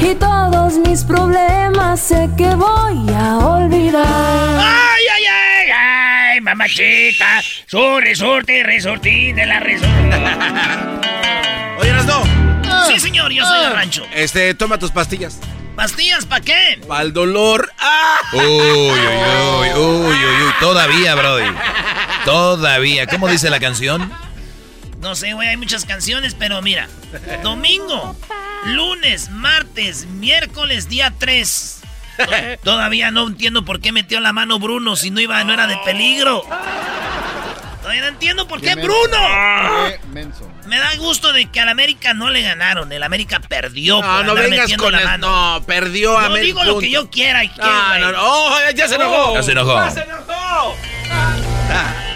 Y todos mis problemas sé que voy a olvidar. ¡Ay, ay, ay! ¡Ay, mamachita! Su resorte, resortín de la resorte. Oye, no. Sí, señor, yo soy de rancho. Este, toma tus pastillas. ¿Pastillas para qué? Para el dolor. ¡Ah! Uy, uy, uy, uy, uy, uy. Todavía, Brody. Todavía. ¿Cómo dice la canción? No sé, güey, hay muchas canciones, pero mira. Domingo, lunes, martes, miércoles, día 3. Todavía no entiendo por qué metió la mano Bruno si no iba, no era de peligro. Todavía no entiendo por qué, Bruno. Me da gusto de que al América no le ganaron. El América perdió. No, por no andar vengas metiendo con la el- mano. No, perdió Yo América. digo lo que yo quiera. ¿y No, no, no. Oh, ya se enojó. Ya se enojó. Ya se enojó.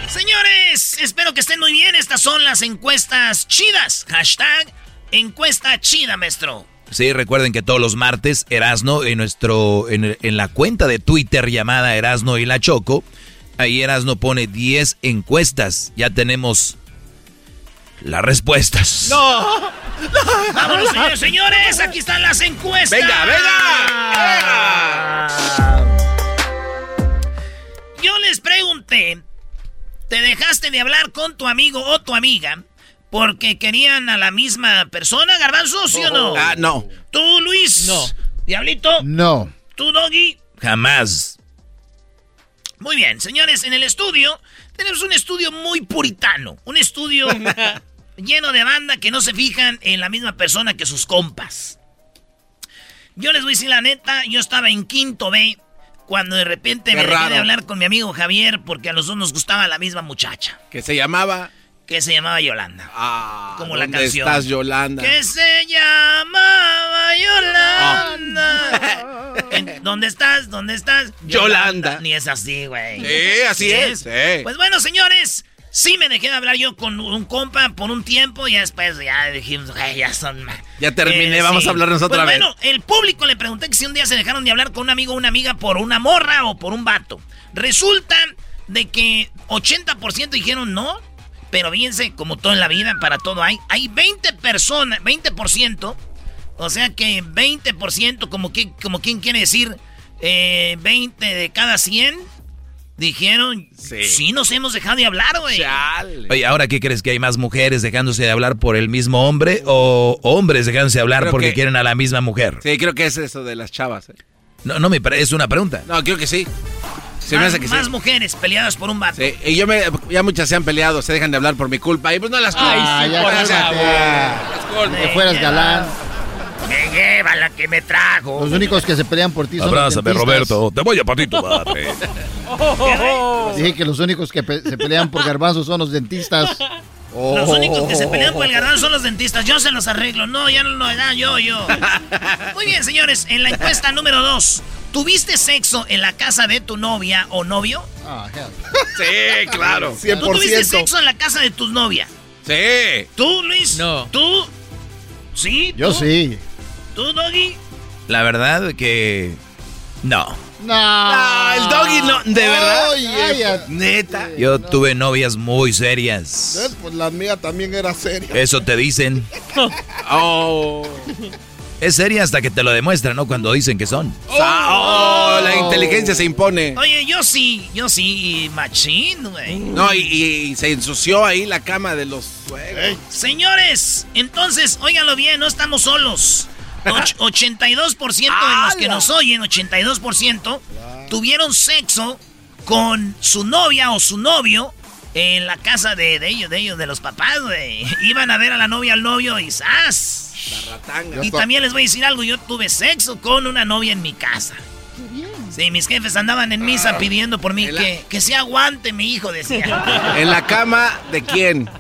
Señores, espero que estén muy bien. Estas son las encuestas chidas. Hashtag encuesta chida, maestro. Sí, recuerden que todos los martes Erasno en nuestro en, en la cuenta de Twitter llamada Erasno y la Choco, ahí Erasno pone 10 encuestas. Ya tenemos las respuestas. No. Vámonos, señores, señores. Aquí están las encuestas. Venga, Yo les pregunté, ¿te dejaste de hablar con tu amigo o tu amiga porque querían a la misma persona, Garbanzo, sí o no? Ah, no. ¿Tú, Luis? No. ¿Diablito? No. ¿Tú, Doggy? Jamás. Muy bien, señores, en el estudio tenemos un estudio muy puritano, un estudio lleno de banda que no se fijan en la misma persona que sus compas. Yo les voy a decir la neta, yo estaba en quinto B cuando de repente Qué me dejé raro. de hablar con mi amigo Javier porque a los dos nos gustaba la misma muchacha, Que se llamaba. que se llamaba Yolanda. Ah, Como la ¿dónde canción. estás, Yolanda? Que se llamaba Yolanda. En- ¿Dónde estás? ¿Dónde estás? Yolanda. Ni es así, güey. Sí, así es. Sí. Pues bueno, señores, sí me dejé de hablar yo con un compa por un tiempo y después ya dijimos, "Ay, ya son... ma-". Ya terminé, Eh, vamos sí. a hablarnos Pues otra vez. Bueno, el público le pregunté que si un día se dejaron de hablar con un amigo o una amiga por una morra o por un vato. Resulta de que 80% dijeron no, pero fíjense, como todo en la vida, para todo hay. Hay 20 personas, 20%, o sea que 20%, como, que, como quien quiere decir, eh, 20 de cada 100, dijeron, sí. nos hemos dejado de hablar, güey. Oye, ¿ahora qué crees que hay más mujeres dejándose de hablar por el mismo hombre o hombres dejándose de hablar Creo porque que- quieren a la misma mujer? Sí, creo que es eso de las chavas. eh. No, no me parece, es una pregunta. No, creo que sí. Se me más hace que más sí. mujeres peleadas por un vato. Sí, y yo me, ya muchas se han peleado, se dejan de hablar por mi culpa. Y pues no las culpas. Ay, ya cálmate. Que fueras galán. Me lleva la que me trajo. Los únicos que se pelean por ti son los Abrázame, dentistas. Roberto. Te voy a patito, madre. Dije que los únicos que pe- se pelean por garbanzos son los dentistas. Los únicos que se pelean por el garbanzo son los dentistas. Yo se los arreglo. No, ya no lo da, yo, yo. Muy bien, señores. En la encuesta número dos. ¿Tuviste sexo en la casa de tu novia o novio? Ah, hell. Sí, claro. ¿Tú tuviste sexo en la casa de tu novia? Sí. ¿Tú, Luis? No. ¿Tú? ¿Sí? Yo sí. ¿Tú, Doggy? La verdad que no. No. Ah, el doggy no, de verdad. Cállate. Neta. Yo tuve novias muy serias. Pues la mía también era seria. Eso te dicen. Oh. Es seria hasta que te lo demuestran, ¿no? Cuando dicen que son. Oh, la inteligencia se impone. Oye, yo sí, yo sí, machín, güey. No, y, y se ensució ahí la cama de los suegros. Señores, entonces, óiganlo bien, no estamos solos. Och- 82% de los que nos oyen, 82%, tuvieron sexo con su novia o su novio en la casa de, de ellos, de ellos, de los papás, güey. Iban a ver a la novia al novio y ¡zas! Y también les voy a decir algo, yo tuve sexo con una novia en mi casa. Sí, mis jefes andaban en misa pidiendo por mí que, que se aguante mi hijo, decía. ¿En la cama de quién?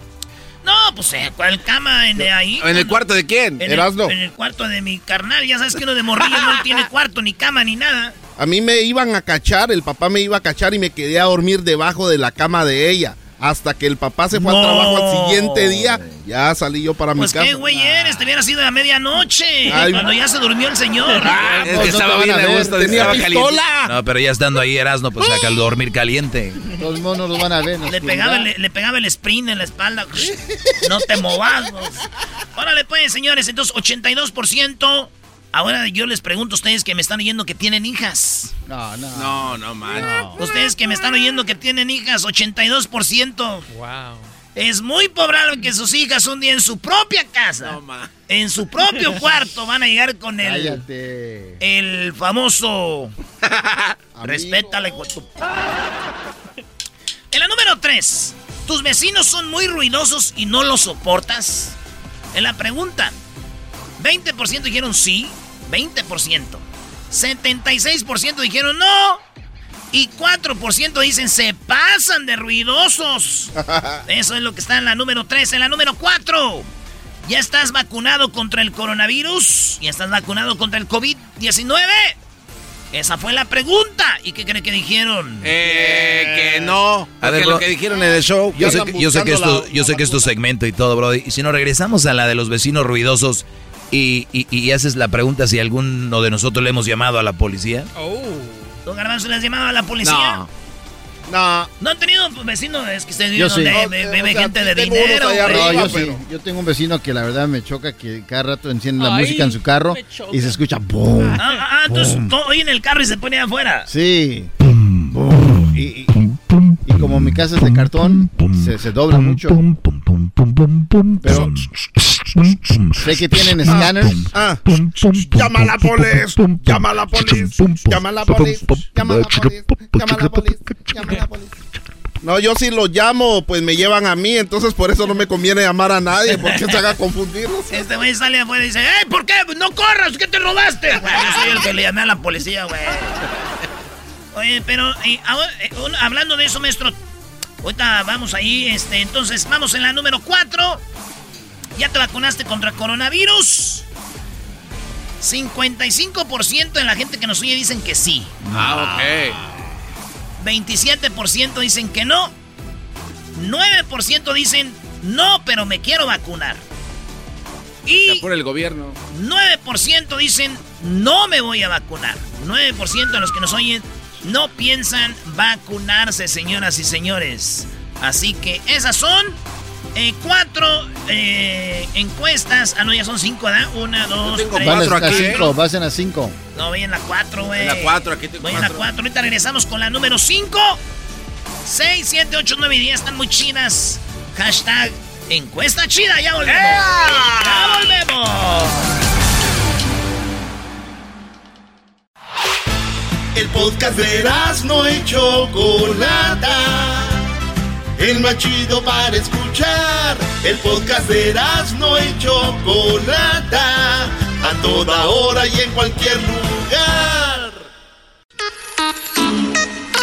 No, pues eh, ¿cuál cama en, ahí? ¿En el cuarto de quién? En el, en el cuarto de mi carnal. Ya sabes que uno de morrillo no tiene cuarto, ni cama, ni nada. A mí me iban a cachar, el papá me iba a cachar y me quedé a dormir debajo de la cama de ella. Hasta que el papá se fue No. al trabajo al siguiente día, ya salí yo para Pues mi casa. qué güey eres, te hubiera sido a medianoche. Cuando ya se durmió el señor. Ah, es pues que no estaba te bien a gusto, tenía estaba caliente. pistola. No, pero ya estando ahí Erasmo, pues saca el dormir caliente. Los monos los van a ver. Le pegaba, el, le pegaba el sprint en la espalda. No te movas. vos. Órale, pues, señores. Entonces, 82%. Ahora yo les pregunto a ustedes que me están oyendo que tienen hijas. No, no. No, no, man. Ustedes que me están oyendo que tienen hijas, 82%. Wow. Es muy probable que sus hijas un día en su propia casa, No, man. en su propio cuarto, van a llegar con el, Cállate. el famoso... Respétale, con tu... En la número 3, ¿tus vecinos son muy ruidosos y no los soportas? En la pregunta, 20% dijeron sí, 20%. 76% dijeron no. Y 4% dicen se pasan de ruidosos. Eso es lo que está en la número 3. En la número 4. ¿Ya estás vacunado contra el coronavirus? ¿Ya estás vacunado contra el COVID-19? Esa fue la pregunta. ¿Y qué creen que dijeron? Eh, que no. A ver, bro. lo que dijeron en el show. Yo sé, que- yo sé que es buscando tu, la- yo sé que es tu segmento y todo, bro. Y si no, regresamos a la de los vecinos ruidosos y, y- y haces la pregunta si alguno de nosotros le hemos llamado a la policía. Oh. ¿Don Garbanzo le has llamado a la policía? No. No, ¿No han tenido vecinos es que ustedes Yo viven sí. donde eh, bebe o sea, gente sí de dinero? güey? No, arriba, yo sí. Yo tengo un vecino que la verdad me choca que cada rato enciende la Ay, música en su carro y se escucha boom. Ah, ah, ah, entonces todo oye en el carro y se pone afuera. Sí. Y como mi casa es de cartón, se, se dobla mucho. Pero sé que tienen escáneres. Ah, llama a la polis, llama a la polis, llama a la polis, llama a la polis, llama a la polis, llama a la polis. No, yo si los llamo, pues me llevan a mí, entonces por eso no me conviene llamar a nadie, porque se haga confundirlos. Este güey sale afuera y dice, ¡Ey, ¿por qué? ¡No corras! ¿Qué te robaste? Güey, yo soy el que le llamé a la policía, güey. Oye, pero eh, ahora, eh, hablando de eso, maestro, ahorita vamos ahí, este, entonces vamos en la número 4. ¿Ya te vacunaste contra coronavirus? 55% de la gente que nos oye dicen que sí. Ah, ok. 27% dicen que no. 9% dicen no, pero me quiero vacunar. Y Por el gobierno. 9% dicen no me voy a vacunar. 9% de los que nos oyen no piensan vacunarse, señoras y señores. Así que esas son eh, cuatro eh, encuestas. Ah, no, ya son cinco, ¿verdad? Una, dos, tengo tres. Cuatro aquí, ¿eh? cinco, vas en a cinco. No, voy en la cuatro, güey. En la cuatro, aquí tengo Voy en la cuatro. cuatro. Ahorita regresamos con la número cinco. 6, 7, 8, 9 y 10 están muy chidas. Hashtag encuesta chida. Ya volvemos. Ya volvemos. El podcast de no y Chocolata. El más chido para escuchar. El podcast de no y Chocolata. A toda hora y en cualquier lugar.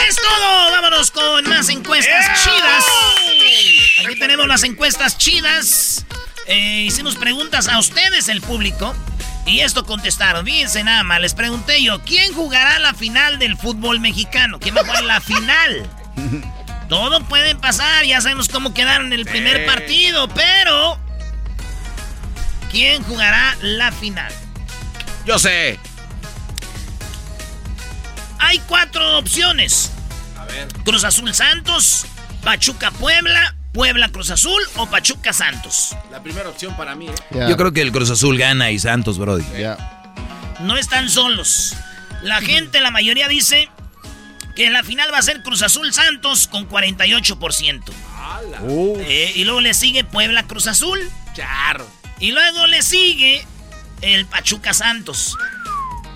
Es todo. Vámonos con más encuestas chidas. Aquí tenemos las encuestas chidas. Eh, hicimos preguntas a ustedes, el público. Y esto contestaron. Fíjense nada más. Les pregunté yo, ¿quién jugará la final del fútbol mexicano? ¿Quién va a jugar la final? Todo puede pasar. Ya sabemos cómo quedaron en el primer partido. Pero... ¿Quién jugará la final? Yo sé. Hay cuatro opciones. A ver. Cruz Azul Santos, Pachuca Puebla, Puebla Cruz Azul o Pachuca Santos. La primera opción para mí, ¿eh? Yo creo que el Cruz Azul gana y Santos, Brody. Ya. No están solos. La gente, la mayoría dice que la final va a ser Cruz Azul Santos con 48%. Uh, Eh, y luego le sigue Puebla Cruz Azul. Charro. Y luego le sigue el Pachuca Santos.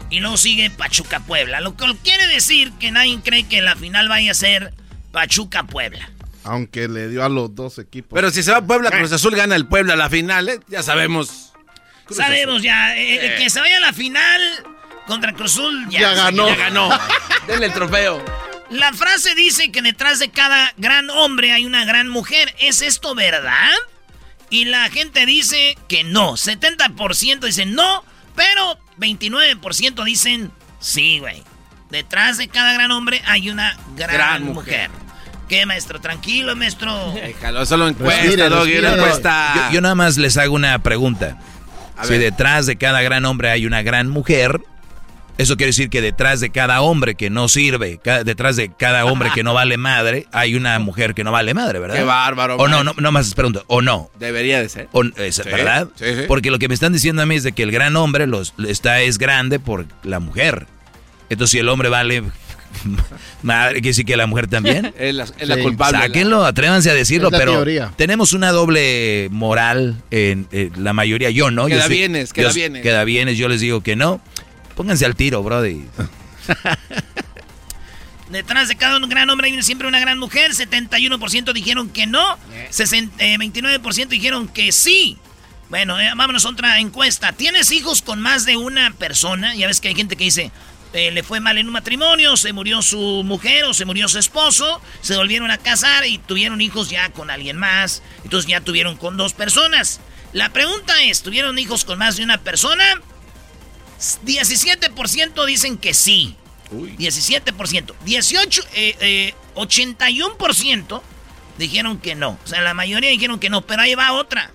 Y luego sigue Pachuca Puebla. Lo que quiere decir que nadie cree que la final vaya a ser Pachuca Puebla. Aunque le dio a los dos equipos. Pero si se va a Puebla, Cruz Azul gana el Puebla a la final, ¿eh? Ya sabemos. Cruz Sabemos Azul. ya, eh, Eh. que se vaya a la final contra Cruz Azul ya, Ya ganó. Ya ganó. Denle el trofeo. La frase dice que detrás de cada gran hombre hay una gran mujer. ¿Es esto verdad? Y la gente dice que no. 70% dicen no, pero 29% dicen sí, güey. Detrás de cada gran hombre hay una gran, Gran mujer. mujer. ¿Qué, maestro? Tranquilo, maestro. Déjalo, solo encuesta, Respire, Doggy, una respire. encuesta. Yo, yo nada más les hago una pregunta. A si ver. detrás de cada gran hombre hay una gran mujer, eso quiere decir que detrás de cada hombre que no sirve, detrás de cada hombre que no vale madre, hay una mujer que no vale madre, ¿verdad? Qué bárbaro, O no, no, no más pregunto, o no. Debería de ser. O- es- Sí, ¿Verdad? sí, sí. Porque lo que me están diciendo a mí es de que el gran hombre los, está, es grande por la mujer. Entonces, si el hombre vale madre, quiere decir que la mujer también. Es la, es la Sí. culpable. Sáquenlo, atrévanse a decirlo, pero teoría. tenemos una doble moral en, en la mayoría. Yo no. Queda yo sí- bienes, queda yo- bienes. Queda bienes, yo les digo que no. Pónganse al tiro, brody. Detrás de cada un gran hombre hay siempre una gran mujer. 71% dijeron que no. 60, eh, 29% dijeron que sí. Bueno, eh, vámonos a otra encuesta. ¿Tienes hijos con más de una persona? Ya ves que hay gente que dice, eh, le fue mal en un matrimonio, se murió su mujer o se murió su esposo, se volvieron a casar y tuvieron hijos ya con alguien más. Entonces ya tuvieron con dos personas. La pregunta es, ¿tuvieron hijos con más de una persona? 17% dicen que sí. 17%. 18, eh, eh, 81% dijeron que no. O sea, la mayoría dijeron que no, pero ahí va otra.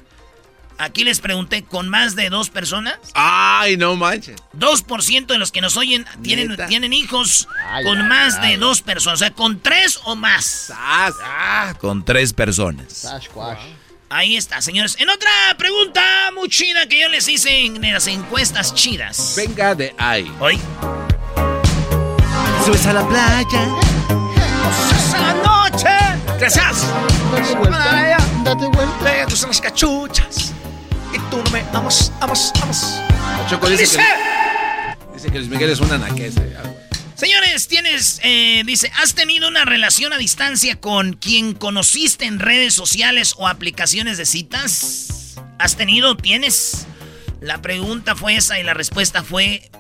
Aquí les pregunté, ¿con más de dos personas? Ay, no manches. 2% de los que nos oyen tienen, tienen hijos Ay, con ay, más ay. de dos personas. O sea, con tres o más. Sas. Ah, Con tres personas. Ahí está, señores. En otra pregunta muy chida que yo les hice en las encuestas chidas. Venga de ahí. Hoy. Subes a la playa. ¡Esa noche! Gracias. Date vuelta. Date vuelta. Te gustan las cachuchas. Tú no me amas, amas, amas. Choco dice Dice. que, dice que Luis Miguel es una naquesa. Señores, tienes, eh, dice, ¿has tenido una relación a distancia con quien conociste en redes sociales o aplicaciones de citas? ¿Has tenido? ¿Tienes? La pregunta fue esa y la respuesta fue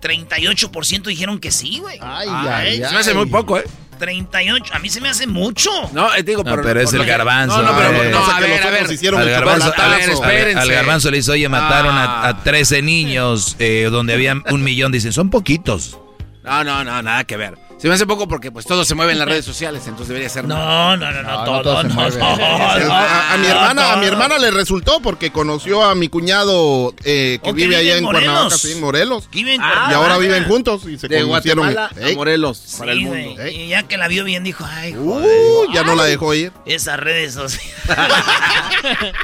38% dijeron que sí, güey. Ay, Ay, ay, se me hace muy poco, ¿eh? 38, a mí se me hace mucho. No, eh, digo, No, pero es el garbanzo, No, no, pero eh. no, a que ver, los a ver. otros hicieron Al garbanzo, a ver, espérense. al garbanzo le dice, oye, mataron a, Ah. a 13 niños eh, donde había un millón. Dicen, son poquitos. No, no, no, nada que ver. Se me hace poco porque pues todo se mueve en las redes sociales, entonces debería ser. No, no, no, no, todo, no, mueve. no, A, no, a- a mi hermana, a mi hermana le resultó porque conoció a mi cuñado eh, que Oh, vive allá en Morelos. Cuernavaca, sí, en Morelos. Ah, y ahora viven juntos y se De conocieron. A Morelos, para el mundo. ¿eh? Y ya que la vio bien dijo, ay, Uh, ya no la dejó ir. Esas redes sociales.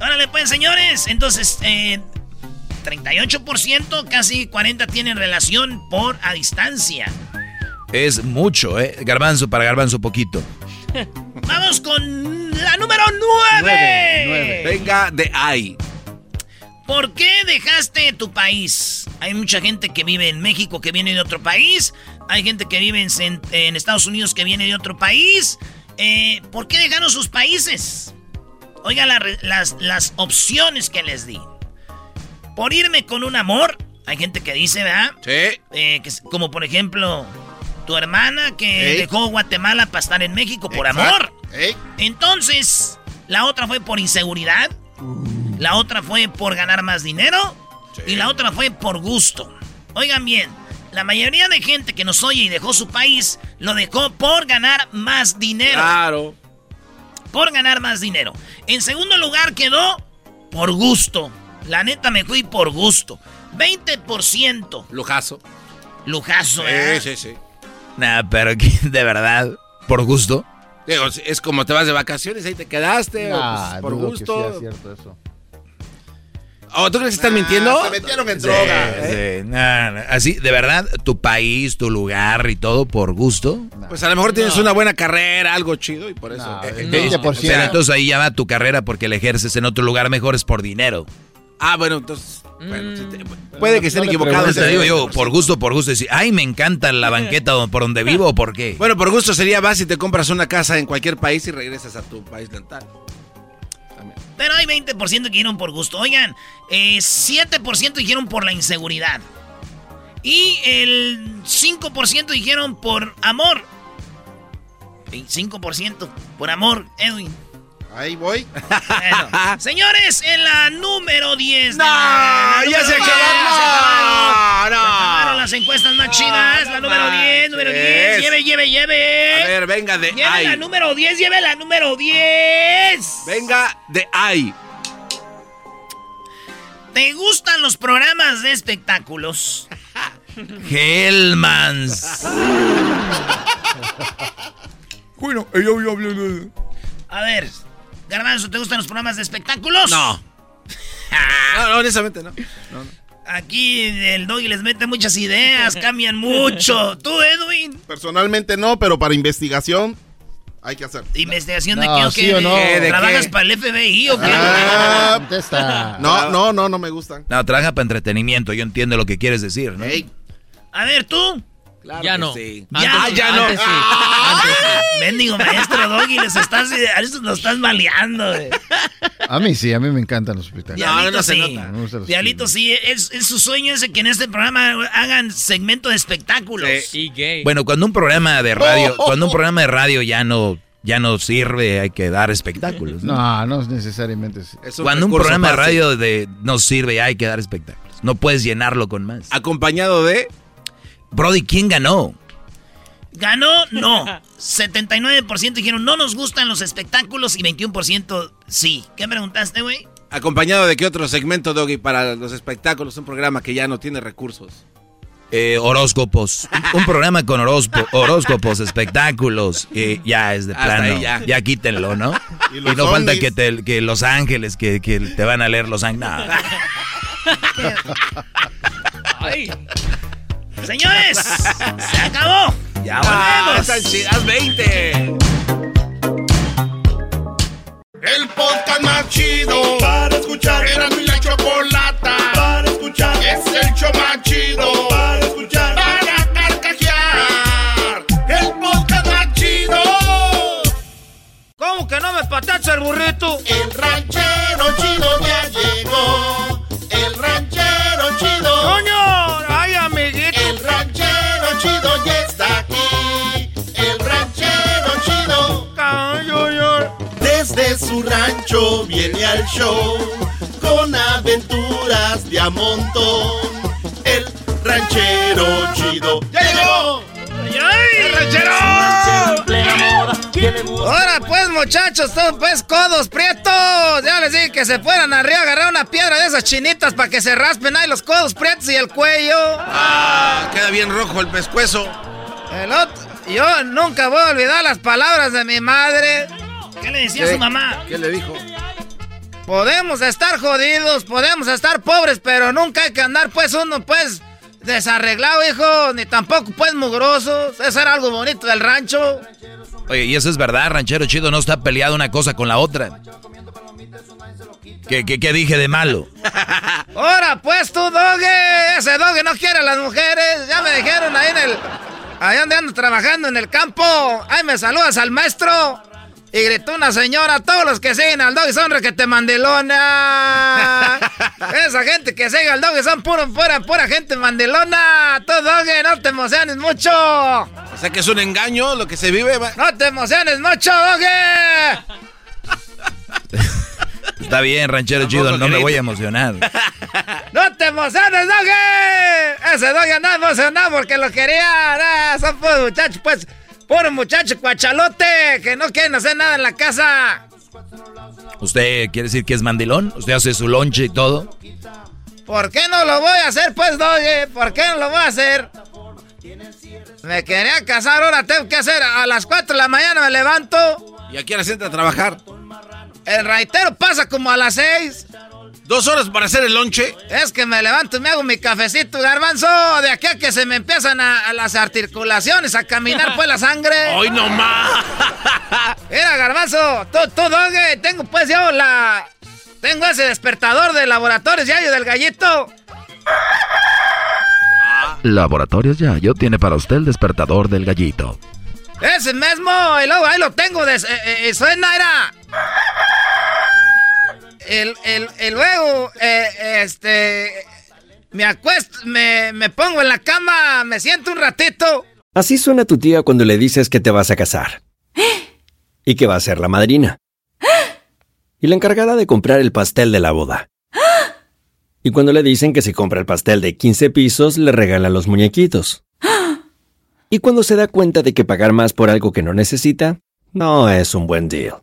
Órale, pues, señores. Entonces, eh, 38%, casi 40% tienen relación por a distancia. Es mucho, ¿eh? Garbanzo para garbanzo poquito. Vamos con la número 9. Nueve, nueve. Venga de ahí. ¿Por qué dejaste tu país? Hay mucha gente que vive en México que viene de otro país. Hay gente que vive en, Estados Unidos que viene de otro país. Eh, ¿Por qué dejaron sus países? Oiga la las, las opciones que les di. Por irme con un amor. Hay gente que dice, ¿verdad? Sí. Eh, que como por ejemplo, tu hermana que Ey. dejó Guatemala para estar en México por amor. Entonces, la otra fue por inseguridad. La otra fue por ganar más dinero. Y la otra fue por gusto. Oigan bien, la mayoría de gente que nos oye y dejó su país, lo dejó por ganar más dinero. Claro. Por ganar más dinero. En segundo lugar quedó por gusto. La neta me fui por gusto. 20%. Lujazo. Lujazo, Sí, ¿eh? sí, sí. Nah, pero que- de verdad, por gusto. Digo, es como te vas de vacaciones, ahí te quedaste, o, Nah, pues, por dudo que gusto. sea cierto eso. ¿O tú crees que están mintiendo? Se metieron en Sí, droga. ¿eh? sí, nah, nah. Así, de verdad, tu país, tu lugar y todo por gusto. Pues a lo mejor tienes una buena carrera, algo chido, y por eso. No, Eh, el eh, 20%. O sea, entonces ahí ya va tu carrera porque la ejerces en otro lugar mejor es por dinero. Ah, bueno, entonces. Bueno, puede que estén no le equivocados. Entonces te digo eh. yo, por gusto, por gusto, decir, ay, me encanta la banqueta por donde vivo, ¿o por qué? Bueno, por gusto sería vas y te compras una casa en cualquier país y regresas a tu país natal. Pero hay 20% que dijeron por gusto. Oigan, eh, 7% dijeron por la inseguridad. Y el 5% dijeron por amor. Y 5% por amor, Edwin. Ahí voy. Bueno, señores, en la número 10. de ¡No! la- la ¡Ya número se 10, acabaron! se acabaron. ¡No! Acabaron las encuestas más chidas. La número 10, número 10. Lleve, lleve, lleve. A ver, venga de Lleve la ahí. número 10, lleve la número 10. Venga de ahí. ¿Te gustan los programas de espectáculos? Hellmans. Bueno, yo, yo hablando. A ver, Garbanzo, ¿te gustan los programas de espectáculos? No. No, no, honestamente no. Aquí el doggy les mete muchas ideas, cambian mucho. ¿Tú, Edwin? Personalmente no, pero para investigación hay que hacer. ¿Investigación de No, qué o sí qué? o no. ¿Qué, de ¿Trabajas qué? para el FBI o qué? Ah, no, no, no, no me gustan. No, trabaja para entretenimiento, yo entiendo lo que quieres decir, ¿no? A ver, tú. Claro Ya que no. sí. Ya, Antes- ya no. antes sí, antes sí. Mendigo maestro Doggy, les estás, los estás maleando. A mí sí, a mí me encantan los espectáculos. Diablito no se sí. nota. Los Diablito sí, es, es su sueño ese que en este programa hagan segmento de espectáculos. Y gay. Bueno, cuando un programa de radio, cuando un programa de radio ya no, ya no sirve, hay que dar espectáculos. ¿no? No, no es necesariamente. Es Cuando un programa de radio de, no sirve, hay que dar espectáculos. No puedes llenarlo con más. Acompañado de. Brody, ¿quién ganó? ¿Ganó? No. 79% dijeron no nos gustan los espectáculos y 21% sí. ¿Qué preguntaste, güey? Acompañado de qué otro segmento, Doggy, para los espectáculos, un programa que ya no tiene recursos. Eh, horóscopos. Un programa con horóspo- horóscopos, espectáculos. eh, ya es de plano. ya. ya. quítenlo, ¿no? Y no falta que, te- que Los Ángeles, que, que te van a leer Los Ángeles. No. Ay. Señores, se acabó. Ya ¡Ah, volvemos. están chidas 20! El podcast más chido para escuchar. Era mi la chocolata para escuchar. Es el show más chido para escuchar. Para carcajear. El podcast más chido. ¿Cómo que no me patacha el burrito? El ranchero chido ya llegó. El ranchero chido. ¡Coño! Su rancho viene al show con aventuras de a montón. El ranchero chido ya llegó. ¡Ay, ranchero! Ahora pues, muchachos, todos pues codos prietos. Ya les dije que se fueran arriba a agarrar una piedra de esas chinitas para que se raspen ahí los codos prietos y el cuello. Ah, queda bien rojo el pescuezo. El otro, yo nunca voy a olvidar las palabras de mi madre. ¿Qué le decía a su mamá? ¿Qué le dijo? Podemos estar jodidos, podemos estar pobres, pero nunca hay que andar pues uno pues desarreglado, hijo, ni tampoco pues mugrosos. Eso era algo bonito del rancho. Oye, y eso es verdad, ranchero chido no está peleado una cosa con la otra. ¿Qué, qué, qué dije de malo? Ahora pues tú, doge, ese doge no quiere a las mujeres. Ya me dijeron ahí en el... Ahí donde ando trabajando en el campo. Ahí me saludas al maestro. Y gritó una señora, todos los que siguen al doggy son requete mandilona. Esa gente que sigue al doggy son puro, pura, pura gente mandilona. Tú, doggy, no te emociones mucho. O sea que es un engaño lo que se vive. va- ¡No te emociones mucho, Doggy! Está bien, ranchero chido, no me voy a emocionar. ¡No te emociones, Doggy! Ese Doggy andaba emocionado porque lo quería. Ah, son muchachos, pues. Puro muchacho cuachalote que no quieren hacer nada en la casa. ¿Usted quiere decir que es mandilón? ¿Usted hace su lonche y todo? ¿Por qué no lo voy a hacer, pues, Doggy? ¿Por qué no lo voy a hacer? Me quería casar, ahora tengo que hacer. A las 4 de la mañana me levanto. ¿Y a qué hora a trabajar? El raitero pasa como a las 6. ¿Dos horas para hacer el lonche? Es que me levanto y me hago mi cafecito, garbanzo. De aquí a que se me empiezan a, a las articulaciones, a caminar pues la sangre. ¡Hoy no más! Mira, garbanzo, tú, tú, doge, tengo pues yo la... Tengo ese despertador de laboratorios Yayo del gallito. Laboratorios Yayo tiene para usted el despertador del gallito. Ese mismo, y luego ahí lo tengo, de, eh, eh, suena, era... El, el, el luego, eh, este... Me acuesto, me, me pongo en la cama, me siento un ratito. Así suena tu tía cuando le dices que te vas a casar. Y que va a ser la madrina. Y la encargada de comprar el pastel de la boda. Y cuando le dicen que si compra el pastel de 15 pisos, le regala los muñequitos. Y cuando se da cuenta de que pagar más por algo que no necesita, no es un buen deal.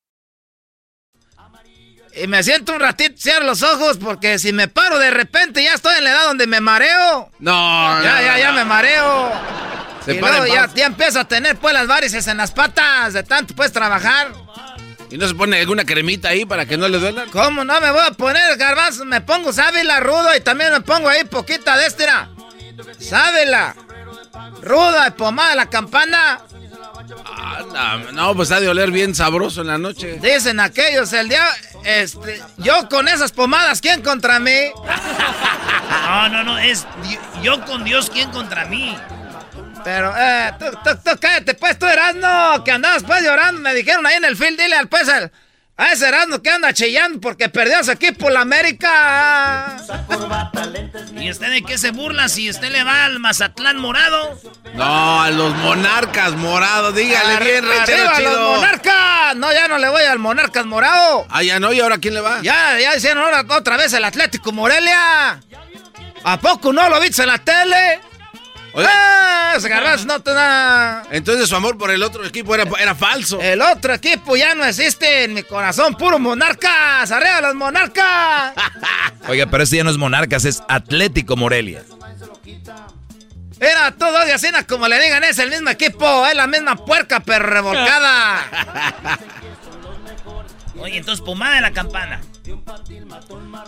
Y me siento un ratito, cierro los ojos porque si me paro de repente ya estoy en la edad donde me mareo. No, Ya, no, ya, ya me mareo. Se y luego ya, ya empiezo a tener pues las varices en las patas de tanto pues trabajar. ¿Y no se pone alguna cremita ahí para que no le duelan? ¿Cómo no me voy a poner garbanzo? Me pongo sábila rudo y también me pongo ahí poquita de estira. Sábila. Ruda y pomada de la campana. Ah, no, no, pues ha de oler bien sabroso en la noche. Dicen aquellos, el día, este, yo con esas pomadas, ¿quién contra mí? No, no, no, es yo con Dios, ¿quién contra mí? Pero, eh, tú, tú, tú, cállate, pues, tú Erasmo, que andabas pues llorando, me dijeron ahí en el field, dile al pues, al- a ese Erasmo que anda chillando porque perdió su equipo la América. ¿Y usted de qué se burla si usted le va al Mazatlán morado? No, a los monarcas morados, dígale bien, ranchero ¡Arriba los chido. monarcas! No, ya no le voy al monarcas morado. Ah, ya no, ¿y ahora quién le va? Ya, ya hicieron ahora otra vez el Atlético Morelia. ¿A poco no lo viste en la tele? ¡Ah! Garbanzo no te da. Entonces su amor por el otro equipo era, era falso. El otro equipo ya no existe en mi corazón, puro monarcas. ¡Arriba los monarcas! Oiga, pero este ya no es Monarcas, es Atlético Morelia. Era todo de así como le digan, es el mismo equipo, es la misma puerca pero revolcada. Oye, entonces pomada de la campana.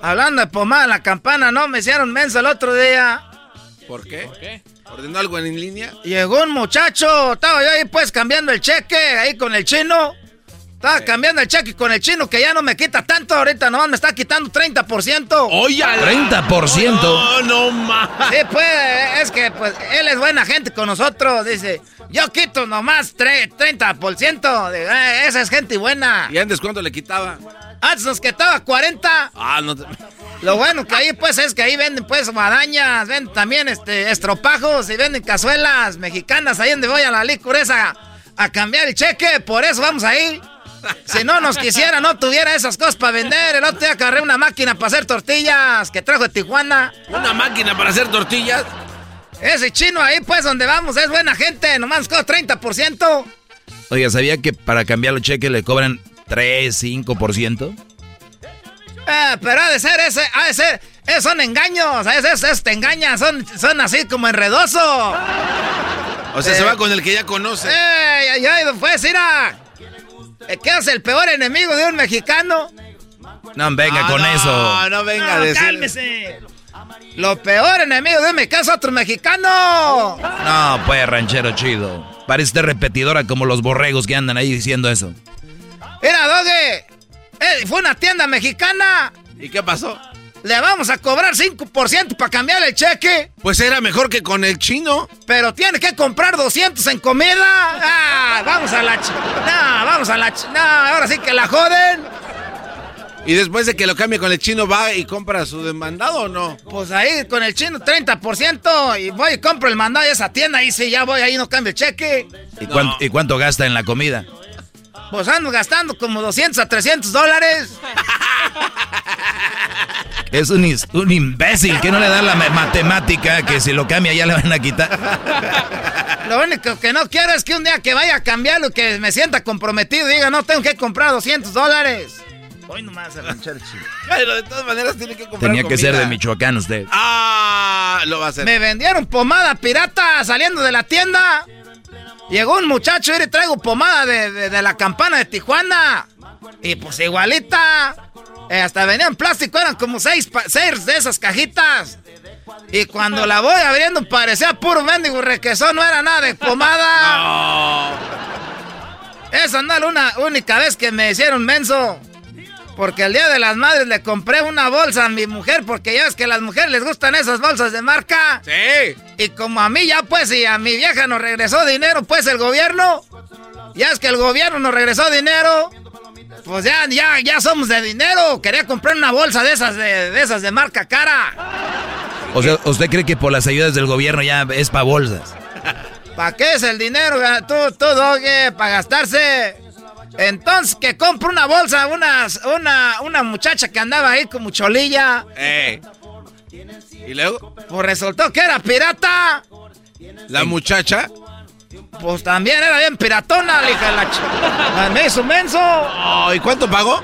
Hablando de pomada de la campana, no me hicieron menso el otro día. ¿Por qué? ¿Ordenó algo en línea? Llegó un muchacho, estaba yo ahí pues cambiando el cheque, ahí con el chino. Estaba cambiando el cheque con el chino que ya no me quita tanto. Ahorita nomás me está quitando 30%. Oye, 30%. No, no más. Sí, pues, es que pues él es buena gente con nosotros. Dice, yo quito nomás tre- 30%. De, "Eh, esa es gente buena. ¿Y antes cuánto le quitaba? Antes nos quitaba 40. Ah, no te... Lo bueno que ahí pues es que ahí venden pues guadañas, venden también este estropajos y venden cazuelas mexicanas ahí donde voy a la licor esa a cambiar el cheque, por eso vamos ahí. Si no nos quisiera, no tuviera esas cosas para vender. El otro día agarré una máquina para hacer tortillas que trajo de Tijuana. ¿Una máquina para hacer tortillas? Ese chino ahí pues donde vamos es buena gente, nomás nos cobra 30%. Oiga, ¿sabía que para cambiar los cheques le cobran 3, 5%? Eh, pero ha de ser ese, ha de ser, eh, son engaños, es, es, es- te engañan, son, son así como enredoso. O sea, Eh. se va con el que ya conoce. ¡Ey, ay, ay, pues, mira! Eh, ¿Qué es el peor enemigo de un mexicano? No, venga Ah, con no, eso. No, venga a No, decir. cálmese. Lo peor enemigo de un mexicano es otro mexicano. No, pues, ranchero chido. Parece repetidora como los borregos que andan ahí diciendo eso. Mira, Doge, eh, fue una tienda mexicana. ¿Y qué pasó? Le vamos a cobrar 5% para cambiar el cheque. Pues era mejor que con el chino. Pero tiene que comprar 200 en comida. Ah, vamos a la ch... No, vamos a la ch... No, ahora sí que la joden. Y después de que lo cambie con el chino, ¿va y compra su demandado o no? Pues ahí con el chino 30% y voy y compro el mandado de esa tienda y si ya voy ahí no cambio el cheque. ¿Y, cuánto, ¿Y cuánto gasta en la comida? Pues ando gastando como 200 a 300 dólares. Es un, un imbécil que no le da la ma- matemática que si lo cambia ya le van a quitar. Lo único que no quiero es que un día que vaya a cambiarlo y que me sienta comprometido y diga no tengo que comprar 200 dólares. Hoy nomás a. Pero de todas maneras tiene que comprar Tenía que ser de. Michoacán usted. Ah, lo va a hacer. Me vendieron pomada pirata saliendo de la tienda. Llegó un muchacho y le traigo pomada de, de- de la campana de Tijuana. Y pues igualita. Eh, hasta venía en plástico, eran como seis, seis de esas cajitas. Y cuando la voy abriendo parecía puro mendigo requesón, no era nada de pomada. Esa no es la única vez que me hicieron menso. Porque el día de las madres le compré una bolsa a mi mujer, porque ya ves que a las mujeres les gustan esas bolsas de marca. Sí. Y como a mí ya pues y a mi vieja nos regresó dinero pues el gobierno. Ya es que el gobierno nos regresó dinero. Pues ya, ya, ya somos de dinero. Quería comprar una bolsa de esas de, de esas de marca cara. O sea, ¿usted cree que por las ayudas del gobierno ya es para bolsas? ¿Para qué es el dinero? Tú, tú, doge, para gastarse. Entonces que compro una bolsa, una, una, una muchacha que andaba ahí como cholilla. Eh. ¿Y luego? Pues resultó que era pirata. La muchacha. Pues también era bien piratona, la hija de la ch... Me hizo menso. Oh, ¿Y cuánto pagó?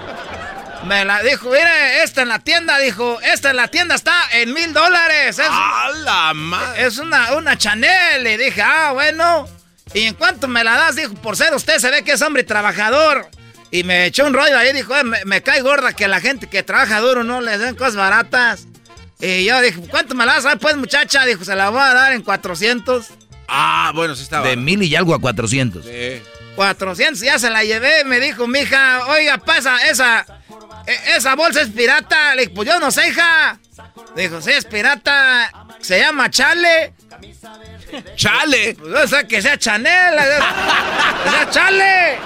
Me la dijo, mire, esta en la tienda, dijo, esta en la tienda está en mil dólares. Es, ¡A la madre! es una, una Chanel. Y dije, ah, bueno. Y en cuanto me la das, dijo, por ser usted se ve que es hombre trabajador. Y me echó un rollo ahí, dijo, "Eh, me, me cae gorda que la gente que trabaja duro no les den cosas baratas. Y yo dije, ¿cuánto me la das? Ah, pues muchacha, dijo, se la voy a dar en 400. Ah, bueno, sí estaba. De mil y algo a 400. Sí. 400, ya se la llevé. Me dijo mi hija, oiga, pasa, esa, e- esa bolsa es pirata. Le dije, pues yo no sé, hija. Dijo, sí, es pirata. Se llama Chale. ¡Chale! Pues no sé que sea Chanel. Que sea Chale.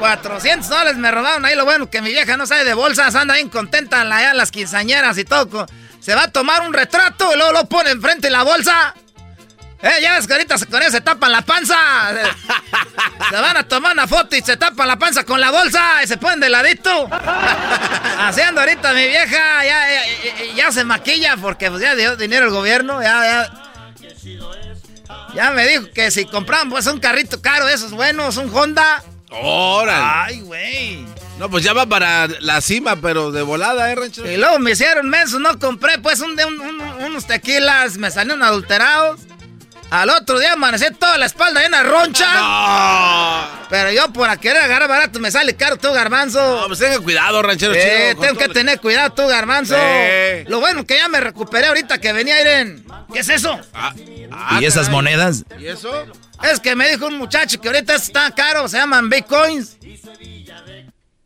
400 dólares me robaron ahí. Lo bueno que mi vieja no sabe de bolsas. Anda bien contenta allá las quinceañeras y todo. Se va a tomar un retrato y luego lo pone enfrente de la bolsa. Eh, ya ves que ahorita con eso se tapan la panza. Se van a tomar una foto y se tapan la panza con la bolsa y se ponen de ladito. Haciendo ahorita mi vieja, ya, ya, ya- se maquilla porque pues, ya dio dinero el gobierno. Ya, ya. Ya me dijo que si compraban pues un carrito caro de esos buenos, un Honda. ¡Órale! Ay, güey. No, pues ya va para la cima, pero de volada, ¿eh, ranchero? Y luego me hicieron menso, no compré pues un, un- un- unos tequilas, me salieron adulterados. Al otro día amanecí toda la espalda llena roncha. Pero yo por querer agarrar barato me sale caro tú, garbanzo. No, pues tenga cuidado, ranchero Eh, chido. tengo que tener cuidado tú, garbanzo. Sí. Lo bueno que ya me recuperé ahorita que venía a ir en... ¿Qué es eso? Ah, ¿Y esas caray. monedas? ¿Y eso? Es que me dijo un muchacho que ahorita está caro, se llaman bitcoins.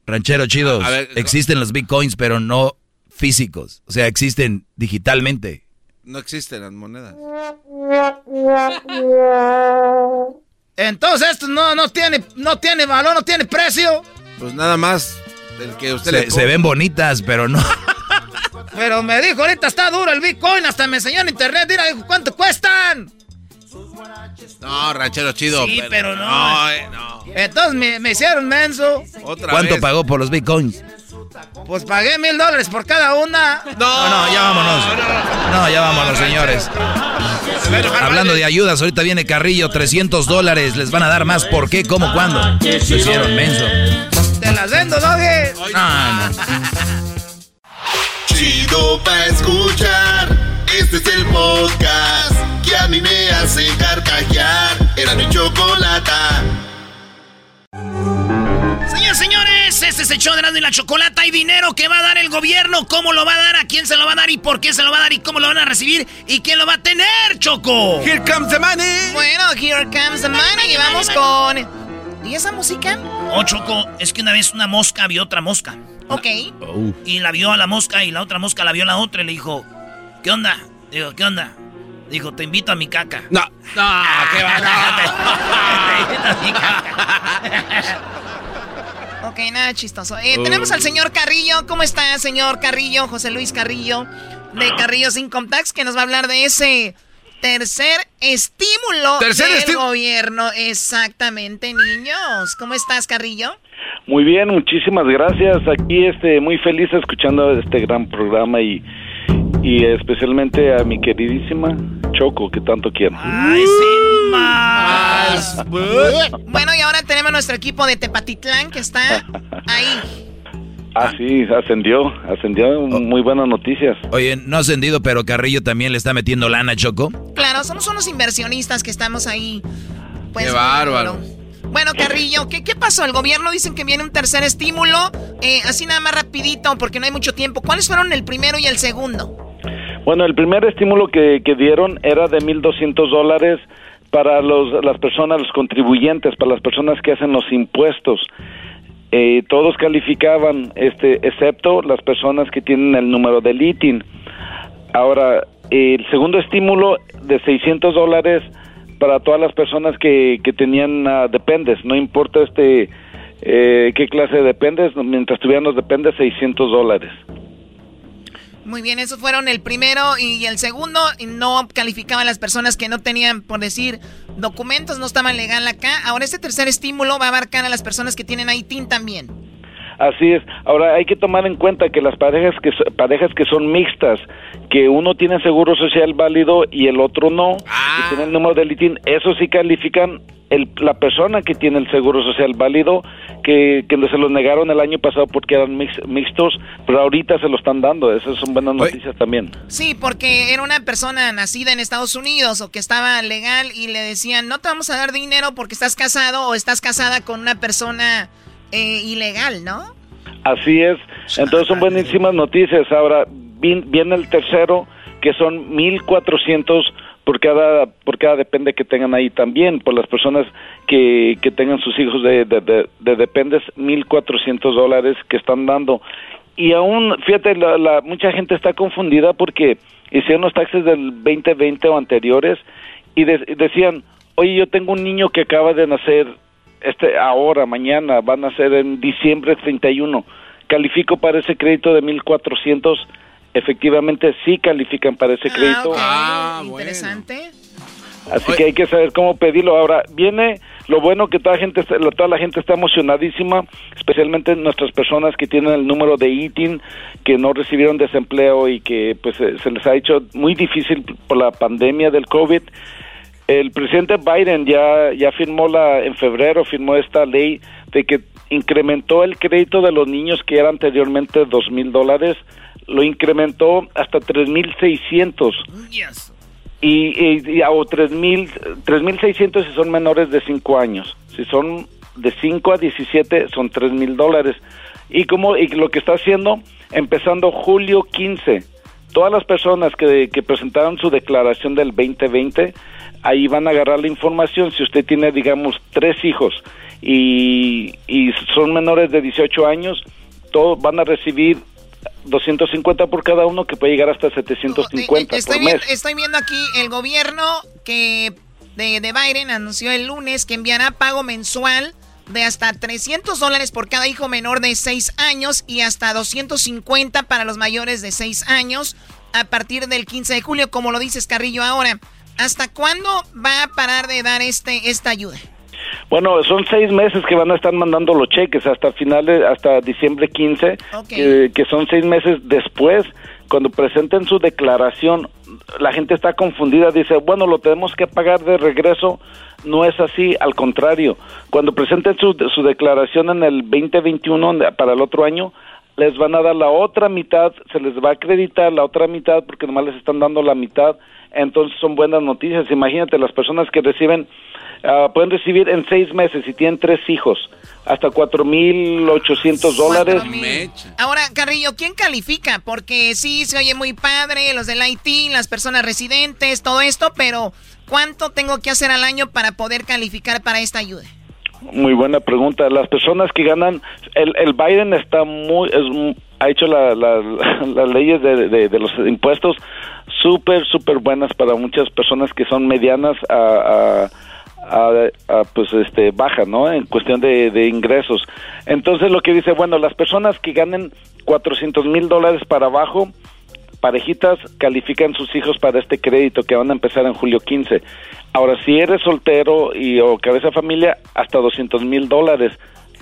Ranchero chido, existen los bitcoins, pero no físicos. O sea, existen digitalmente. No existen las monedas. Entonces esto no, no, tiene, no tiene valor, no tiene precio. Pues nada más del que usted Se, le se ven bonitas, pero no. Pero me dijo, ahorita está duro el bitcoin, hasta me enseñó en internet, mira, dijo, ¿cuánto cuestan? No, ranchero chido. Sí, pero no. No, eh, no. Entonces me, me hicieron menso. Otra ¿Cuánto vez. pagó por los bitcoins? Pues pagué mil dólares por cada una. No, no, ya vámonos. No, ya vámonos, señores. Hablando de ayudas, ahorita viene Carrillo, 300 dólares. Les van a dar más. ¿Por qué? ¿Cómo? ¿Cuándo? Se hicieron menso. Te las vendo. No, no. Chido pa' escuchar. Este es el podcast que a mí me hace carcajear. Era mi chocolata. Este show de Erasmo y la Chocolata. Hay dinero que va a dar el gobierno. ¿Cómo lo va a dar? ¿A quién se lo va a dar? ¿Y por qué se lo va a dar? ¿Y cómo lo van a recibir? ¿Y quién lo va a tener, Choco? Here comes the money. Bueno, here comes the money. Y vamos con. ¿Y esa música? Oh, Choco, es que una vez una mosca vio otra mosca. Ok. Y la vio a la mosca y la otra mosca la vio a la otra y le dijo, ¿qué onda? Digo, ¿qué onda? Dijo, te invito a mi caca. No, no, qué va. Te invito a mi caca. Ok, nada chistoso. Eh, tenemos al señor Carrillo. ¿Cómo está, señor Carrillo? José Luis Carrillo, de Carrillos Income Tax, que nos va a hablar de ese tercer estímulo Tercer del esti- gobierno. Exactamente, niños. ¿Cómo estás, Carrillo? Muy bien, muchísimas gracias. Aquí este muy feliz escuchando este gran programa y y especialmente a mi queridísima Choco que tanto quiero. Ay, sin más. Bueno, y ahora tenemos nuestro equipo de Tepatitlán que está ahí. Ah, sí, ascendió, ascendió, muy buenas noticias. Oye, no ha ascendido, pero Carrillo también le está metiendo lana, Choco. Claro, somos unos inversionistas que estamos ahí. Pues, Qué bárbaro. Bueno, Carrillo, ¿qué, ¿qué pasó? El gobierno dicen que viene un tercer estímulo. Eh, así nada más rapidito, porque no hay mucho tiempo. ¿Cuáles fueron el primero y el segundo? Bueno, el primer estímulo que, que dieron era de 1.200 dólares para los, las personas, los contribuyentes, para las personas que hacen los impuestos. Eh, todos calificaban, este, excepto las personas que tienen el número del ITIN. Ahora, el segundo estímulo de 600 dólares para todas las personas que, que tenían ah, dependes, no importa este eh, qué clase de dependes, mientras tuvieran los dependes, 600 dólares. Muy bien, esos fueron el primero y el segundo. y No calificaban las personas que no tenían, por decir, documentos, no estaban legal acá. Ahora este tercer estímulo va a abarcar a las personas que tienen ITIN también. Así es. Ahora hay que tomar en cuenta que las parejas que parejas que son mixtas, que uno tiene seguro social válido y el otro no, y tiene el número del ITIN, eso sí califican el, la persona que tiene el seguro social válido, que, que se los negaron el año pasado porque eran mix- mixtos, pero ahorita se lo están dando. Esas son buenas noticias también. Sí, porque era una persona nacida en Estados Unidos o que estaba legal y le decían, no te vamos a dar dinero porque estás casado o estás casada con una persona eh, ilegal, ¿no? Así es. Entonces son buenísimas noticias. Ahora vin- viene el tercero, que son 1.400 por cada, por cada depende que tengan ahí también, por las personas que, que tengan sus hijos de, de, de, de dependes, 1.400 dólares que están dando. Y aún, fíjate, la, la- mucha gente está confundida porque hicieron los taxes del 2020 o anteriores y de- decían, oye, yo tengo un niño que acaba de nacer este ahora, mañana, van a ser en diciembre 31. Califico para ese crédito de 1400. Efectivamente, sí califican para ese crédito. Ah, Interesante. Así que hay que saber cómo pedirlo. Ahora, viene lo bueno que toda, gente, toda la gente está emocionadísima, especialmente nuestras personas que tienen el número de ITIN, que no recibieron desempleo y que pues eh, se les ha hecho muy difícil por la pandemia del COVID. El presidente Biden ya, ya firmó la, en febrero firmó esta ley de que incrementó el crédito de los niños que era anteriormente dos mil dólares, lo incrementó hasta tres mil seiscientos y, y, y a- o 3,000 3.600 si son menores de 5 años. Si son de 5 a 17 son 3.000 dólares. Y, como, y lo que está haciendo, empezando julio 15, todas las personas que, que presentaron su declaración del 2020, ahí van a agarrar la información. Si usted tiene, digamos, tres hijos y, y son menores de 18 años, todos van a recibir 250 por cada uno, que puede llegar hasta 750 estoy, por mes. estoy viendo aquí el gobierno que de, de Biden anunció el lunes que enviará pago mensual de hasta 300 dólares por cada hijo menor de 6 años y hasta 250 para los mayores de 6 años a partir del 15 de julio, como lo dices Carrillo ahora. ¿Hasta cuándo va a parar de dar este esta ayuda? Bueno, son seis meses que van a estar mandando los cheques hasta finales, hasta diciembre 15, que, que son seis meses después. Cuando presenten su declaración, la gente está confundida, dice, bueno, lo tenemos que pagar de regreso. No es así, al contrario. Cuando presenten su, su declaración en el 2021 para el otro año, les van a dar la otra mitad, se les va a acreditar la otra mitad porque nomás les están dando la mitad, entonces son buenas noticias. Imagínate, las personas que reciben, ah, pueden recibir en seis meses, si tienen tres hijos, hasta cuatro mil ochocientos dólares. Ahora, Carrillo, ¿quién califica? Porque sí, se oye muy padre, los del IT, las personas residentes, todo esto, pero ¿cuánto tengo que hacer al año para poder calificar para esta ayuda? Muy buena pregunta. Las personas que ganan, el, el Biden está muy, es, ha hecho la- la- las leyes de, de- de los impuestos súper, súper buenas para muchas personas que son medianas a, a- pues este baja, ¿no? En cuestión de, de ingresos. Entonces lo que dice, bueno, las personas que ganen 400 mil dólares para abajo, parejitas califican sus hijos para este crédito que van a empezar en julio 15. Ahora, si eres soltero y o cabeza de familia, hasta 200 mil dólares.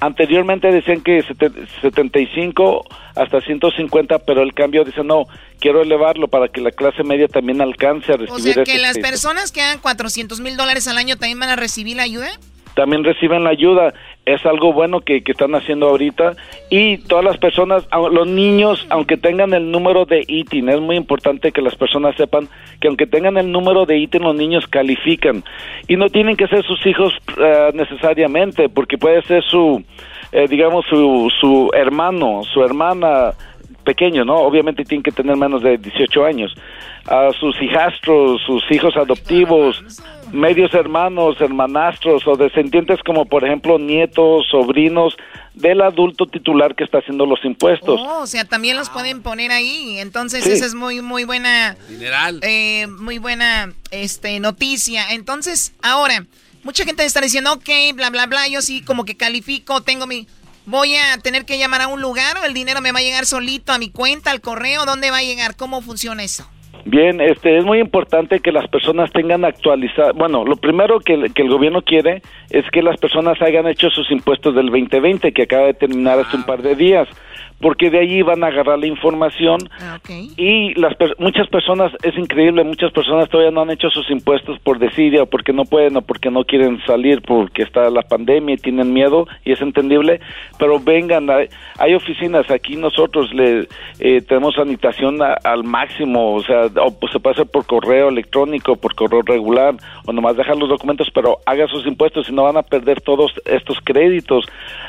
Anteriormente decían que sete- 75 hasta 150, pero el cambio dice no, quiero elevarlo para que la clase media también alcance a O recibir sea, que ese las crédito. personas que hagan 400 mil dólares al año también van a recibir la ayuda. También reciben la ayuda. Es algo bueno que, que están haciendo ahorita. Y todas las personas, los niños, aunque tengan el número de ITIN, es muy importante que las personas sepan que aunque tengan el número de ITIN, los niños califican. Y no tienen que ser sus hijos eh, necesariamente, porque puede ser su, eh, digamos, su, su hermano, su hermana pequeño, ¿no? Obviamente tienen que tener menos de 18 años. A sus hijastros, sus hijos adoptivos, medios hermanos, hermanastros o descendientes como por ejemplo nietos, sobrinos del adulto titular que está haciendo los impuestos. Oh, o sea, también los pueden poner ahí. Entonces, Sí. esa es muy, muy buena. Dineral. eh, muy buena este, noticia. Entonces, ahora, mucha gente está diciendo, ok, bla, bla, bla, yo sí como que califico, tengo mi... ¿Voy a tener que llamar a un lugar o el dinero me va a llegar solito a mi cuenta, al correo? ¿Dónde va a llegar? ¿Cómo funciona eso? Bien, este es muy importante que las personas tengan actualizado. Bueno, lo primero que, el- que el gobierno quiere es que las personas hayan hecho sus impuestos del 2020 que acaba de terminar hace un par de días, porque de allí van a agarrar la información. Y las per- muchas personas es increíble, muchas personas todavía no han hecho sus impuestos por desidia o porque no pueden o porque no quieren salir porque está la pandemia y tienen miedo y es entendible, pero vengan, hay, hay oficinas aquí nosotros le eh, tenemos sanitación a- al máximo, o sea, o, pues, se puede hacer por correo electrónico, por correo regular o nomás dejar los documentos, pero haga sus impuestos y no van a perder todos estos créditos.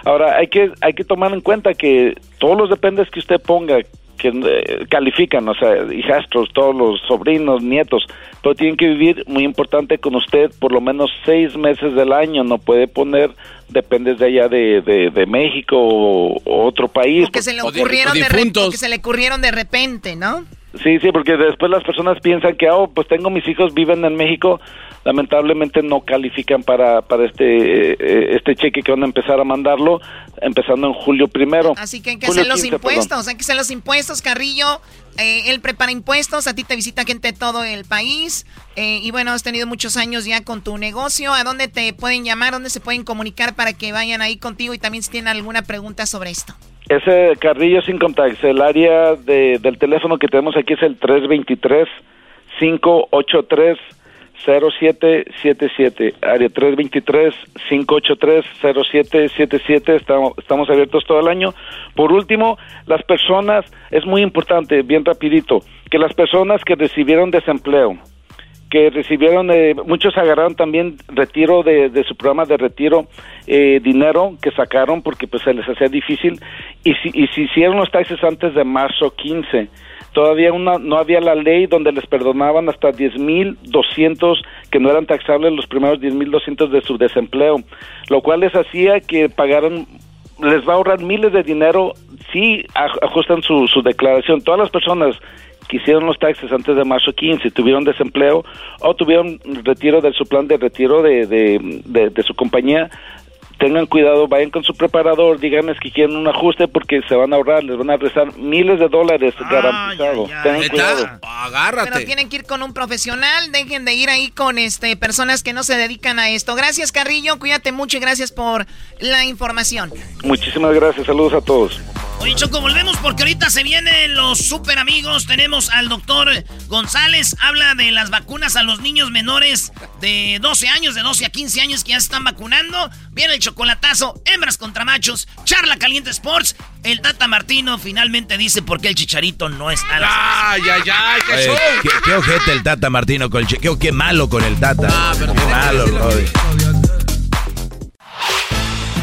Ahora hay que hay que tomar en cuenta que todos los dependes que usted ponga que eh, califican, o sea, hijastros, todos los sobrinos, nietos, pero tienen que vivir, muy importante, con usted por lo menos seis meses del año, no puede poner, dependes de allá de, de, de México o, o otro país. Que se le O de- que se le ocurrieron de repente, ¿no? Sí, sí, porque después las personas piensan que, oh, pues tengo mis hijos, viven en México, lamentablemente no califican para, para este, eh, este cheque que van a empezar a mandarlo, empezando en julio primero. Así que hay que hacer los 15, perdón. impuestos, hay que hacer los impuestos, Carrillo. eh, él prepara impuestos, a ti te visita gente de todo el país. eh, y bueno, has tenido muchos años ya con tu negocio. ¿A dónde te pueden llamar? ¿Dónde se pueden comunicar para que vayan ahí contigo? Y también si tienen alguna pregunta sobre esto. Ese Carrillo sin contacto, el área de, del teléfono que tenemos aquí es el 323-583-0777, área 323-583-0777, estamos, estamos abiertos todo el año. Por último, las personas, es muy importante, bien rapidito, que las personas que recibieron desempleo, que recibieron, eh, muchos agarraron también retiro de, de su programa de retiro, eh, dinero que sacaron porque pues se les hacía difícil y si, y si hicieron los taxes antes de marzo 15, todavía una, no había la ley donde les perdonaban hasta 10.200 que no eran taxables los primeros 10.200 de su desempleo, lo cual les hacía que pagaran les va a ahorrar miles de dinero si aj- ajustan su, su declaración. Todas las personas que hicieron los taxes antes de marzo 15 tuvieron desempleo o tuvieron retiro de su plan de retiro de, de, de- de su compañía, tengan cuidado, vayan con su preparador, díganles que quieren un ajuste porque se van a ahorrar, les van a rezar miles de dólares garantizados. Tengan cuidado. Pero tienen que ir con un profesional, dejen de ir ahí con este personas que no se dedican a esto. Gracias, Carrillo, cuídate mucho y gracias por la información. Muchísimas gracias, saludos a todos. Oye, Choco, volvemos porque ahorita se vienen los super amigos. Tenemos al doctor González. Habla de las vacunas a los niños menores de 12 años, de 12 a 15 años que ya se están vacunando. Viene el chocolatazo, hembras contra machos, charla caliente sports. El Tata Martino finalmente dice por qué el chicharito no es a Ay, ay, ay, qué Oye, show. ¿qué, qué ojete el Tata Martino con el chequeo. Qué malo con el Tata. qué malo, brody.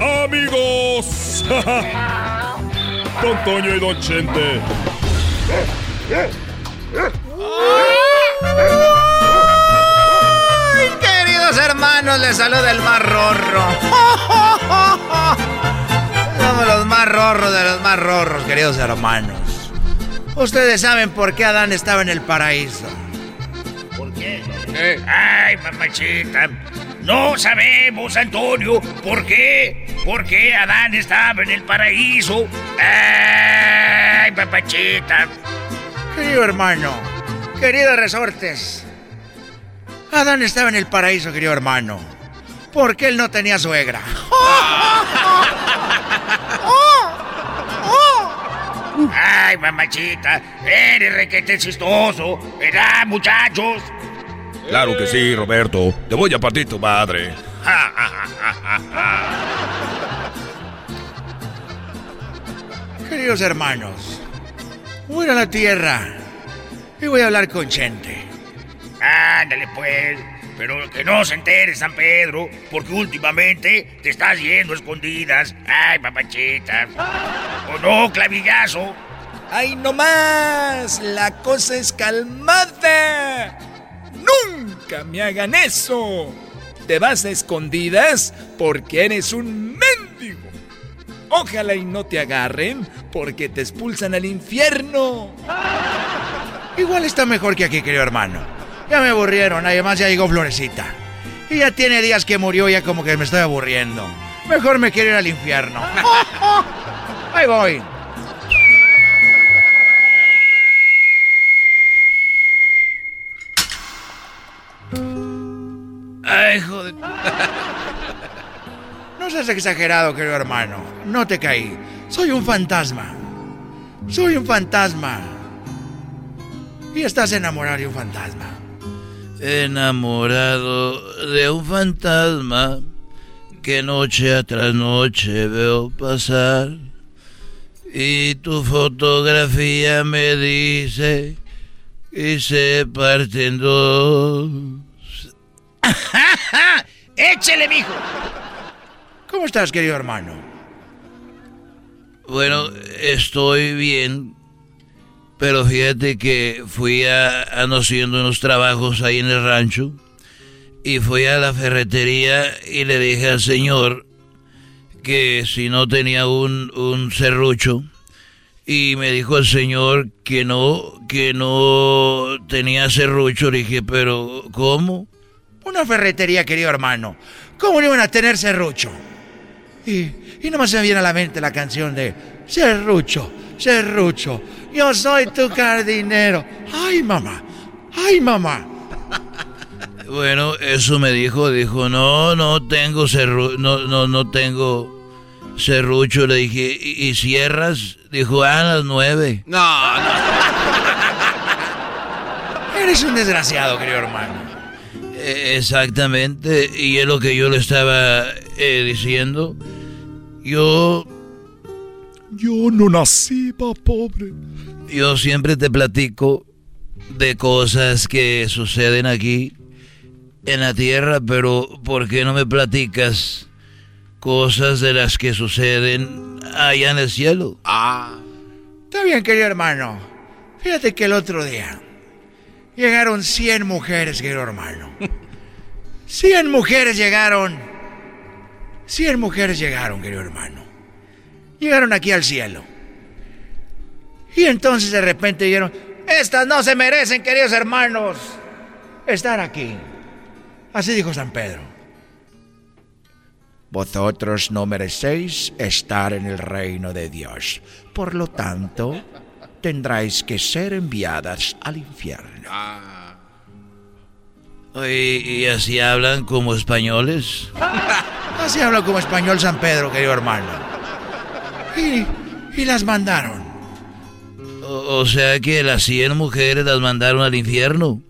amigos. Don Toño y Don Chente. Ay, queridos hermanos, les saluda el más rorro. Somos los más rorros de los más rorros, queridos hermanos. Ustedes saben por qué Adán estaba en el paraíso. ¿Por qué? Ay, mamachita. No sabemos, Antonio, por qué. ¿Por qué Adán estaba en el paraíso? Ay, papachita. Querido hermano, queridos resortes. Adán estaba en el paraíso, querido hermano. Porque él no tenía suegra. Ay, mamachita. Eres requete chistoso. ¿Verdad, muchachos? Claro que sí, Roberto. Te voy a partir tu madre. Queridos hermanos, voy a ir a la tierra y voy a hablar con Chente. Ándale, pues. Pero que no se entere San Pedro, porque últimamente te estás yendo a escondidas. Ay, papachita. ¿O no, clavillazo? ¡Ay, no más! La cosa es calmada. ¡Nunca me hagan eso! Te vas a escondidas porque eres un mendigo. Ojalá y no te agarren porque te expulsan al infierno. Igual está mejor que aquí, querido hermano. Ya me aburrieron, además ya llegó Florecita. Y ya tiene días que murió, ya como que me estoy aburriendo. Mejor me quiero ir al infierno. Ahí voy. Ay, joder. No seas exagerado, querido hermano. No te caí. Soy un fantasma. Soy un fantasma. Y estás enamorado de un fantasma. Enamorado de un fantasma que noche tras noche veo pasar. Y tu fotografía me dice y se parten dos. ¡Échele, mijo! ¿Cómo estás, querido hermano? Bueno, estoy bien, pero fíjate que fui a, haciendo unos trabajos ahí en el rancho y fui a la ferretería y le dije al señor que si no tenía un, un serrucho y me dijo el señor que no, que no tenía serrucho. Le dije, pero ¿cómo? Una ferretería, querido hermano. ¿Cómo no iban a tener serrucho? Y, y nomás se me viene a la mente la canción de Serrucho, Serrucho, yo soy tu jardinero. Ay, mamá, ay, mamá. Bueno, eso me dijo, dijo, no, no tengo serru no, no, no tengo serrucho. Le dije, ¿y, y cierras? Dijo, ah, a las nueve. No, no. Eres un desgraciado, querido hermano. Eh, Exactamente, y es lo que yo le estaba eh, diciendo. Yo, Yo no nací, pa pobre. yo siempre te platico de cosas que suceden aquí en la tierra, pero ¿por qué no me platicas cosas de las que suceden allá en el cielo? Ah. Está bien, querido hermano. Fíjate que el otro día llegaron 100 mujeres, querido hermano. 100 mujeres llegaron. 100 mujeres llegaron, querido hermano. Llegaron aquí al cielo. Y entonces de repente dijeron, estas no se merecen, queridos hermanos, estar aquí. Así dijo San Pedro. Vosotros no merecéis estar en el reino de Dios. Por lo tanto, tendráis que ser enviadas al infierno. Oye, ¿Y así hablan como españoles? Así habla como español San Pedro, querido hermano. Y, y las mandaron. O, o sea que las 100 mujeres las mandaron al infierno.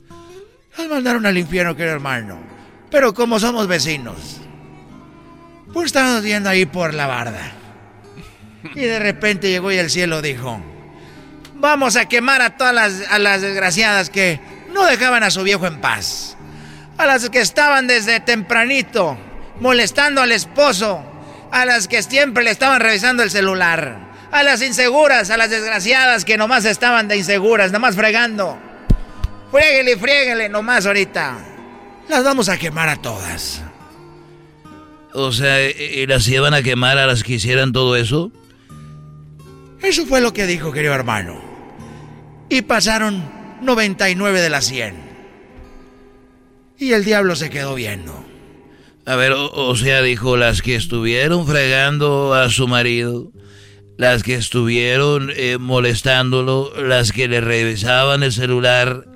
Las mandaron al infierno, querido hermano. Pero como somos vecinos, pues estábamos viendo ahí por la barda. Y de repente llegó y el cielo dijo, vamos a quemar a todas las, a las desgraciadas que no dejaban a su viejo en paz. A las que estaban desde tempranito molestando al esposo. A las que siempre le estaban revisando el celular. A las inseguras, a las desgraciadas que nomás estaban de inseguras, nomás fregando. Fréguele, fréguele nomás ahorita. Las vamos a quemar a todas. O sea, ¿y y las iban a quemar a las que hicieran todo eso? Eso fue lo que dijo, querido hermano. Y pasaron 99 de las 100. Y el diablo se quedó viendo. A ver, o, o sea, dijo, las que estuvieron fregando a su marido, las que estuvieron eh, molestándolo, las que le revisaban el celular,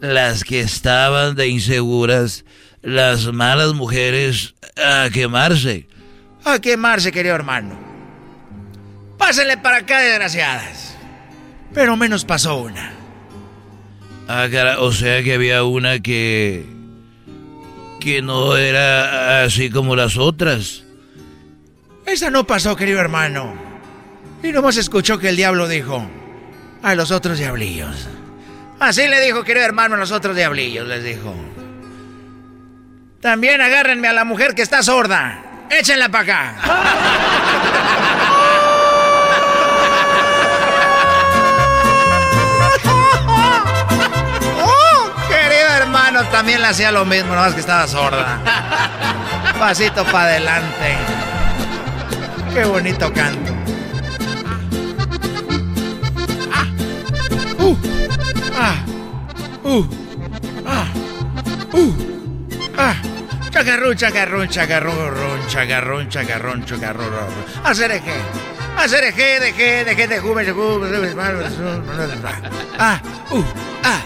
las que estaban de inseguras, las malas mujeres a quemarse. A quemarse, querido hermano. Pásenle para acá, desgraciadas. Pero menos pasó una. Ah, cara, o sea que había una que... que no era así como las otras. Esa no pasó, querido hermano. Y nomás escuchó que el diablo dijo a los otros diablillos. Así le dijo, querido hermano, a los otros diablillos, les dijo. También agárrenme a la mujer que está sorda. Échenla para acá. también le hacía lo mismo, nomás que estaba sorda. Pasito para adelante. Qué bonito canto. Uh, ah, uh, ah, uh, ah. Chacarrún, chacarrún, chacarrún, chacarrún, chacarrún, chacarrún. Hacer eje. Hacer eje, deje, deje, de juve, de juve, Ah, uh, ah.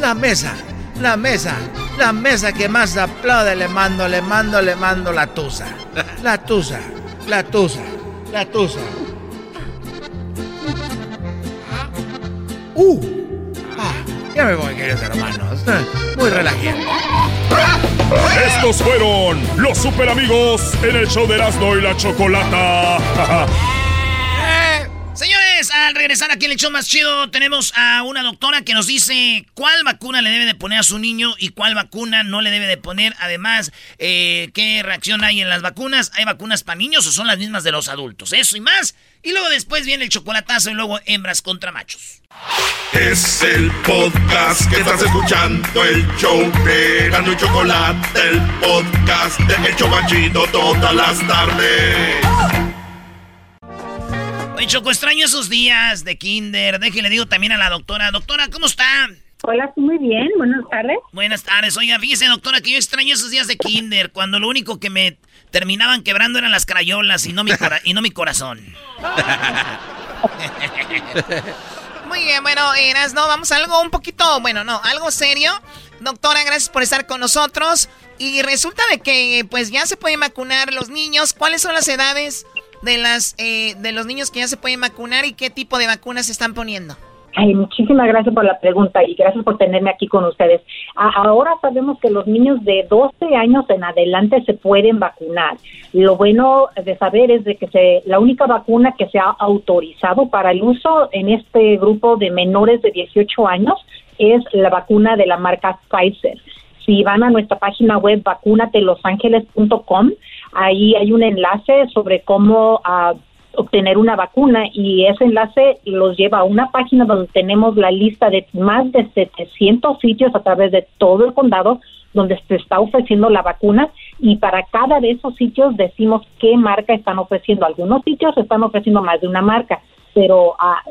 La mesa, la mesa, la mesa que más aplaude, le mando, le mando, le mando la tusa. La tusa, la tusa, la tusa. Uh, ah, ya me voy, queridos hermanos. Muy relajado. Estos fueron los super amigos en el show de Erasmo y la Chocolata. Al regresar aquí el show más chido, tenemos a una doctora que nos dice cuál vacuna le debe de poner a su niño y cuál vacuna no le debe de poner. Además, eh, qué reacción hay en las vacunas. ¿Hay vacunas para niños o son las mismas de los adultos? Eso y más. Y luego después viene el chocolatazo y luego hembras contra machos. Es el podcast que estás escuchando, el show de y Chocolate, el podcast de El todas las tardes. Oye, Choco, extraño esos días de kinder. Déjenle digo también a la doctora. Doctora, ¿cómo está? Hola, estoy muy bien. Buenas tardes. Buenas tardes. Oiga, fíjese, doctora, que yo extraño esos días de kinder, cuando lo único que me terminaban quebrando eran las crayolas y no mi, cora- y no mi corazón. Muy bien, bueno, Eras, no, vamos a algo un poquito, bueno, no, algo serio. Doctora, gracias por estar con nosotros. Y resulta de que, pues, ya se pueden vacunar los niños. ¿Cuáles son las edades de las eh, de los niños que ya se pueden vacunar y qué tipo de vacunas se están poniendo? Ay, muchísimas gracias por la pregunta y gracias por tenerme aquí con ustedes. ahora sabemos que los niños de 12 años en adelante se pueden vacunar. Lo bueno de saber es de que se, la única vacuna que se ha autorizado para el uso en este grupo de menores de 18 años es la vacuna de la marca Pfizer. Si van a nuestra página web vacunatelosangeles.com, ahí hay un enlace sobre cómo uh, obtener una vacuna y ese enlace los lleva a una página donde tenemos la lista de más de 700 sitios a través de todo el condado donde se está ofreciendo la vacuna y para cada de esos sitios decimos qué marca están ofreciendo. Algunos sitios están ofreciendo más de una marca, pero ah,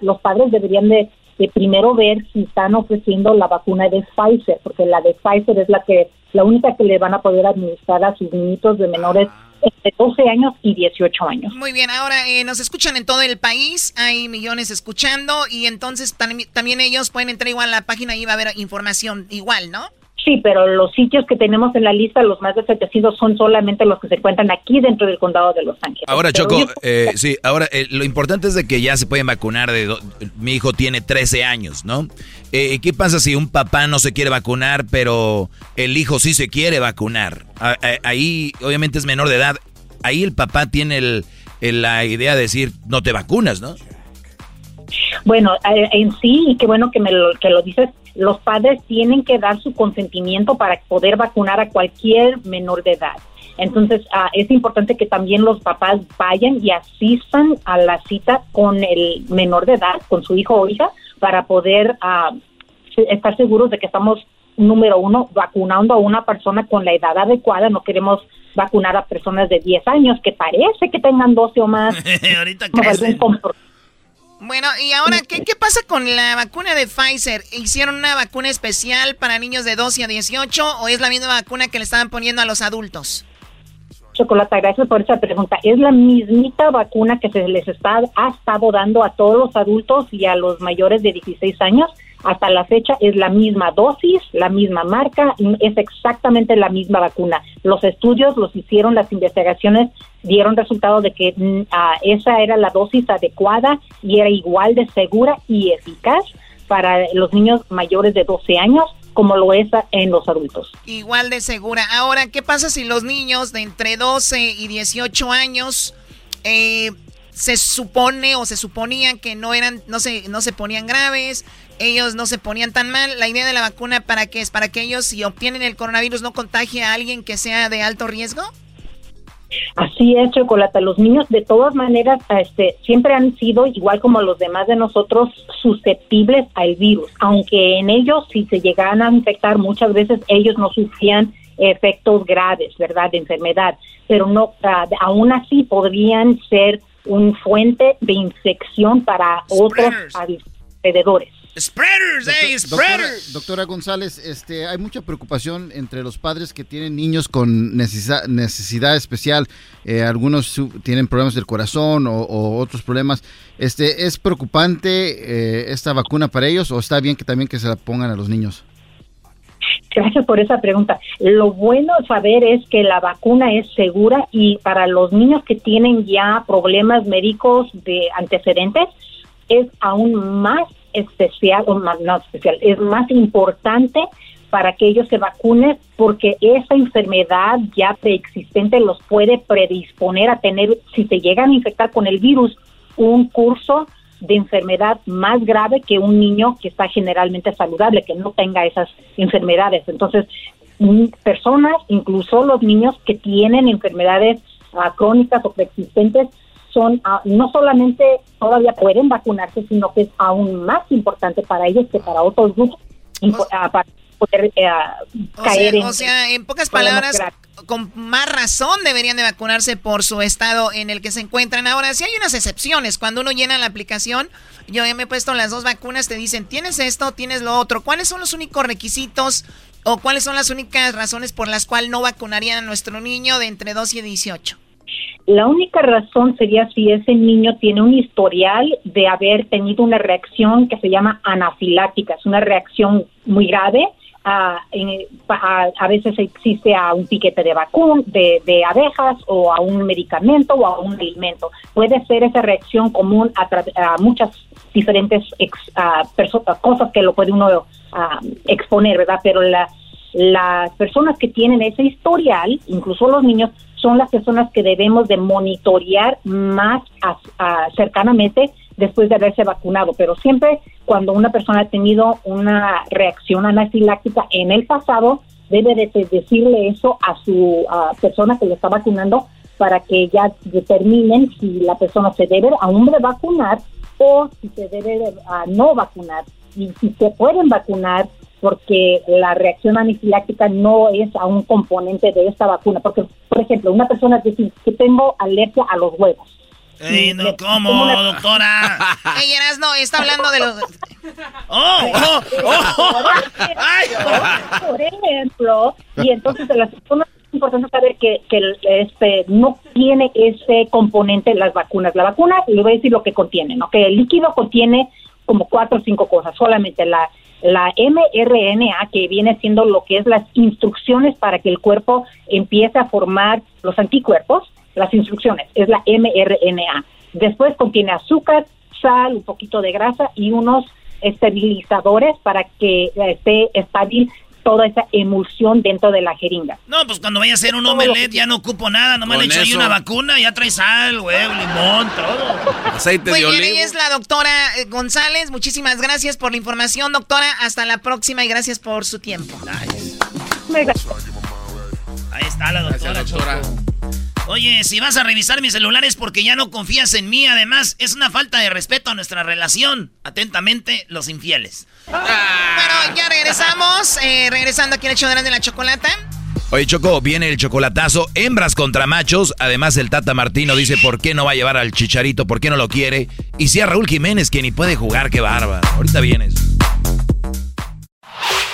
los padres deberían de, de, primero ver si están ofreciendo la vacuna de Pfizer, porque la de Pfizer es la que la única que le van a poder administrar a sus niñitos de menores entre 12 años y 18 años. Muy bien, ahora eh, nos escuchan en todo el país, hay millones escuchando y entonces también ellos pueden entrar igual a la página y va a haber información igual, ¿no? Sí, pero los sitios que tenemos en la lista, los más de 700, son solamente los que se encuentran aquí dentro del condado de Los Ángeles. Ahora, Choco, eh, sí, ahora eh, lo importante es de que ya se pueden vacunar. De mi hijo tiene 13 años, ¿no? Eh, ¿Qué pasa si un papá no se quiere vacunar, pero el hijo sí se quiere vacunar? Ahí, obviamente, es menor de edad. Ahí el papá tiene el, la idea de decir, no te vacunas, ¿no? Bueno, en sí, y qué bueno que me lo, que lo dices, los padres tienen que dar su consentimiento para poder vacunar a cualquier menor de edad. Entonces, ah, es importante que también los papás vayan y asistan a la cita con el menor de edad, con su hijo o hija, para poder ah, estar seguros de que estamos, número uno, vacunando a una persona con la edad adecuada. No queremos vacunar a personas de 10 años que parece que tengan 12 o más. Ahorita bueno, y ahora, ¿qué, ¿qué pasa con la vacuna de Pfizer? ¿Hicieron una vacuna especial para niños de 12 a 18 o es la misma vacuna que le estaban poniendo a los adultos? Chocolata, gracias por esa pregunta. Es la mismita vacuna que se les está, ha estado dando a todos los adultos y a los mayores de 16 años hasta la fecha es la misma dosis, la misma marca, es exactamente la misma vacuna. Los estudios los hicieron, las investigaciones dieron resultado de que ah, esa era la dosis adecuada y era igual de segura y eficaz para los niños mayores de 12 años como lo es en los adultos. Igual de segura. Ahora, ¿qué pasa si los niños de entre 12 y 18 años eh, se supone o se suponían que no eran, no se, no se ponían graves, ellos no se ponían tan mal. La idea de la vacuna para qué es para que ellos si obtienen el coronavirus no contagie a alguien que sea de alto riesgo. Así es, Chocolata. Los niños, de todas maneras, este, siempre han sido, igual como los demás de nosotros, susceptibles al virus. Aunque en ellos, si se llegaran a infectar, muchas veces ellos no sufrían efectos graves, ¿verdad?, de enfermedad. Pero no, ah, aún así podrían ser un fuente de infección para otros alrededores. Spreaders, hey, spreaders. Doctora, González, este, hay mucha preocupación entre los padres que tienen niños con necesidad, necesidad especial. Eh, algunos tienen problemas del corazón o, otros problemas. Este, ¿Es preocupante eh, esta vacuna para ellos o está bien que también que se la pongan a los niños? Gracias por esa pregunta. Lo bueno saber es que la vacuna es segura y para los niños que tienen ya problemas médicos de antecedentes es aún más especial, o más, no especial, es más importante para que ellos se vacunen porque esa enfermedad ya preexistente los puede predisponer a tener, si se llegan a infectar con el virus, un curso de enfermedad más grave que un niño que está generalmente saludable, que no tenga esas enfermedades. Entonces, mm, personas, incluso los niños que tienen enfermedades ah, crónicas o preexistentes, son ah, no solamente todavía pueden vacunarse, sino que es aún más importante para ellos que para otros grupos ah, para poder eh, caer en... O sea, en pocas palabras, con más razón deberían de vacunarse por su estado en el que se encuentran. Ahora, si hay unas excepciones, cuando uno llena la aplicación, yo ya me he puesto las dos vacunas, te dicen, tienes esto, tienes lo otro. ¿Cuáles son los únicos requisitos o cuáles son las únicas razones por las cuales no vacunarían a nuestro niño de entre 2 y 18? La única razón sería si ese niño tiene un historial de haber tenido una reacción que se llama anafiláctica, es una reacción muy grave a, en- a, a veces existe a un piquete de vacuna, de, de abejas o a un medicamento o a un alimento. Puede ser esa reacción común a, a muchas diferentes ex- a a cosas que lo puede uno ah, exponer, ¿verdad? Pero la, las personas que tienen ese historial, incluso los niños, son las personas que debemos de monitorear más a- a- cercanamente después de haberse vacunado. Pero siempre cuando una persona ha tenido una reacción anafiláctica en el pasado, debe de de- decirle eso a su ah, persona que le está vacunando para que ya determinen si la persona se debe aún de vacunar o si se debe de, ah, no vacunar. Y si se pueden vacunar porque la reacción anafiláctica no es a un componente de esta vacuna. Porque, por ejemplo, una persona dice que tengo alergia a los huevos. Ey, no, ¿cómo, ¿Cómo le- doctora? Ey, no está hablando de los... ¡Oh! ¡Oh! ¡Oh! por ejemplo, y entonces de las personas es importante saber que, que el- este no tiene ese componente las vacunas. La vacuna, le voy a decir lo que contiene, ¿no? Que el líquido contiene como cuatro o cinco cosas, solamente la la mRNA que viene siendo lo que es las instrucciones para que el cuerpo empiece a formar los anticuerpos, las instrucciones, es la mRNA. Después contiene azúcar, sal, un poquito de grasa y unos estabilizadores para que esté estable toda esa emulsión dentro de la jeringa. No, pues cuando vaya a hacer un omelette ya no ocupo nada. Nomás Con le echo ahí una vacuna, ya trae sal, huevo, limón, todo. Aceite Muy de bien, olivo. ella es la doctora eh, González. Muchísimas gracias por la información, doctora. Hasta la próxima y gracias por su tiempo. Ahí está la doctora. doctora. Oye, si vas a revisar mi celular es porque ya no confías en mí. Además, es una falta de respeto a nuestra relación. Atentamente, los infieles. Bueno, ya regresamos. eh, regresando aquí al hecho de la chocolata. Oye, Choco, viene el chocolatazo, hembras contra machos. Además, el Tata Martino dice por qué no va a llevar al Chicharito, por qué no lo quiere. Y si a Raúl Jiménez, que ni puede jugar, qué bárbaro. Ahorita vienes.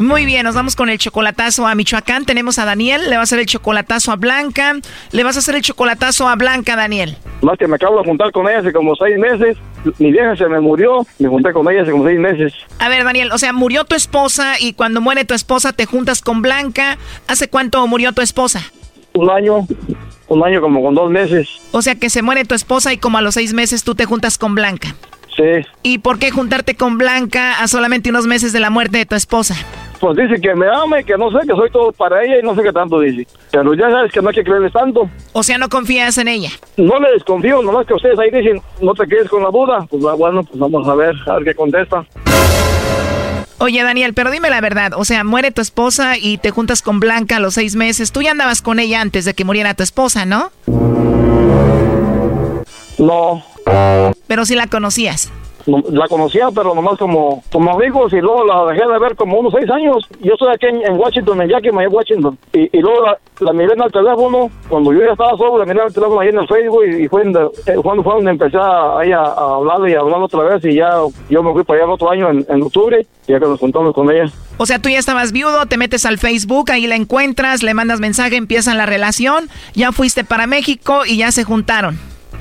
Muy bien, nos vamos con el chocolatazo a Michoacán. Tenemos a Daniel, le va a hacer el chocolatazo a Blanca. Le vas a hacer el chocolatazo a Blanca, Daniel. Más que me acabo de juntar con ella hace como seis meses. Mi vieja se me murió. Me junté con ella hace como seis meses. A ver, Daniel, o sea, murió tu esposa y cuando muere tu esposa te juntas con Blanca. ¿Hace cuánto murió tu esposa? Un año, un año como con dos meses. O sea, que se muere tu esposa y como a los seis meses tú te juntas con Blanca. Sí. ¿Y por qué juntarte con Blanca a solamente unos meses de la muerte de tu esposa? Pues dice que me ama y que no sé, que soy todo para ella y no sé qué tanto dice. Pero ya sabes que no hay que creerles tanto. O sea, no confías en ella. No le desconfío, nomás que ustedes ahí dicen, no te quedes con la duda. Pues ah, bueno, pues vamos a ver, a ver qué contesta. Oye, Daniel, pero dime la verdad. O sea, muere tu esposa y te juntas con Blanca a los seis meses. Tú ya andabas con ella antes de que muriera tu esposa, ¿no? No, Pero sí la conocías. La conocía, pero nomás como, como amigos y luego la dejé de ver como unos seis años. Yo estoy aquí en, Washington, en Yakima, en Washington. Y, luego la, miré en el teléfono, cuando yo ya estaba solo, la miré en el teléfono ahí en el Facebook y, y fue, en de- eh, cuando fue donde empecé a, ahí a, hablar y a hablar otra vez y ya yo me fui para allá el otro año en, en octubre, ya que nos juntamos con ella. O sea, tú ya estabas viudo, te metes al Facebook, ahí la encuentras, le mandas mensaje, empiezan la relación, ya fuiste para México y ya se juntaron.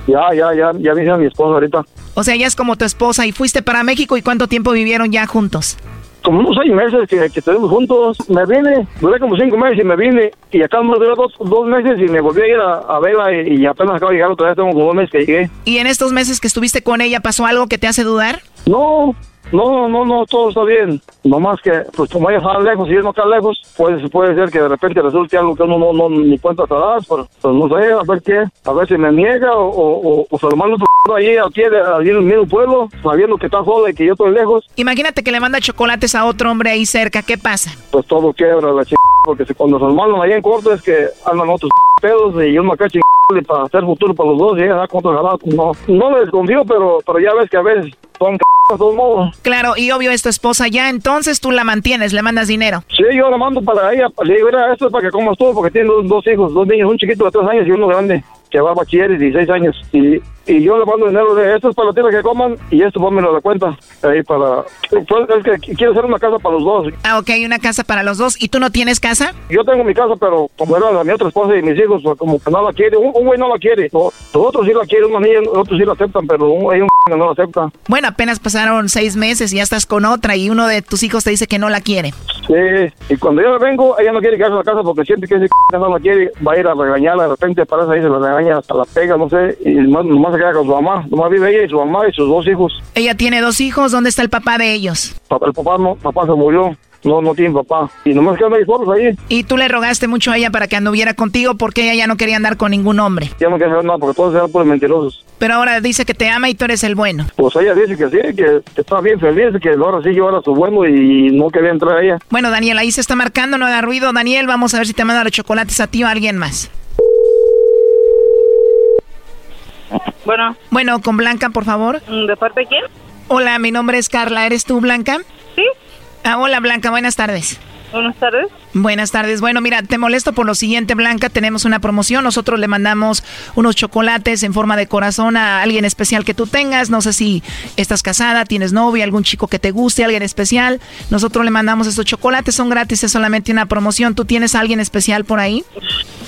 Ya, ya, ya, ya vine a mi esposa ahorita. O sea, ya es como tu esposa y fuiste para México y cuánto tiempo vivieron ya juntos. Como unos seis meses que, que estuvimos juntos, me vine, duré como cinco meses y me vine, y acá me duré dos, dos meses y me volví a ir a, a verla y, y apenas acabo de llegar otra vez, tengo como dos meses que llegué. ¿Y en estos meses que estuviste con ella pasó algo que te hace dudar? No, no, no, no, todo está bien. Nomás que, pues como ella está lejos y yo no está lejos, puede, puede ser que de repente resulte algo que uno no, no ni cuenta das, pero pues no sé, a ver qué, a ver si me niega o, o, o se lo mando otro allí, aquí, allí en el mismo pueblo, sabiendo que está sola y que yo estoy lejos, Imagínate que le manda chocolates a otro hombre ahí cerca, ¿qué pasa? pues todo quiebra la ch... porque si cuando se lo mandan allá en corto es que andan otros pedos y yo me acá chingando para hacer futuro para los dos y ella con otro No, no me desconfío, pero, pero ya ves que a veces son c todos modos. Claro, y obvio es tu esposa ya, entonces tú la mantienes, le mandas dinero. Sí, yo la mando para ella. Le digo, mira, esto es para que comas todo, porque tiene dos, dos hijos, dos niños, un chiquito de tres años y uno grande que va a bachiller y 16 años. Y, y yo le mando dinero de esto es para los tíos que coman y esto pónmelo de cuenta. Ahí para. Pues, es que quiero hacer una casa para los dos. Ah, ok, una casa para los dos. ¿Y tú no tienes casa? Yo tengo mi casa, pero como era la mi otra esposa y mis hijos, pues, como que no la quiere. Un, un güey no la quiere. No, los otros sí la quieren, unos niños, otros sí la aceptan, pero un, hay un que no la acepta. Bueno, apenas pasaron seis meses y ya estás con otra y uno de tus hijos te dice que no la quiere. Sí, y cuando yo vengo, ella no quiere quedarse en la casa porque siente que ese no la quiere, va a ir a regañarla, de repente parece ahí, se la regaña, hasta la pega, no sé, y nomás se queda con su mamá, nomás vive ella y su mamá y sus dos hijos. Ella tiene dos hijos, ¿dónde está el papá de ellos? Papá, el papá no, papá se murió, no, no tiene papá, y nomás quedan ahí solos ahí. Y tú le rogaste mucho a ella para que anduviera contigo porque ella ya no quería andar con ningún hombre. Ya no saber nada porque todos eran por mentirosos. Pero ahora dice que te ama y tú eres el bueno. Pues ella dice que sí, que, que está bien feliz, que ahora sí yo era su bueno y no quería entrar a ella. Bueno, Daniel, ahí se está marcando, no haga ruido. Daniel, vamos a ver si te manda los chocolates a ti o a alguien más. Bueno, Bueno, con Blanca, por favor. ¿de parte de quién? Hola, mi nombre es Carla. ¿Eres tú, Blanca? Sí. Ah, hola, Blanca. Buenas tardes. Buenas tardes. Buenas tardes. Bueno, mira, te molesto por lo siguiente, Blanca. Tenemos una promoción. Nosotros le mandamos unos chocolates en forma de corazón a alguien especial que tú tengas. No sé si estás casada, tienes novia, algún chico que te guste, alguien especial. Nosotros le mandamos estos chocolates. Son gratis, es solamente una promoción. ¿Tú tienes a alguien especial por ahí?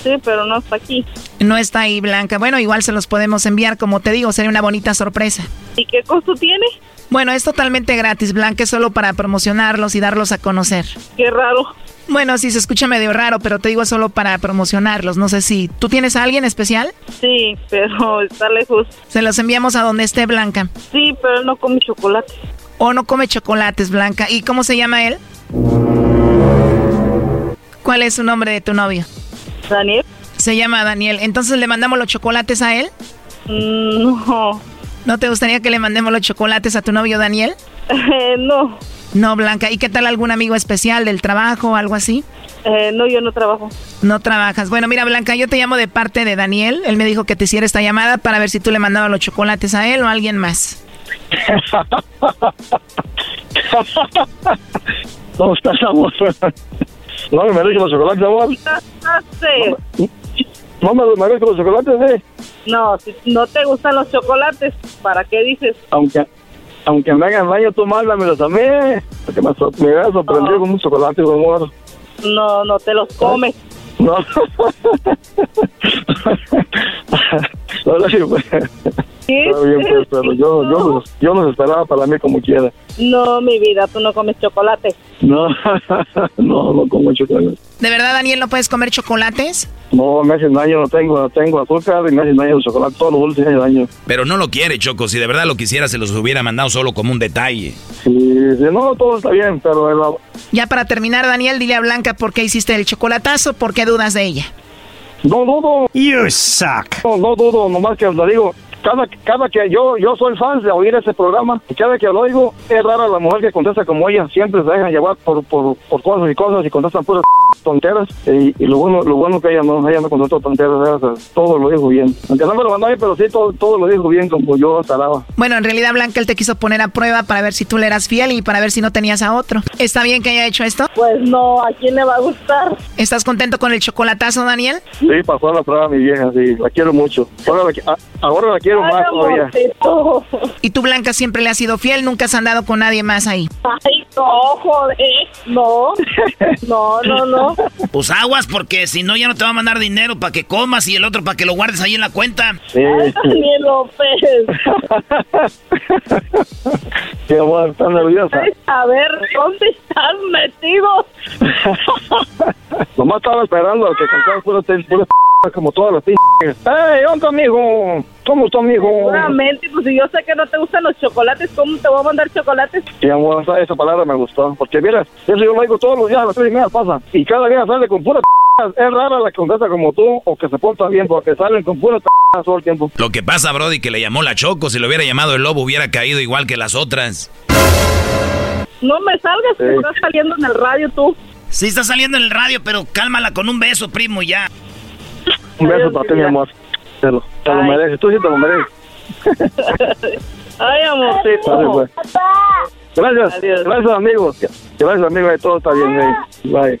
Sí, pero no está aquí. No está ahí, Blanca. Bueno, igual se los podemos enviar. Como te digo, sería una bonita sorpresa. ¿Y qué costo tiene? Bueno, es totalmente gratis, Blanca. Es solo para promocionarlos y darlos a conocer. Qué raro. Bueno, sí, se escucha medio raro, pero te digo solo para promocionarlos. No sé si. ¿Tú tienes a alguien especial? Sí, pero está lejos. Se los enviamos a donde esté Blanca. Sí, pero él no come chocolate. O no come chocolates, Blanca. ¿Y cómo se llama él? ¿Cuál es su nombre de tu novio? Daniel. Se llama Daniel. Entonces le mandamos los chocolates a él. Mm, no. ¿No te gustaría que le mandemos los chocolates a tu novio Daniel? Eh, no. No, Blanca. ¿Y qué tal algún amigo especial del trabajo o algo así? Eh, no, yo no trabajo. No trabajas. Bueno, mira, Blanca, yo te llamo de parte de Daniel. Él me dijo que te hiciera esta llamada para ver si tú le mandabas los chocolates a él o a alguien más. ¿Cómo estás, amor? No me merezco los chocolates, amor. Sí. No me merezco los chocolates, eh. No, si no te gustan los chocolates, ¿para qué dices? Aunque, aunque me hagan daño, tú mándamelos a mí. Porque me, me hubieras sorprendido con un chocolate, amor. No, no te los comes. No. Ahora sí, pues. ¿Qué? Está bien, pues, pero yo, yo, los, yo los esperaba para mí como quiera. No, mi vida, tú no comes chocolate. No, no, no como chocolate. ¿De verdad, Daniel, no puedes comer chocolates? No, me hacen daño, no tengo, no tengo azúcar y me hacen daño el chocolate. Todos los dulces hacen daño. Pero no lo quiere, Choco. Si de verdad lo quisiera, se los hubiera mandado solo como un detalle. Sí, sí, no, todo está bien, pero el- Ya para terminar, Daniel, dile a Blanca por qué hiciste el chocolatazo, por qué dudas de ella. No dudo. You suck. No, no dudo, nomás que lo digo. Cada, cada que yo yo soy fan de oír ese programa, y cada que lo oigo, es rara la mujer que contesta como ella. Siempre se dejan llevar por, por, por cosas y cosas y contestan puras tonteras. Y, y lo bueno lo bueno que ella no, ella no contestó tonteras, ella, o sea, todo lo dijo bien. Aunque no me lo mandó a mí, pero sí, todo, todo lo dijo bien como yo esperaba. Bueno, en realidad Blanca él te quiso poner a prueba para ver si tú le eras fiel y para ver si no tenías a otro. ¿Está bien que haya hecho esto? Pues no, ¿a quién le va a gustar? ¿Estás contento con el chocolatazo, Daniel? Sí, pasó la prueba mi vieja, sí, la quiero mucho. Ahora la, ahora la quiero más todavía. Y tú, Blanca, siempre le has sido fiel, nunca has andado con nadie más ahí. Ay, no, joder. No. No, no, no. Pues aguas, porque si no, ya no te va a mandar dinero para que comas y el otro para que lo guardes ahí en la cuenta. Sí. Daniel López. Sí, amor, está nerviosa. A ver, ¿dónde estás metido? Nomás estaba esperando a que cantaras pura, ten- pura como todas las p***. ¡Ey, onda, amigo! ¿Cómo está, amigo? Seguramente, pues si yo sé que no te gustan los chocolates, ¿cómo te voy a mandar chocolates? Sí, amor, esa, esa palabra me gustó. Porque, mira, eso yo lo digo todos los días, a las tres y media pasa. Y cada día sale con pura p***. Es rara la que contesta como tú o que se porta bien, porque salen con pura p*** todo el tiempo. Lo que pasa, Brody, que le llamó la Choco. Si lo hubiera llamado el lobo, hubiera caído igual que las otras. No me salgas, que Sí. estás saliendo en el radio tú. Sí está saliendo en el radio, pero cálmala con un beso, primo, ya. Un beso para ti, mi amor. Te lo, te lo mereces, tú sí te lo mereces. Ay, amorcito. Pues. Gracias, gracias amigos. Gracias amigos, todo está bien. eh. Bye.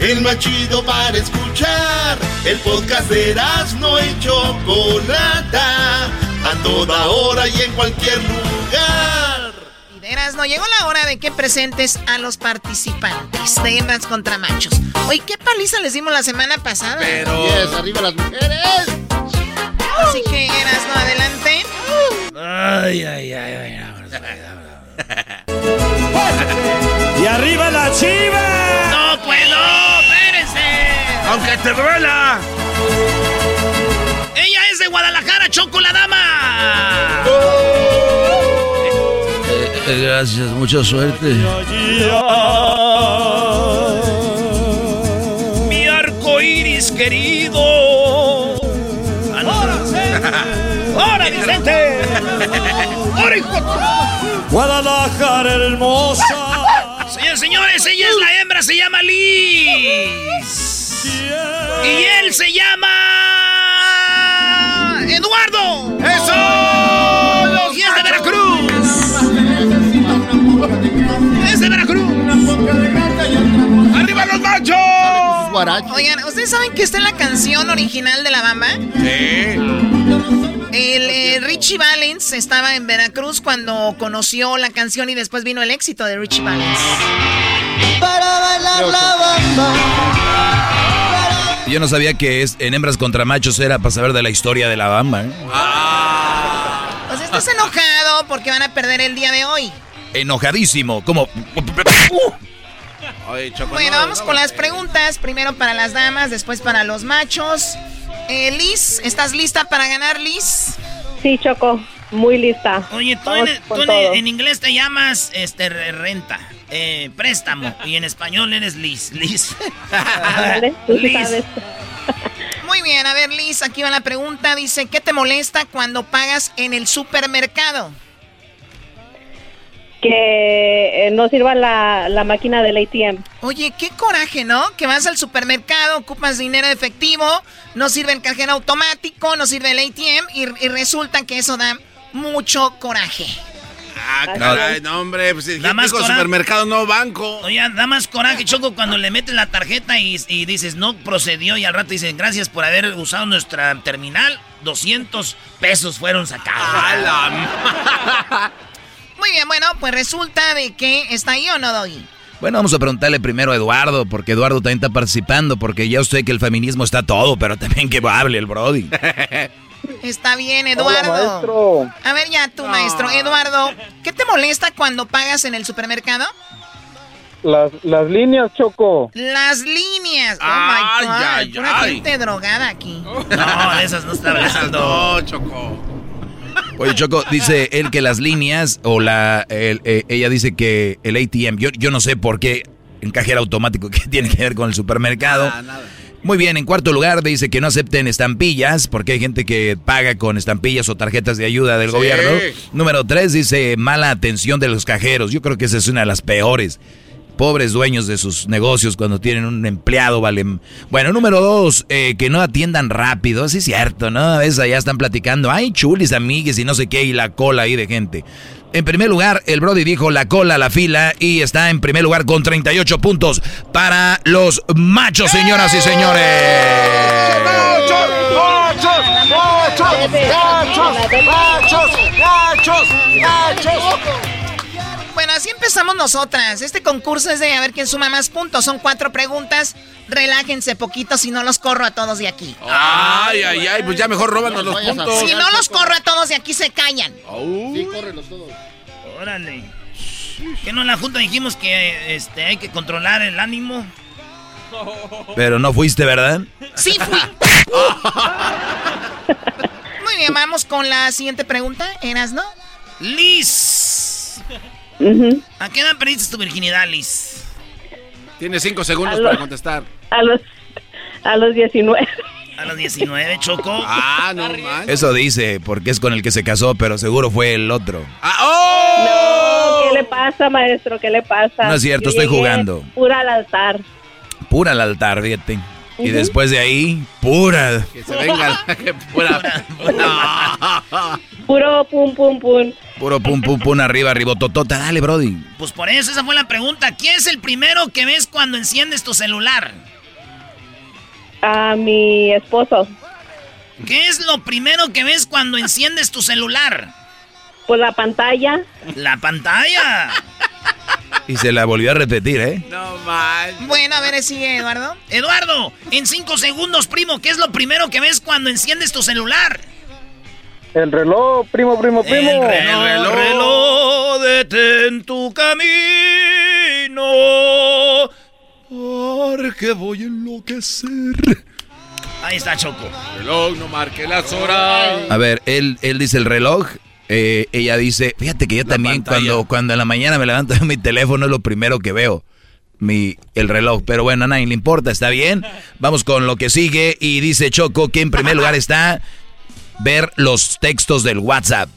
El más chido para escuchar. El podcast de no y Chocolata. A toda hora y en cualquier lugar. Eras, no llegó la hora de que presentes a los participantes de hembras contra machos. Oye, ¿qué paliza les dimos la semana pasada? Pero... Yes, arriba las mujeres. Así que eras, no adelante. Ay, ay, ay, ay. Y arriba la chiva. Aunque te duela. Ella es de Guadalajara, Choco la dama. Eh, gracias, mucha suerte. Mi arco iris querido. Ah, no. ¡Ahora, Vicente! ¡Ahora, hijo! Guadalajara hermosa. Señores, señores, ella es la hembra, se llama Liz. Y él se llama. ¡Eduardo! ¡Eso! Y es de Veracruz. Es de Veracruz. ¡Arriba los machos! Oigan, ¿ustedes saben que está en la canción original de La Bamba? El eh, Richie Valens estaba en Veracruz cuando conoció la canción y después vino el éxito de Richie Valens. Para bailar la bamba. Yo no sabía que es, en hembras contra machos era para saber de la historia de la bamba. ¿eh? O sea, estás enojado porque van a perder el día de hoy. Enojadísimo. Como... Bueno, vamos con las preguntas. Primero para las damas, después para los machos. Eh, Liz, ¿estás lista para ganar, Liz? Sí, Choco, muy lista. Oye, tú, en, tú inglés te llamas este, re- renta, eh, préstamo, y en español eres Liz. Liz. Sí Liz. sabes. Muy bien, a ver, Liz, aquí va la pregunta. Dice, ¿qué te molesta cuando pagas en el supermercado? Que eh, no sirva la, la máquina del ATM. Oye, qué coraje, ¿no? Que vas al supermercado, ocupas dinero efectivo, no sirve el cajero automático, no sirve el ATM y, y resulta que eso da mucho coraje. Ah, caray, no, hombre. Pues si Da más coraje. supermercado, no banco. Oye, da más coraje, Choco, cuando le metes la tarjeta y, y dices, no procedió, y al rato dicen, gracias por haber usado nuestra terminal, 200 pesos fueron sacados. Muy bien, bueno, pues resulta de que está ahí o no, Doggy. Bueno, vamos a preguntarle primero a Eduardo, porque Eduardo también está participando, porque ya usted que el feminismo está todo, pero también que hable el Brody. Está bien, Eduardo. maestro. A ver ya tú, maestro. Eduardo, ¿qué te molesta cuando pagas en el supermercado? Las, las líneas, Choco. Las líneas. Oh Ay, my God. ay, pura ay. gente drogada aquí. No, de esas no está hablando. No, Choco. Oye, Choco, dice él que las líneas, o la, el- eh, ella dice que el ATM, yo, yo no sé por qué cajero automático que tiene que ver con el supermercado. Muy bien, en cuarto lugar dice que no acepten estampillas, porque hay gente que paga con estampillas o tarjetas de ayuda del Sí. gobierno. Número tres dice mala atención de los cajeros. Yo creo que esa es una de las peores. Pobres dueños de sus negocios cuando tienen un empleado, vale. Bueno, número dos, eh, que no atiendan rápido. Sí, es cierto, ¿no? A veces allá están platicando, ay, chulis, amigues y no sé qué, y la cola ahí de gente. En primer lugar, el Brody dijo la cola, la fila, y está en primer lugar con 38 puntos para los machos, señoras y señores. Bueno, así empezamos nosotras. Este concurso es de a ver quién suma más puntos. Son cuatro preguntas. Relájense poquito si no los corro a todos de aquí. Ay, ay, ay, pues ya mejor róbanos los puntos. Si no los corro a todos de aquí, se callan. Sí, córrelos todos. Órale. Que no en la junta dijimos que este, hay que controlar el ánimo. Pero no fuiste, ¿verdad? Sí fui. Muy bien, vamos con la siguiente pregunta, Eras, ¿no? Liz. ¿A qué edad perdiste tu virginidad, Liz? Tiene cinco segundos lo- para contestar. A los, a los 19. A los 19, Choco. Ah, no manches. Eso dice, porque es con el que se casó, pero seguro fue el otro. No, ¿qué le pasa, maestro? ¿Qué le pasa? No es cierto, Yo estoy jugando. Pura al altar. Pura al altar, fíjate. Y después de ahí, pura. Que se venga. que pura. Puro pum, pum, pum. Puro pum pum pum arriba, ribototota. Dale, Brody. Pues por eso esa fue la pregunta. ¿Quién es el primero que ves cuando enciendes tu celular? A mi esposo. ¿Qué es lo primero que ves cuando enciendes tu celular? Pues la pantalla. La pantalla. Y se la volvió a repetir, ¿eh? No manches. Bueno, a ver, sigue, Eduardo. Eduardo, en cinco segundos, primo, ¿qué es lo primero que ves cuando enciendes tu celular? El reloj, primo, primo, primo. El reloj, reloj. reloj, detén tu camino. Porque voy a enloquecer. Ahí está Choco. Reloj, no marque las horas. A ver, él, él dice el reloj. Eh, ella dice, fíjate que yo también cuando, cuando en la mañana me levanto de mi teléfono es lo primero que veo. Mi, el reloj. Pero bueno, a nadie le importa, está bien. Vamos con lo que sigue. Y dice Choco que en primer lugar está ver los textos del WhatsApp.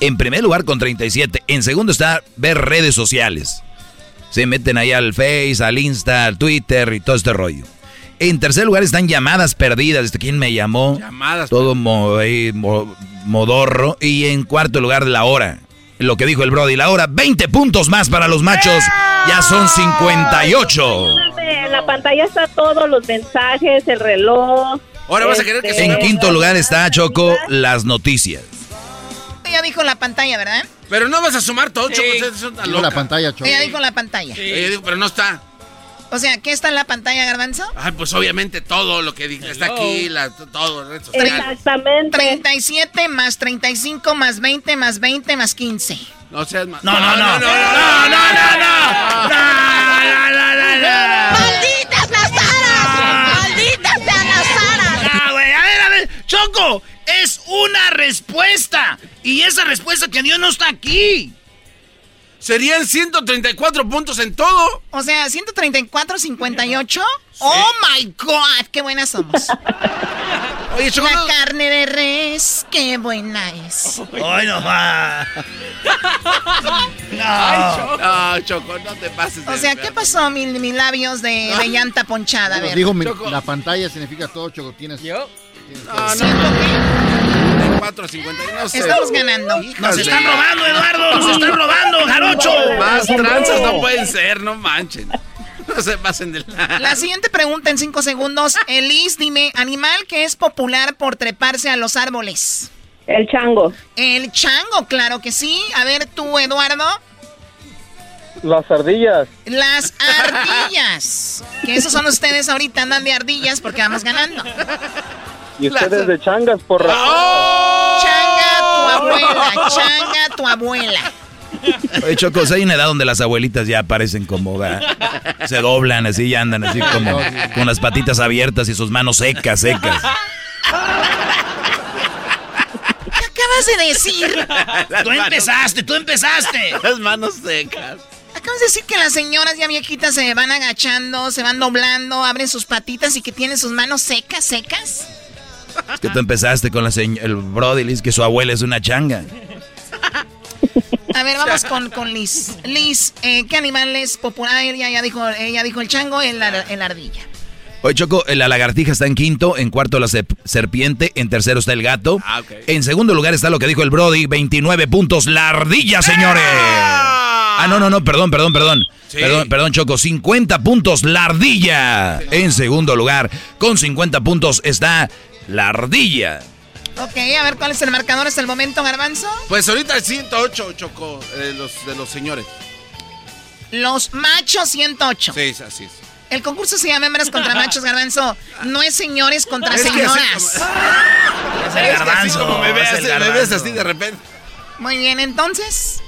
En primer lugar con 37. En segundo está ver redes sociales. Se meten ahí al Face, al Insta, al Twitter y todo este rollo. En tercer lugar están llamadas perdidas. ¿Este ¿Quién me llamó? Llamadas Todo mo- modorro. Y en cuarto lugar la hora. Lo que dijo el Brody, la hora, 20 puntos más para los machos. Ya son 58. En la pantalla está todo, los mensajes, el reloj. Ahora vas a querer que este, En quinto lugar está Choco, las noticias. Ella dijo la pantalla, ¿verdad? Pero no vas a sumar todo, Choco. tan Dijo la pantalla, Choco. Ella dijo la pantalla. Ella dijo, pero no está. O sea, ¿qué está en la pantalla, Garbanzo? Ay, pues obviamente todo lo que dice está aquí, la, todo, red social. Exactamente. 37 más 35 más 20 más 20 más 15. No seas más. No, no, no. No, no, no, no. ¡Malditas las aras! ¡Malditas sean las aras! Ah, güey, a ver, a ver. Choco, es una respuesta. Y esa respuesta que dio no está aquí. Serían 134 puntos en todo. O sea, 134, 58. ¡Oh, my God! ¡Qué buenas somos! Oye, Choco. La no- carne de res, qué buena es. Ay, no va. No. No, Choco, no te pases. O sea, ¿qué pasó, mis, mis labios de, de llanta ponchada? A ver. digo, mi- Choco. la pantalla significa todo, Choco. Tienes. ¿Yo? No, ¿Siento no. 4, 50, no que sé. estamos ganando? Nos están robando, Eduardo. Nos están robando, jarocho. Más tranzas no pueden ser, no manchen. No se pasen de la... La siguiente pregunta en cinco segundos. Elis, dime, animal que es popular por treparse a los árboles. El chango. El chango, claro que sí. A ver tú, Eduardo. Las ardillas. Las ardillas. Que esos son ustedes ahorita, andan de ardillas porque vamos ganando. Y ustedes de changas por ¡Oh! Changa tu abuela, changa tu abuela. Oye, Choco, si hay una edad donde las abuelitas ya aparecen como, ¿verdad? se doblan así y andan así como con las patitas abiertas y sus manos secas, secas. ¿Qué acabas de decir? Tú empezaste, tú empezaste. Las manos secas. Acabas de decir que las señoras ya viejitas se van agachando, se van doblando, abren sus patitas y que tienen sus manos secas, secas. Es que tú empezaste con la el Brody Liz, que su abuela es una changa. A ver, vamos con, con Liz. Liz, eh, ¿qué animal es popular? Ella ya dijo, ella dijo el chango, el, el ardilla. Oye, Choco, la lagartija está en quinto, en cuarto la serpiente, en tercero está el gato. Ah. En segundo lugar está lo que dijo el Brody, 29 puntos, la ardilla, señores. Ah, no, no, no, perdón, perdón, perdón. Sí. Perdón, perdón, Choco, 50 puntos, la ardilla. En segundo lugar, con 50 puntos está la ardilla. Ok, a ver cuál es el marcador hasta el momento, Garbanzo. Pues ahorita el 108, Choco, eh, los, de los señores. Los machos 108. Sí, es así es. El concurso se llama Hembras contra Machos, Garbanzo. No es señores contra Es señoras. Es el garbanzo. como me es ves, el me ves así de repente. Muy bien, entonces,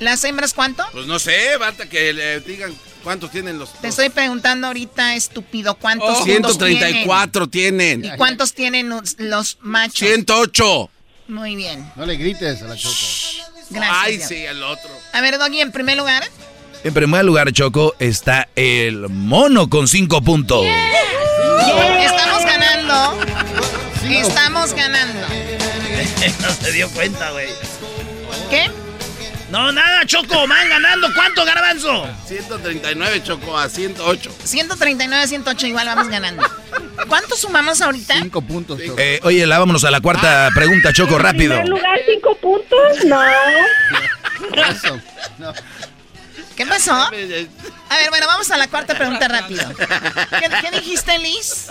¿las hembras cuánto? Pues no sé, basta que le digan ¿Cuántos tienen los Te estoy preguntando ahorita, estúpido, ¿cuántos Oh, puntos 134 tienen. tienen? ¿Y cuántos tienen los, los machos? 108. Muy bien. No le grites a la Choco. Gracias. Ay, Dios. sí, el otro. A ver, Doggy, en primer lugar. En primer lugar, Choco, está el mono con cinco puntos. Estamos ganando. Estamos ganando. no se dio cuenta, güey. ¿Qué? No, nada, Choco, van ganando. ¿Cuánto, Garbanzo? 139 chocó a 108. 139 108, igual vamos ganando. ¿Cuánto sumamos ahorita? Cinco puntos, Choco. Eh, oye, la vámonos a la cuarta pregunta, Choco, rápido. En primer lugar, cinco puntos. No. Eso. No. ¿Qué pasó? A ver, bueno, vamos a la cuarta pregunta rápido. ¿Qué, qué dijiste, Liz?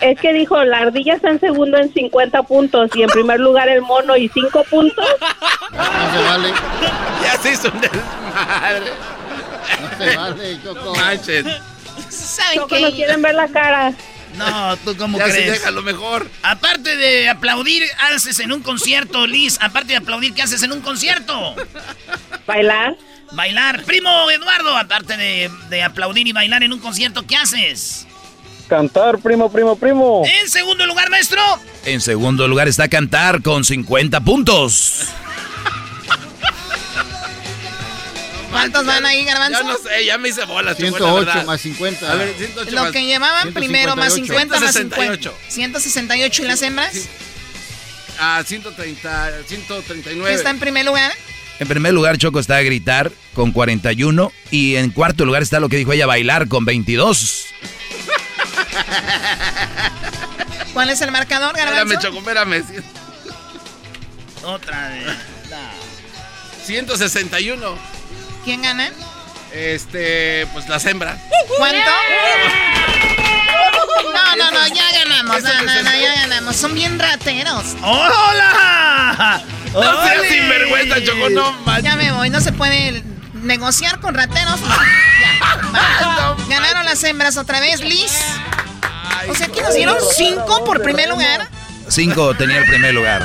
Es que dijo, la ardilla está en segundo en 50 puntos y en primer lugar el mono y 5 puntos. No se vale. Ya se hizo un desmadre. No se vale, Choco. Manches. ¿Saben Choco, qué? no quieren ver la cara. No, ¿tú cómo Ya se crees? deja lo mejor. Aparte de aplaudir, haces en un concierto, Liz. Aparte de aplaudir, ¿qué haces en un concierto? Bailar. Bailar. Primo Eduardo, aparte de, de aplaudir y bailar en un concierto, ¿qué haces? Cantar, primo, primo, primo. En segundo lugar, maestro. En segundo lugar está Cantar con 50 puntos. ¿Cuántos van ahí, Garbanzo? Ya no sé, ya me hice bolas. Choco, la 108 verdad. más 50. A ver, 108 Lo más- que llevaban primero, más 50, más 50. 168. 168 y las hembras. A 130, 139. ¿Está en primer lugar? En primer lugar, Choco está a gritar con 41. Y en cuarto lugar está lo que dijo ella, bailar con 22. ¿Cuál es el marcador, Espérame, Garbanzo? Choco, espérame. Otra vez. 161. ¿Quién gana? Este, pues las hembras. ¿Cuánto? No, no, no, ya ganamos. No, no, no, ya ganamos. Son bien rateros. ¡Hola! No seas sinvergüenza, Choco, no manches. Ya me voy. No se puede negociar con rateros. No. Ya. Va. Ganaron las hembras otra vez, Liz. O sea que nos dieron cinco por primer lugar. Cinco tenía el primer lugar.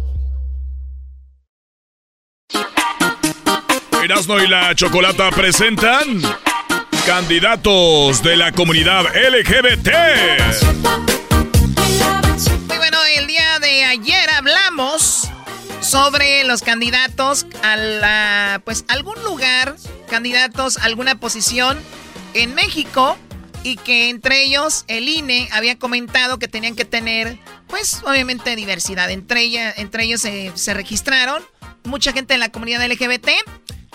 Erasmo y la Chocolata presentan candidatos de la comunidad LGBT. Muy bueno, el día de ayer hablamos sobre los candidatos a la, pues algún lugar, candidatos a alguna posición en México y que entre ellos el INE había comentado que tenían que tener, pues obviamente diversidad. Entre, ella, entre ellos se, se registraron mucha gente de la comunidad LGBT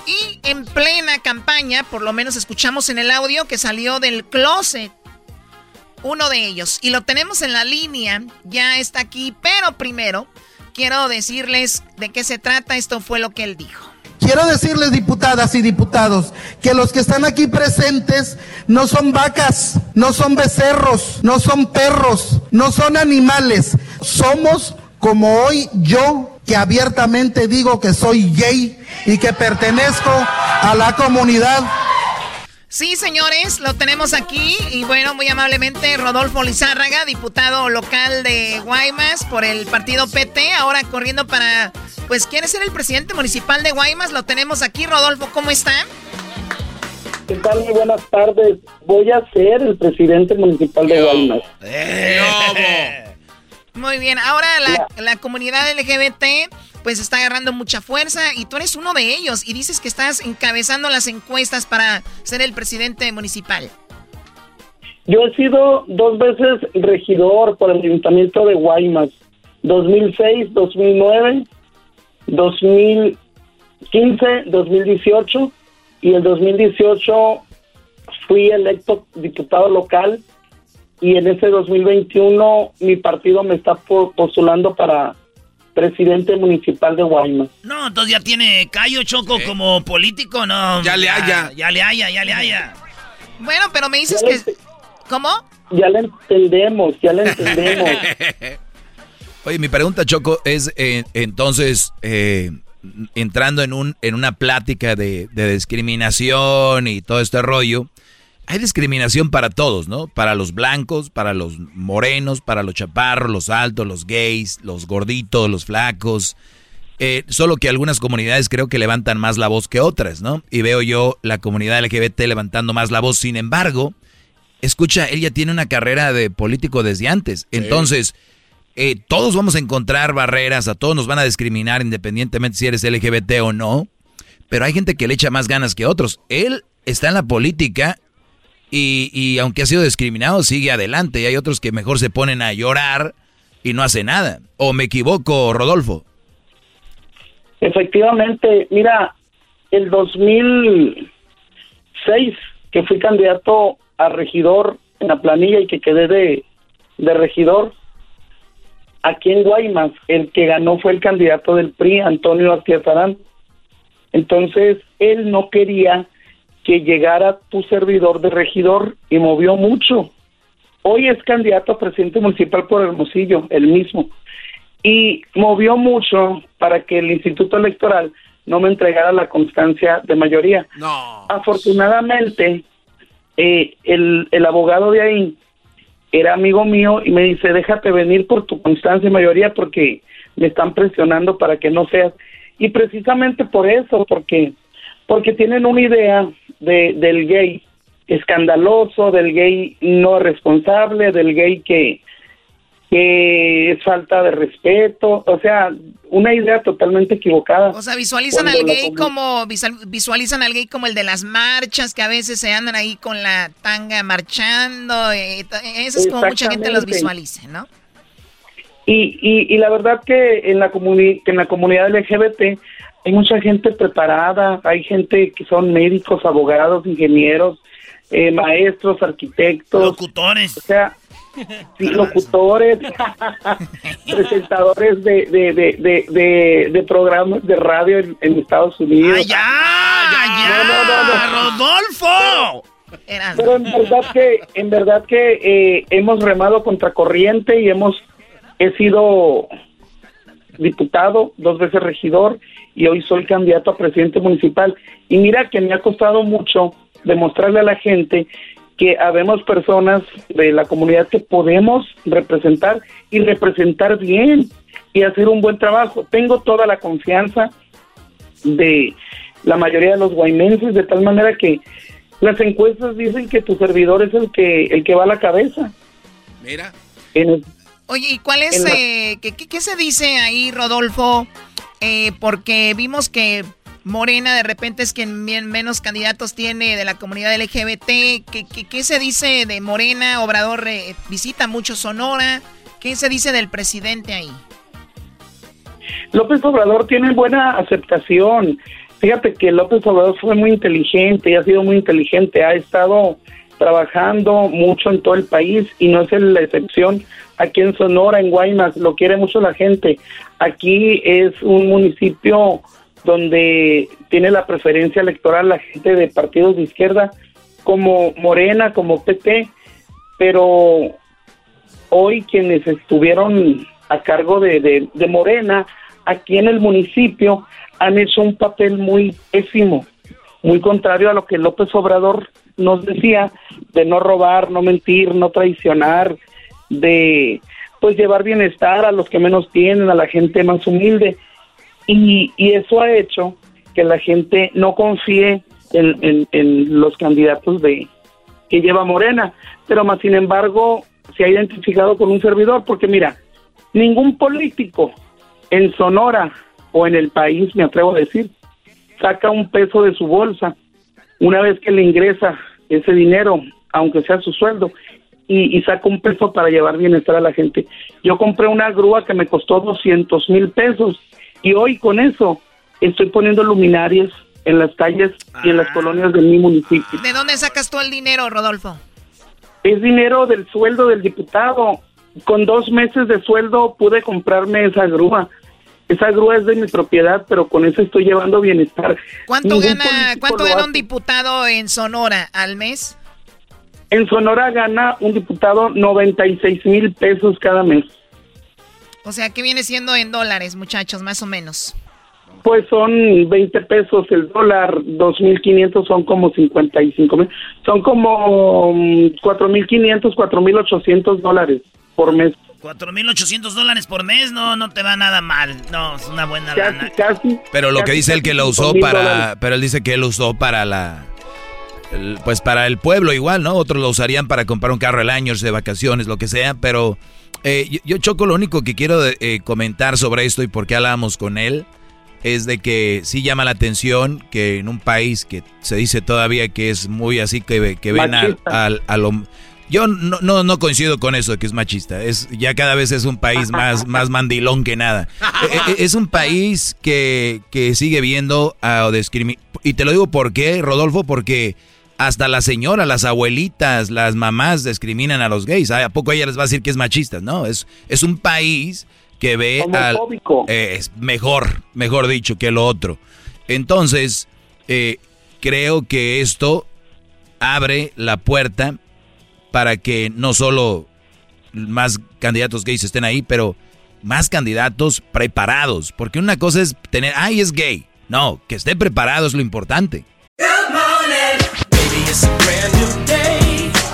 y en plena campaña, por lo menos escuchamos en el audio que salió del closet uno de ellos. Y lo tenemos en la línea, ya está aquí, pero primero quiero decirles de qué se trata, esto fue lo que él dijo. Quiero decirles, diputadas y diputados, que los que están aquí presentes no son vacas, no son becerros, no son perros, no son animales. Somos como hoy yo, que abiertamente digo que soy gay y que pertenezco a la comunidad Sí, señores, lo tenemos aquí y bueno, muy amablemente Rodolfo Lizárraga, diputado local de Guaymas por el partido PT, ahora corriendo para, pues quiere ser el presidente municipal de Guaymas, lo tenemos aquí, Rodolfo, ¿cómo está? ¿Qué tal? Muy buenas tardes. Voy a ser el presidente municipal de Guaymas. Muy bien, ahora la, la comunidad LGBT pues está agarrando mucha fuerza y tú eres uno de ellos y dices que estás encabezando las encuestas para ser el presidente municipal. Yo he sido dos veces regidor por el Ayuntamiento de Guaymas, 2006, 2009, 2015, 2018 y el 2018 fui electo diputado local y en ese 2021 mi partido me está postulando para presidente municipal de Guaymas. No, entonces ya tiene Cayo Choco como político, no. Ya le haya. Ya le haya, ya le haya. Bueno, pero me dices que... ¿Cómo? Ya le entendemos, ya le entendemos. Oye, mi pregunta, Choco, es eh, entonces, eh, entrando en, un, en una plática de, de discriminación y todo este rollo, hay discriminación para todos, ¿no? Para los blancos, para los morenos, para los chaparros, los altos, los gays, los gorditos, los flacos. Eh, solo que algunas comunidades creo que levantan más la voz que otras, ¿no? Y veo yo la comunidad LGBT levantando más la voz. Sin embargo, escucha, ella tiene una carrera de político desde antes. Entonces, eh, todos vamos a encontrar barreras, a todos nos van a discriminar independientemente si eres LGBT o no. Pero hay gente que le echa más ganas que otros. Él está en la política y, aunque ha sido discriminado, sigue adelante. Y hay otros que mejor se ponen a llorar y no hace nada. ¿O me equivoco, Rodolfo? Efectivamente, mira, el 2006, que fui candidato a regidor en la planilla y que quedé de, de regidor, aquí en Guaymas, el que ganó fue el candidato del PRI, Antonio Artiazarán. Entonces, él no quería que llegara tu servidor de regidor y movió mucho. Hoy es candidato a presidente municipal por Hermosillo, el mismo. Y movió mucho para que el Instituto Electoral no me entregara la constancia de mayoría. No. Afortunadamente, eh, el, el abogado de ahí era amigo mío y me dice, déjate venir por tu constancia de mayoría porque me están presionando para que no seas. Y precisamente por eso, porque porque tienen una idea de, del gay escandaloso, del gay no responsable, del gay que, que es falta de respeto, o sea, una idea totalmente equivocada. O sea, visualizan al gay como visualizan al gay como el de las marchas que a veces se andan ahí con la tanga marchando, eh, eso es como mucha gente los visualiza, ¿no? Y, y, y la verdad que en la, que en la comunidad LGBT hay mucha gente preparada, hay gente que son médicos, abogados, ingenieros, eh, maestros, arquitectos. Locutores. O sea, sí, locutores, presentadores de, de, de, de, de, programas de radio en, Estados Unidos. ¡Ah, ya! ¡Ya! No, no, ¡Rodolfo! Pero, en verdad que, en verdad que eh, hemos remado contra corriente y hemos, he sido diputado, dos veces regidor y hoy soy candidato a presidente municipal. Y mira que me ha costado mucho demostrarle a la gente que habemos personas de la comunidad que podemos representar y representar bien y hacer un buen trabajo. Tengo toda la confianza de la mayoría de los guaymenses, de tal manera que las encuestas dicen que tu servidor es el que el que va a la cabeza. Mira. Oye, ¿y cuál es, eh, ¿qué, qué, se dice ahí, Rodolfo? Eh, porque vimos que Morena de repente es quien menos candidatos tiene de la comunidad LGBT. ¿Qué, qué, se dice de Morena? Obrador eh, visita mucho Sonora. ¿Qué se dice del presidente ahí? López Obrador tiene buena aceptación. Fíjate que López Obrador fue muy inteligente y ha sido muy inteligente. Ha estado trabajando mucho en todo el país y no es la excepción aquí en Sonora, en Guaymas, lo quiere mucho la gente. Aquí es un municipio donde tiene la preferencia electoral la gente de partidos de izquierda como Morena, como PP, pero hoy quienes estuvieron a cargo de, de Morena aquí en el municipio han hecho un papel muy pésimo, muy contrario a lo que López Obrador nos decía de no robar, no mentir, no traicionar, de pues llevar bienestar a los que menos tienen, a la gente más humilde. Y, y eso ha hecho que la gente no confíe en, en, los candidatos de que lleva Morena, pero más sin embargo se ha identificado con un servidor, porque mira, ningún político en Sonora o en el país, me atrevo a decir, saca un peso de su bolsa una vez que le ingresa ese dinero, aunque sea su sueldo, y, y saco un peso para llevar bienestar a la gente. Yo compré una grúa que me costó 200 mil pesos y hoy con eso estoy poniendo luminarias en las calles y en las colonias de mi municipio. ¿De dónde sacas tú el dinero, Rodolfo? Es dinero del sueldo del diputado. Con dos meses de sueldo pude comprarme esa grúa. Esa grúa es de mi propiedad, pero con eso estoy llevando bienestar. ¿Cuánto Ningún gana, cuánto gana un diputado en Sonora al mes? En Sonora gana un diputado 96 mil pesos cada mes. O sea, ¿qué viene siendo en dólares, muchachos, más o menos? Pues son 20 pesos el dólar, 2.500 son como 55 mil, son como mm, 4.500, 4.800 dólares por mes. 4.800 dólares por mes, no, no te va nada mal. No, es una buena lana. Casi, Pero lo que casi, dice él que casi lo usó 5,000 para, dólares. pero él dice que él lo usó para la, el- pues para el pueblo igual, ¿no? Otros lo usarían para comprar un carro el año, de vacaciones, lo que sea, pero eh, yo, yo, Choco, lo único que quiero eh, comentar sobre esto y por qué hablábamos con él es de que sí llama la atención que en un país que se dice todavía que es muy así que, que ven al, al, a lo- yo no, no, no coincido con eso de que es machista. Es, ya cada vez es un país más, más mandilón que nada. Eh, eh, Es un país que, que sigue viendo a discrimi- Y te lo digo por qué, Rodolfo, porque hasta las señoras, las abuelitas, las mamás discriminan a los gays. ¿A poco ella les va a decir que es machista? No, es, es un país que ve al... Homofóbico. eh, es mejor, mejor dicho, que lo otro. Entonces, eh, creo que esto abre la puerta para que no solo más candidatos gays estén ahí, pero más candidatos preparados. Porque una cosa es tener, ay, es gay. No, que esté preparado es lo importante.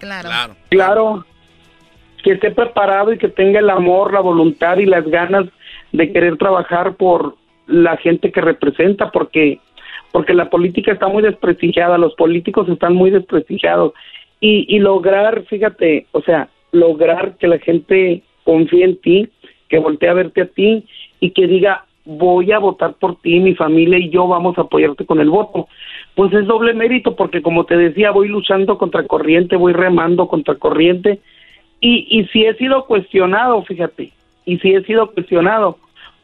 Claro. Claro. Que esté preparado y que tenga el amor, la voluntad y las ganas de querer trabajar por la gente que representa, porque porque la política está muy desprestigiada, los políticos están muy desprestigiados y, y lograr, fíjate, o sea, lograr que la gente confíe en ti, que voltee a verte a ti y que diga voy a votar por ti, mi familia y yo vamos a apoyarte con el voto. Pues es doble mérito porque como te decía, voy luchando contra corriente, voy remando contra corriente y, y si he sido cuestionado, fíjate, y si he sido cuestionado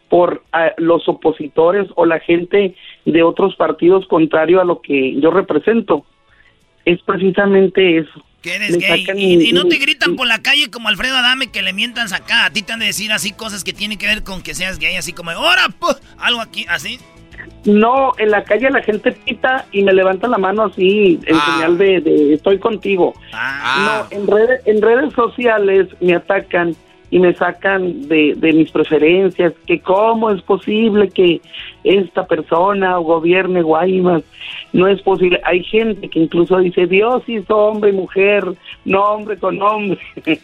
por ah, los opositores o la gente de otros partidos contrario a lo que yo represento, es precisamente eso. Que eres gay. Y, y no te gritan por la calle como Alfredo Adame que le mientan acá. A ti te han de decir así cosas que tienen que ver con que seas gay, así como, ¡ahora! pu", Algo aquí, así. No, en la calle la gente pita y me levanta la mano así en señal de, de estoy contigo. Ah. No, en redes, en redes sociales me atacan y me sacan de, de mis preferencias, que cómo es posible que esta persona gobierne Guaymas, no es posible. Hay gente que incluso dice, Dios hizo hombre y mujer, no hombre con hombre.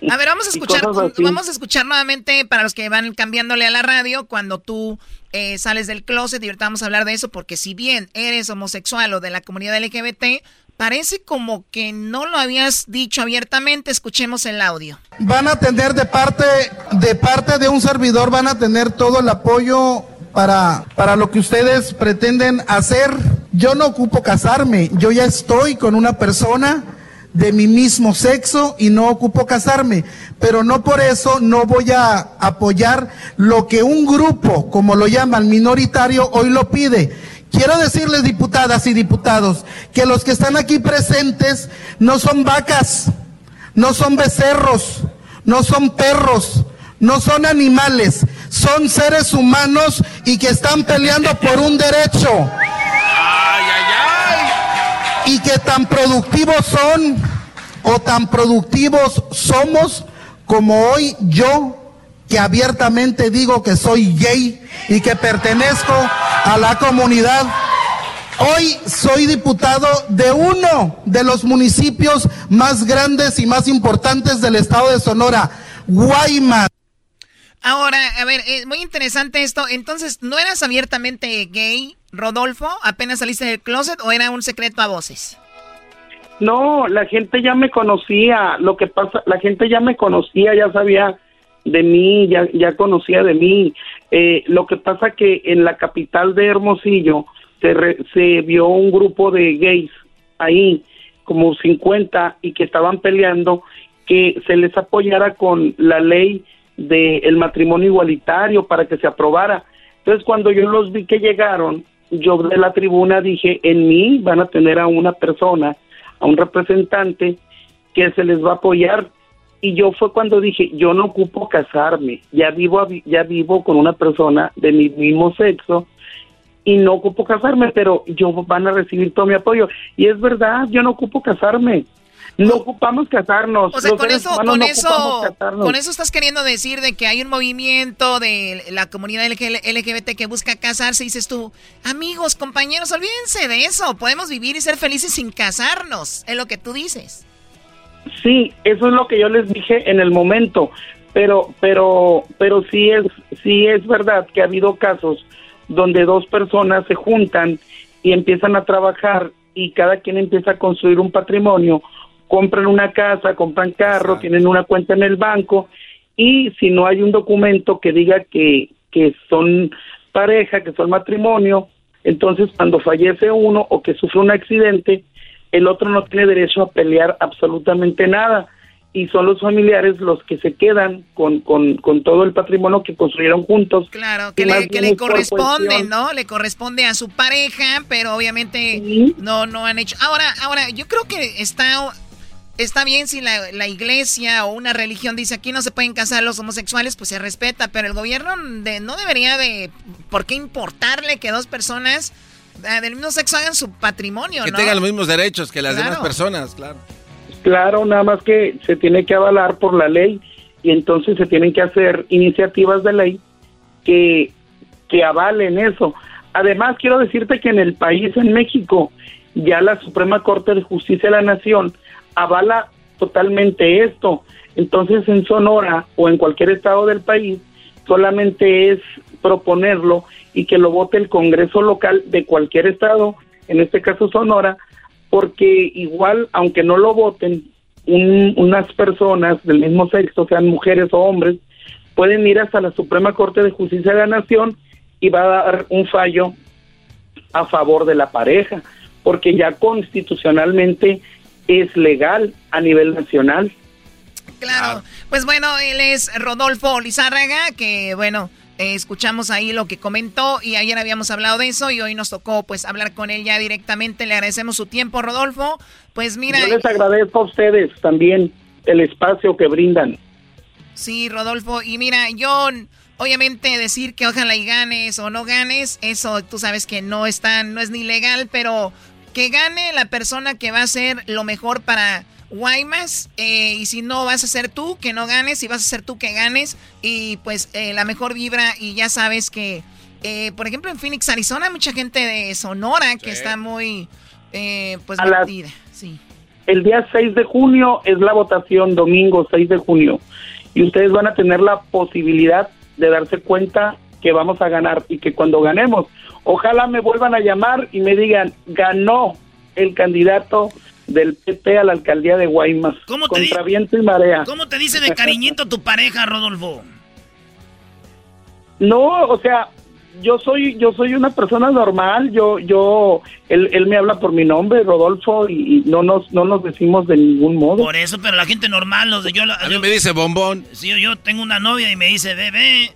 A ver, vamos a escuchar, vamos a escuchar nuevamente para los que van cambiándole a la radio cuando tú eh, sales del closet y ahorita vamos a hablar de eso porque si bien eres homosexual o de la comunidad LGBT, parece como que no lo habías dicho abiertamente. Escuchemos el audio. Van a tener de parte, de parte de un servidor, van a tener todo el apoyo para, para lo que ustedes pretenden hacer. Yo no ocupo casarme, yo ya estoy con una persona de mi mismo sexo y no ocupo casarme, pero no por eso no voy a apoyar lo que un grupo, como lo llaman minoritario, hoy lo pide. Quiero decirles, diputadas y diputados, que los que están aquí presentes no son vacas, no son becerros, no son perros, no son animales, son seres humanos y que están peleando por un derecho. Y que tan productivos son o tan productivos somos como hoy yo que abiertamente digo que soy gay y que pertenezco a la comunidad. Hoy soy diputado de uno de los municipios más grandes y más importantes del estado de Sonora, Guaymas. Ahora, a ver, es muy interesante esto. Entonces, ¿no eras abiertamente gay, Rodolfo? ¿Apenas saliste del closet o era un secreto a voces? No, la gente ya me conocía. Lo que pasa, la gente ya me conocía, ya sabía de mí, ya, ya conocía de mí. Eh, lo que pasa que en la capital de Hermosillo se, se vio un grupo de gays ahí, como 50, y que estaban peleando que se les apoyara con la ley del matrimonio igualitario para que se aprobara. Entonces, cuando yo los vi que llegaron, yo de la tribuna dije, en mí van a tener a una persona, a un representante que se les va a apoyar. Y yo fue cuando dije, yo no ocupo casarme, ya vivo, ya vivo con una persona de mi mismo sexo y no ocupo casarme, pero yo van a recibir todo mi apoyo. Y es verdad, yo no ocupo casarme. No ocupamos casarnos. O sea, con eso, con eso, con eso estás queriendo decir de que hay un movimiento de la comunidad LGBT que busca casarse y dices tú, amigos, compañeros, olvídense de eso. Podemos vivir y ser felices sin casarnos. Es lo que tú dices. Sí, eso es lo que yo les dije en el momento. Pero, pero, pero sí es, sí es verdad que ha habido casos donde dos personas se juntan y empiezan a trabajar y cada quien empieza a construir un patrimonio compran una casa, compran carro, tienen una cuenta en el banco y si no hay un documento que diga que, que son pareja, que son matrimonio, entonces cuando fallece uno o que sufre un accidente, el otro no tiene derecho a pelear absolutamente nada y son los familiares los que se quedan con, con, con todo el patrimonio que construyeron juntos. Claro, que, le, que le, corresponde, ¿no? Le corresponde a su pareja, pero obviamente no, no han hecho. Ahora, ahora, yo creo que está está bien si la, iglesia o una religión dice aquí no se pueden casar los homosexuales, pues se respeta, pero el gobierno no debería de, ¿por qué importarle que dos personas del mismo sexo hagan su patrimonio? Que tengan los mismos derechos que las demás personas, claro. Claro, nada más que se tiene que avalar por la ley y entonces se tienen que hacer iniciativas de ley que, que avalen eso. Además, quiero decirte que en el país, en México, ya la Suprema Corte de Justicia de la Nación avala totalmente esto. Entonces en Sonora o en cualquier estado del país solamente es proponerlo y que lo vote el Congreso local de cualquier estado, en este caso Sonora, porque igual, aunque no lo voten, unas personas del mismo sexo, sean mujeres o hombres, pueden ir hasta la Suprema Corte de Justicia de la Nación y va a dar un fallo a favor de la pareja, porque ya constitucionalmente es legal a nivel nacional. Claro, pues bueno, él es Rodolfo Lizárraga, que bueno, eh, escuchamos ahí lo que comentó y ayer habíamos hablado de eso y hoy nos tocó pues hablar con él ya directamente. Le agradecemos su tiempo, Rodolfo. Pues mira... Yo les agradezco a ustedes también el espacio que brindan. Sí, Rodolfo, y mira, yo... Obviamente decir que ojalá y ganes o no ganes, eso tú sabes que no está, no es ni legal, pero que gane la persona que va a hacer lo mejor para Guaymas. Eh, y si no vas a ser tú, que no ganes. Y vas a ser tú que ganes. Y pues eh, la mejor vibra. Y ya sabes que, eh, por ejemplo, en Phoenix, Arizona, hay mucha gente de Sonora que está muy pues metida. Sí. El día 6 de junio es la votación, domingo 6 de junio. Y ustedes van a tener la posibilidad de darse cuenta que vamos a ganar y que cuando ganemos Ojalá me vuelvan a llamar y me digan, ganó el candidato del PP a la alcaldía de Guaymas. ¿Cómo te contra viento y marea. ¿Cómo te dice de cariñito tu pareja, Rodolfo? No, o sea, yo soy yo soy una persona normal, yo yo él, él me habla por mi nombre, Rodolfo y, no nos no nos decimos de ningún modo. Por eso, pero la gente normal, los de yo, a mí me dice bombón. Sí, yo tengo una novia y me dice bebé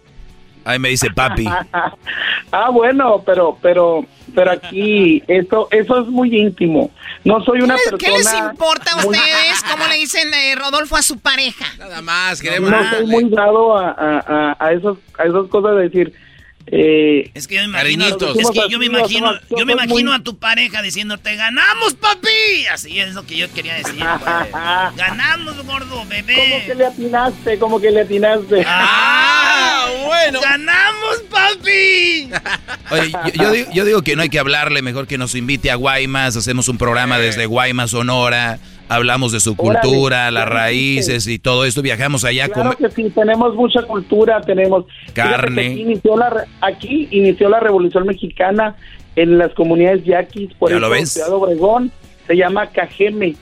Ahí me dice papi. ah, bueno, pero, pero, pero aquí eso, eso es muy íntimo. No soy una ¿Qué, persona. ¿Qué les importa a ustedes? ¿Cómo le dicen eh, Rodolfo a su pareja? Nada más, No, no soy muy dado a, a, a, a esos, a esas cosas de decir. Eh, Es que yo me imagino, es que yo me imagino, yo me imagino a tu pareja diciéndote, ganamos papi, así es lo que yo quería decir. pues. ganamos gordo, bebé. ¿Cómo que le atinaste? ¿Cómo que le atinaste? Ah, bueno. Ganamos papi. Oye, yo, yo digo, yo digo que no hay que hablarle, mejor que nos invite a Guaymas, hacemos un programa desde Guaymas, Sonora, hablamos de su Órale, cultura, las sí. raíces y todo esto, viajamos allá Claro con que sí, tenemos mucha cultura, tenemos Carne. Aquí inició, la, aquí inició la Revolución Mexicana en las comunidades yaquis, por ¿Ya eso lo? Ciudad Obregón se llama Cajeme,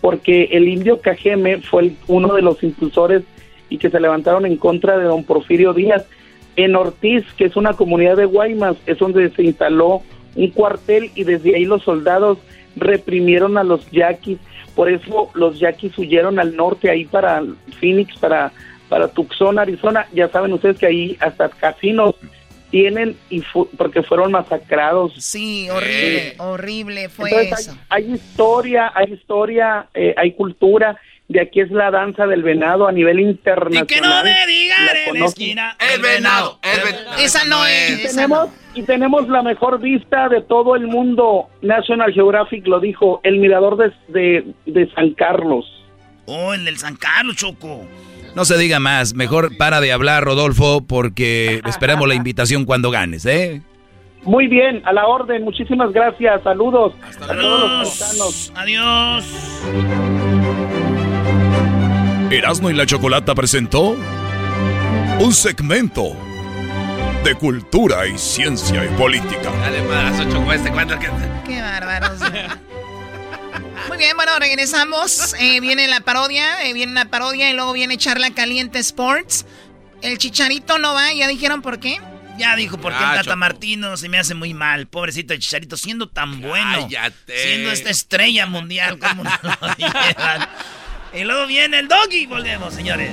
porque el indio Cajeme fue el- uno de los impulsores y que se levantaron en contra de don Porfirio Díaz. En Ortiz, que es una comunidad de Guaymas, es donde se instaló un cuartel y desde ahí los soldados reprimieron a los yaquis. Por eso los yaquis huyeron al norte, ahí para Phoenix, para, para Tucson, Arizona. Ya saben ustedes que ahí hasta casinos tienen y fu- porque fueron masacrados. Sí, horrible, horrible fue Entonces eso. hay, hay historia, hay historia, eh, hay cultura. De aquí es la danza del venado a nivel internacional. Y que no me digan La en la conocen. esquina. El venado. el venado. Esa no es. Y tenemos, y tenemos la mejor vista de todo el mundo. National Geographic lo dijo, el mirador de, de, de San Carlos. Oh, el del San Carlos, Choco. No se diga más, mejor para de hablar, Rodolfo, porque esperamos la invitación cuando ganes, ¿eh? Muy bien, a la orden. Muchísimas gracias. Saludos a todos los. Adiós. Erasmo y la Chocolata presentó un segmento de cultura y ciencia y política. Dale, madrazo, Choco, este cuento que... Qué bárbaros. Muy bien, bueno, regresamos. Eh, viene la parodia, eh, viene la parodia y luego viene Charla Caliente Sports. El chicharito no va, ya dijeron por qué. Ya dijo, porque Ah, el Tata Choco. Martino se me hace muy mal. Pobrecito el Chicharito, siendo tan bueno. Cállate. Siendo esta estrella mundial, como no lo llevan? Y luego viene el doggy. Volvemos, señores.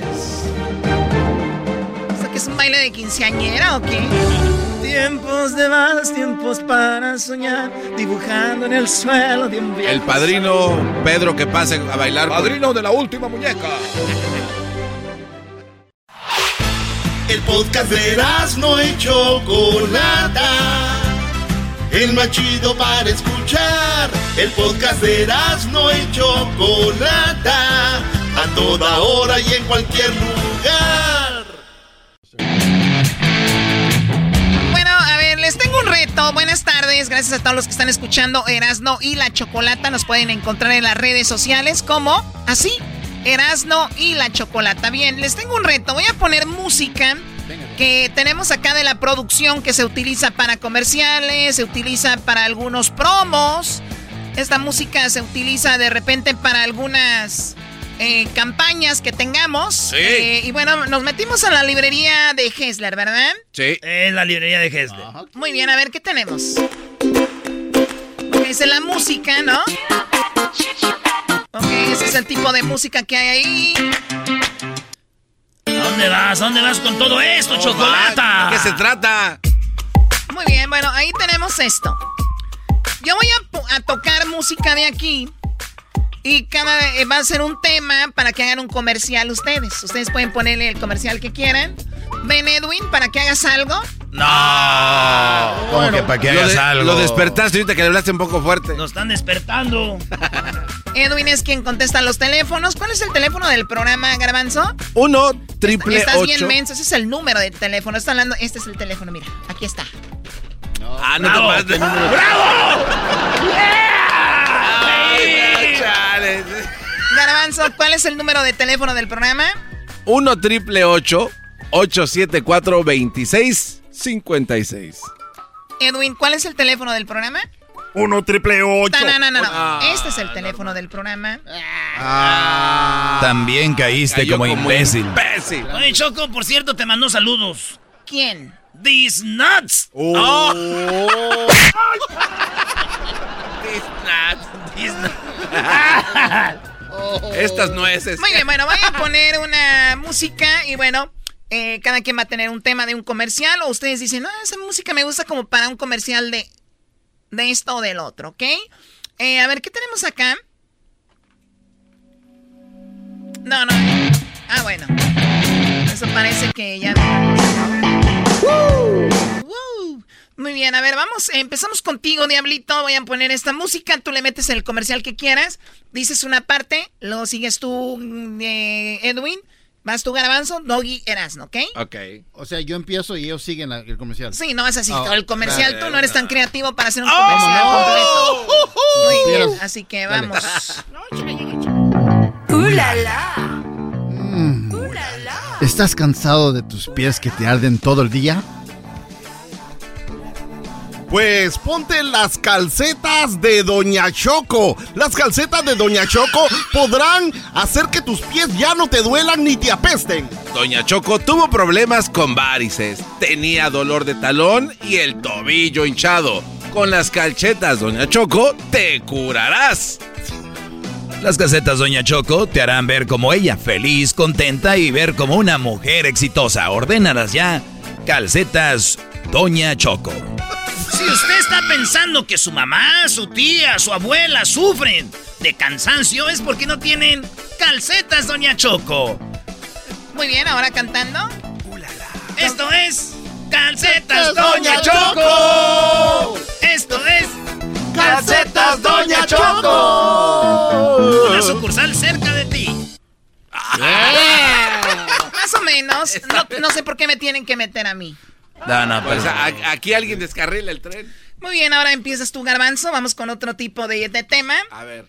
¿Esto que es un baile de quinceañera o qué? Tiempos de más, tiempos para soñar, dibujando en el suelo de un El padrino Pedro que pase a bailar. Padrino de la última muñeca. El podcast de no y Chocolata. El más chido para escuchar. El podcast de no y Chocolata. A toda hora y en cualquier lugar. Bueno, a ver, les tengo un reto. Buenas tardes, gracias a todos los que están escuchando Erasno y la Chocolata. Nos pueden encontrar en las redes sociales como así, Erasno y la Chocolata. Bien, les tengo un reto. Voy a poner música que tenemos acá de la producción que se utiliza para comerciales, se utiliza para algunos promos. Esta música se utiliza de repente para algunas eh, campañas que tengamos. Sí. Eh, y bueno, nos metimos a la librería de Hessler, ¿verdad? Sí. Es la librería de Hessler. Muy bien, a ver, ¿qué tenemos? Ok, es la música, ¿no? Ok, ese es el tipo de música que hay ahí. ¿A dónde vas? ¿A dónde vas con todo esto, Chocolata? ¿De qué se trata? Muy bien, bueno, ahí tenemos esto. Yo voy a, a tocar música de aquí. Y cada eh, va a ser un tema para que hagan un comercial ustedes. Ustedes pueden ponerle el comercial que quieran. Ven, Edwin, para que hagas algo. No. ¿Cómo que para que hagas de- algo? Lo despertaste ahorita que le hablaste un poco fuerte. Nos están despertando. Edwin es quien contesta los teléfonos. ¿Cuál es el teléfono del programa, Garbanzo? Uno, triple Estás bien ocho. menso, ese es el número del teléfono. Está hablando, este es el teléfono, mira, aquí está. Ah, no ¡Bravo! te pases de número. Ay, chale. Garbanzo, ¿cuál es el número de teléfono del programa? 1 triple 874 2656. Edwin, ¿cuál es el teléfono del programa? 1 triple No, 8. no, no, no, no. Ah, Este es el teléfono del programa. Ah. También caíste Cayó como imbécil. imbécil. Oye, Choco, por cierto, te mandó saludos. ¿Quién? These nuts. Oh. These nuts. Estas nueces. Muy bien, bueno, voy a poner una música y bueno, Eh, cada quien va a tener un tema de un comercial o ustedes dicen, no, esa música me gusta como para un comercial de, de esto o del otro, ¿ok? Eh, a ver, ¿qué tenemos acá? No, no. Ah, bueno. Eso parece que ya... Muy bien, a ver, vamos, empezamos contigo, Diablito. Voy a poner esta música, tú le metes el comercial que quieras, dices una parte, luego sigues tú, eh, Edwin, vas tú, Garbanzo, Doggy, Erasno, ¿ok? Ok. O sea, yo empiezo y ellos siguen la- el comercial. Sí, no es así. Oh, el comercial, dale, tú no eres tan creativo para hacer un ¡Oh! comercial ¡Oh! completo. Muy bien, así que Dale. vamos. Mm. ¿Estás cansado de tus pies que te arden todo el día? Pues ponte las calcetas de Doña Choco. Las calcetas de Doña Choco podrán hacer que tus pies ya no te duelan ni te apesten. Doña Choco tuvo problemas con varices, tenía dolor de talón y el tobillo hinchado. Con las calcetas, Doña Choco, te curarás. Las casetas Doña Choco te harán ver como ella, feliz, contenta y ver como una mujer exitosa. Ordénalas ya. Calcetas Doña Choco. Si usted está pensando que su mamá, su tía, su abuela sufren de cansancio, es porque no tienen calcetas, Doña Choco. Muy bien, ahora cantando. Esto es Calcetas Doña Choco. Esto es Calcetas Doña Choco. Una sucursal cerca de ti. Más o menos. No, no sé por qué me tienen que meter a mí. No, no, pues a- aquí alguien descarrila el tren. Muy bien, ahora empiezas tú, Garbanzo. Vamos con otro tipo de, de tema. A ver.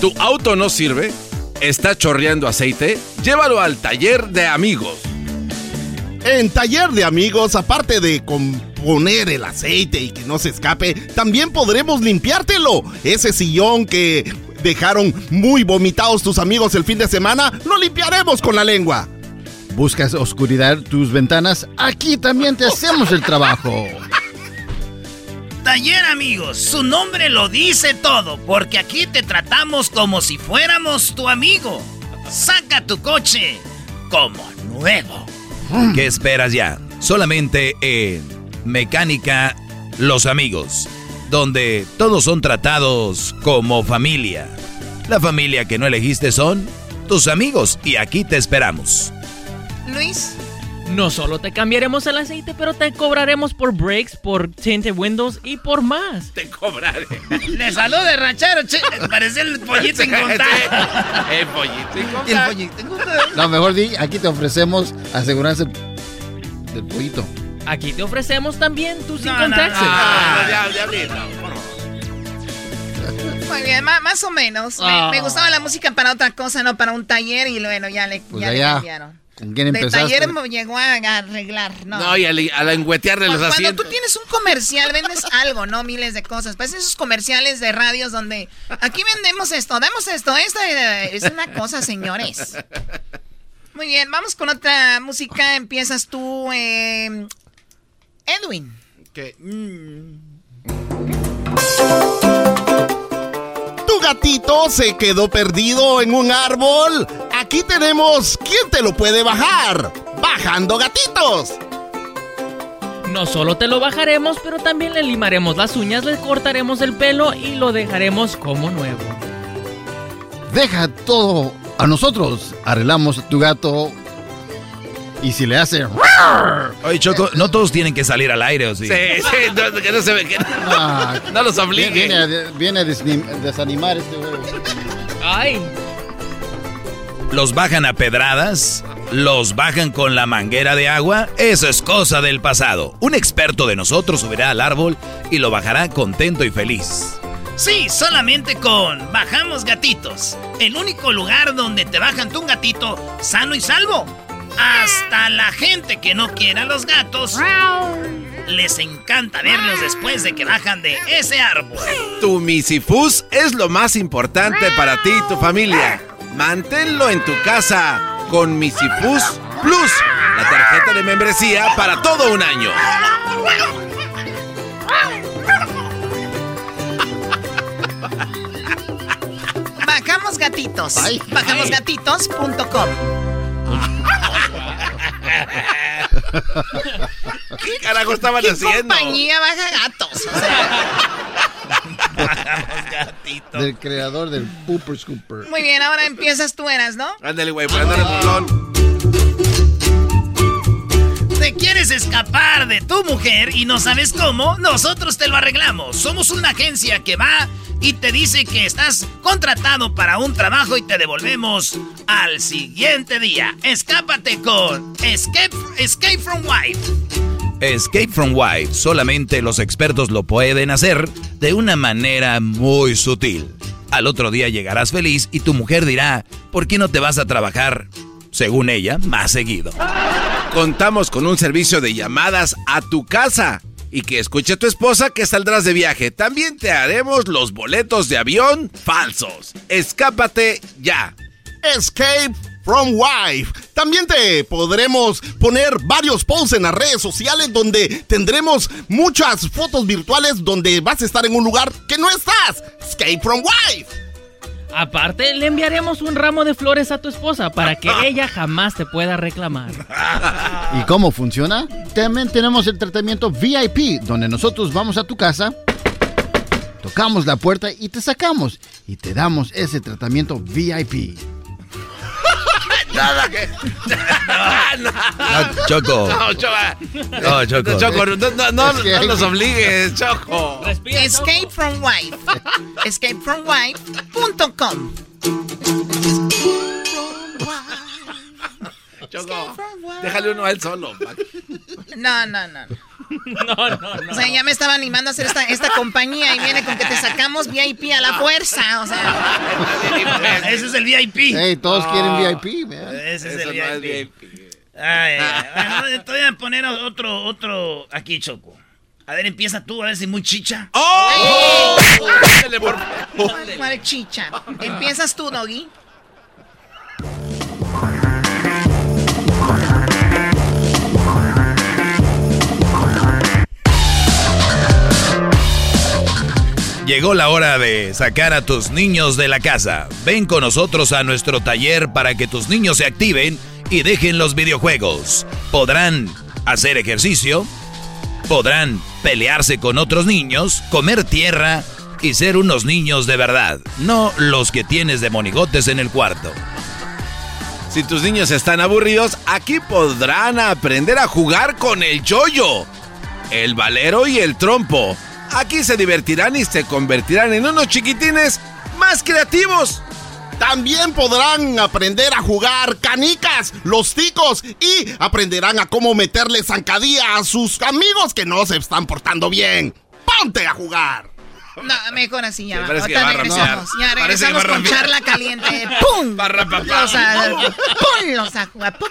¿Tu auto no sirve? ¿Está chorreando aceite? Llévalo al taller de amigos. En Taller de Amigos, aparte de componer el aceite y que no se escape, también podremos limpiártelo. Ese sillón que dejaron muy vomitados tus amigos el fin de semana, lo limpiaremos con la lengua. ¿Buscas oscuridad tus ventanas? Aquí también te hacemos el trabajo. Taller amigos, su nombre lo dice todo, porque aquí te tratamos como si fuéramos tu amigo. Saca tu coche como nuevo. ¿Qué esperas ya? Solamente en Mecánica Los Amigos, donde todos son tratados como familia. La familia que no elegiste son tus amigos y aquí te esperamos. Luis. No solo te cambiaremos el aceite, pero te cobraremos por breaks, por tinted windows y por más. Te cobraré. Le saluda el ranchero, che. Parece el pollito en contar. El pollito en El pollito en contar. No, mejor di, aquí te ofrecemos aseguranza del pollito. Aquí te ofrecemos también tus No, income no, taxes. no, ya, diablito, por favor. Muy bien, más o menos. Me- Ah. Me, gustaba la música para otra cosa, no para un taller. Y bueno, ya le, Pues ya le cambiaron. ¿Con quién De empezaste? taller mo- llegó a arreglar, ¿no? No, y a, la- a la engüetearle los Cuando asientos. tú tienes un comercial, vendes algo, ¿no? Miles de cosas. Parecen esos comerciales de radios donde aquí vendemos esto, damos esto, esto. eh, Es una cosa, señores. Muy bien, vamos con otra música. Empiezas tú, eh, Edwin. ¿Qué? ¿Tu gatito se quedó perdido en un árbol? Aquí tenemos quién te lo puede bajar. Bajando gatitos. No solo te lo bajaremos, pero también le limaremos las uñas, le cortaremos el pelo y lo dejaremos como nuevo. Deja todo a nosotros. Arreglamos tu gato. Y si le hace. Oye, Choco, no todos tienen que salir al aire, ¿o sí? Sí, sí, no, que no se ve que Ah, no los obligue. Viene a, viene a desanimar este güey. ¡Ay! Los bajan a pedradas, los bajan con la manguera de agua, eso es cosa del pasado. Un experto de nosotros subirá al árbol y lo bajará contento y feliz. Sí, solamente con Bajamos Gatitos. El único lugar donde te bajan tu gatito sano y salvo. Hasta la gente que no quiere a los gatos les encanta verlos después de que bajan de ese árbol. Tu Misifus es lo más importante para ti y tu familia. Manténlo en tu casa con Misifus Plus, la tarjeta de membresía para todo un año. Bajamos gatitos. Bajamosgatitos.com. ¿Qué carajo estaban ¿Qué haciendo? compañía baja gatos? O sea, Del creador del Pooper Scooper. muy bien, ahora empiezas tú, eras, ¿no? Ándale, güey, por andar en burlón. ¿Te quieres escapar de tu mujer y no sabes cómo? Nosotros te lo arreglamos. Somos una agencia que va y te dice que estás contratado para un trabajo y te devolvemos al siguiente día. Escápate con Escape, Escape from Wife. Escape from Wife, solamente los expertos lo pueden hacer de una manera muy sutil. Al otro día llegarás feliz y tu mujer dirá, ¿por qué no te vas a trabajar, según ella, más seguido? Contamos con un servicio de llamadas a tu casa. Y que escuche tu esposa que saldrás de viaje. También te haremos los boletos de avión falsos. Escápate ya. Escape from Wife. También te podremos poner varios posts en las redes sociales donde tendremos muchas fotos virtuales donde vas a estar en un lugar que no estás. Escape from Wife. Aparte, le enviaremos un ramo de flores a tu esposa para que ella jamás te pueda reclamar. ¿Y cómo funciona? También tenemos el tratamiento VIP, donde nosotros vamos a tu casa, tocamos la puerta y te sacamos. Y te damos ese tratamiento VIP. Nada que. no, No, Choco. No, Choco. No, Choco. No, Choco, no, no, no, no los obligues, Choco. Escape from Wife. Escapefromwife.com. Choco, déjale uno a él solo. No, no, no. No, no, no. O sea, ya me estaba animando a hacer esta, esta compañía y viene con que te sacamos VIP a la fuerza. O sea, Ese es el VIP. Hey, todos quieren VIP, man. Ese es Eso el no es VIP. Ay, ay, ay. Bueno, te voy a poner otro, otro aquí, Choco. A ver, empieza tú, a ver si muy chicha. ¡Oh! Dale, por ¿cuál chicha? Empiezas tú, Doggy. Llegó la hora de sacar a tus niños de la casa. Ven con nosotros a nuestro taller para que tus niños se activen y dejen los videojuegos. Podrán hacer ejercicio, podrán pelearse con otros niños, comer tierra y ser unos niños de verdad, no los que tienes de monigotes en el cuarto. Si tus niños están aburridos, aquí podrán aprender a jugar con el yoyo, el valero y el trompo. Aquí se divertirán y se convertirán en unos chiquitines más creativos. También podrán aprender a jugar canicas, los ticos y aprenderán a cómo meterle zancadilla a sus amigos que no se están portando bien. ¡Ponte a jugar! No, mejor así ya. Sí, parece Ahorita regresamos. Ya Parece que regresamos con charla caliente. ¡Pum! Va a rapear. O sea, ponlos a jugar. ¡Pum!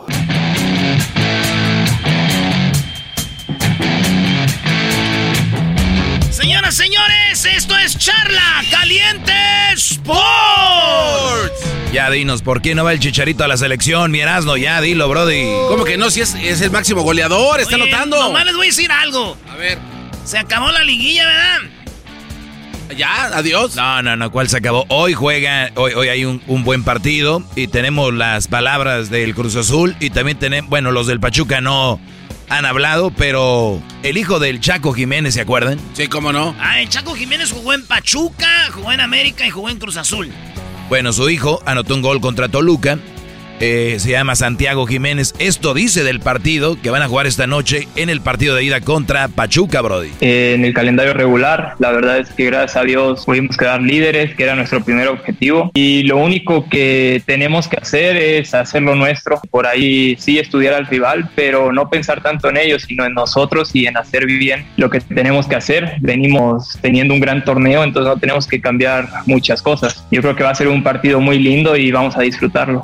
Señoras, señores, esto es Charla Caliente Sports. Ya dinos, ¿por qué no va el chicharito a la selección, mi? Ya dilo, Brody. ¿Cómo que no? Si es, es el máximo goleador, está Oye, notando. Nomás les voy a decir algo. A ver. Se acabó la liguilla, ¿verdad? Ya, adiós. No, no, no, ¿cuál se acabó? Hoy juega, hoy, hoy hay un, un buen partido y tenemos las palabras del Cruz Azul y también tenemos, bueno, los del Pachuca no han hablado, pero el hijo del Chaco Jiménez, ¿se acuerdan? Sí, cómo no. Ah, el Chaco Jiménez jugó en Pachuca, jugó en América y jugó en Cruz Azul. Bueno, su hijo anotó un gol contra Toluca. Eh, se llama Santiago Jiménez. Esto dice del partido que van a jugar esta noche en el partido de ida contra Pachuca, Brody. Eh, en el calendario regular. La verdad es que gracias a Dios pudimos quedar líderes, que era nuestro primer objetivo. Y lo único que tenemos que hacer es hacer lo nuestro. Por ahí sí estudiar al rival, pero no pensar tanto en ellos, sino en nosotros y en hacer bien lo que tenemos que hacer. Venimos teniendo un gran torneo, entonces no tenemos que cambiar muchas cosas. Yo creo que va a ser un partido muy lindo y vamos a disfrutarlo.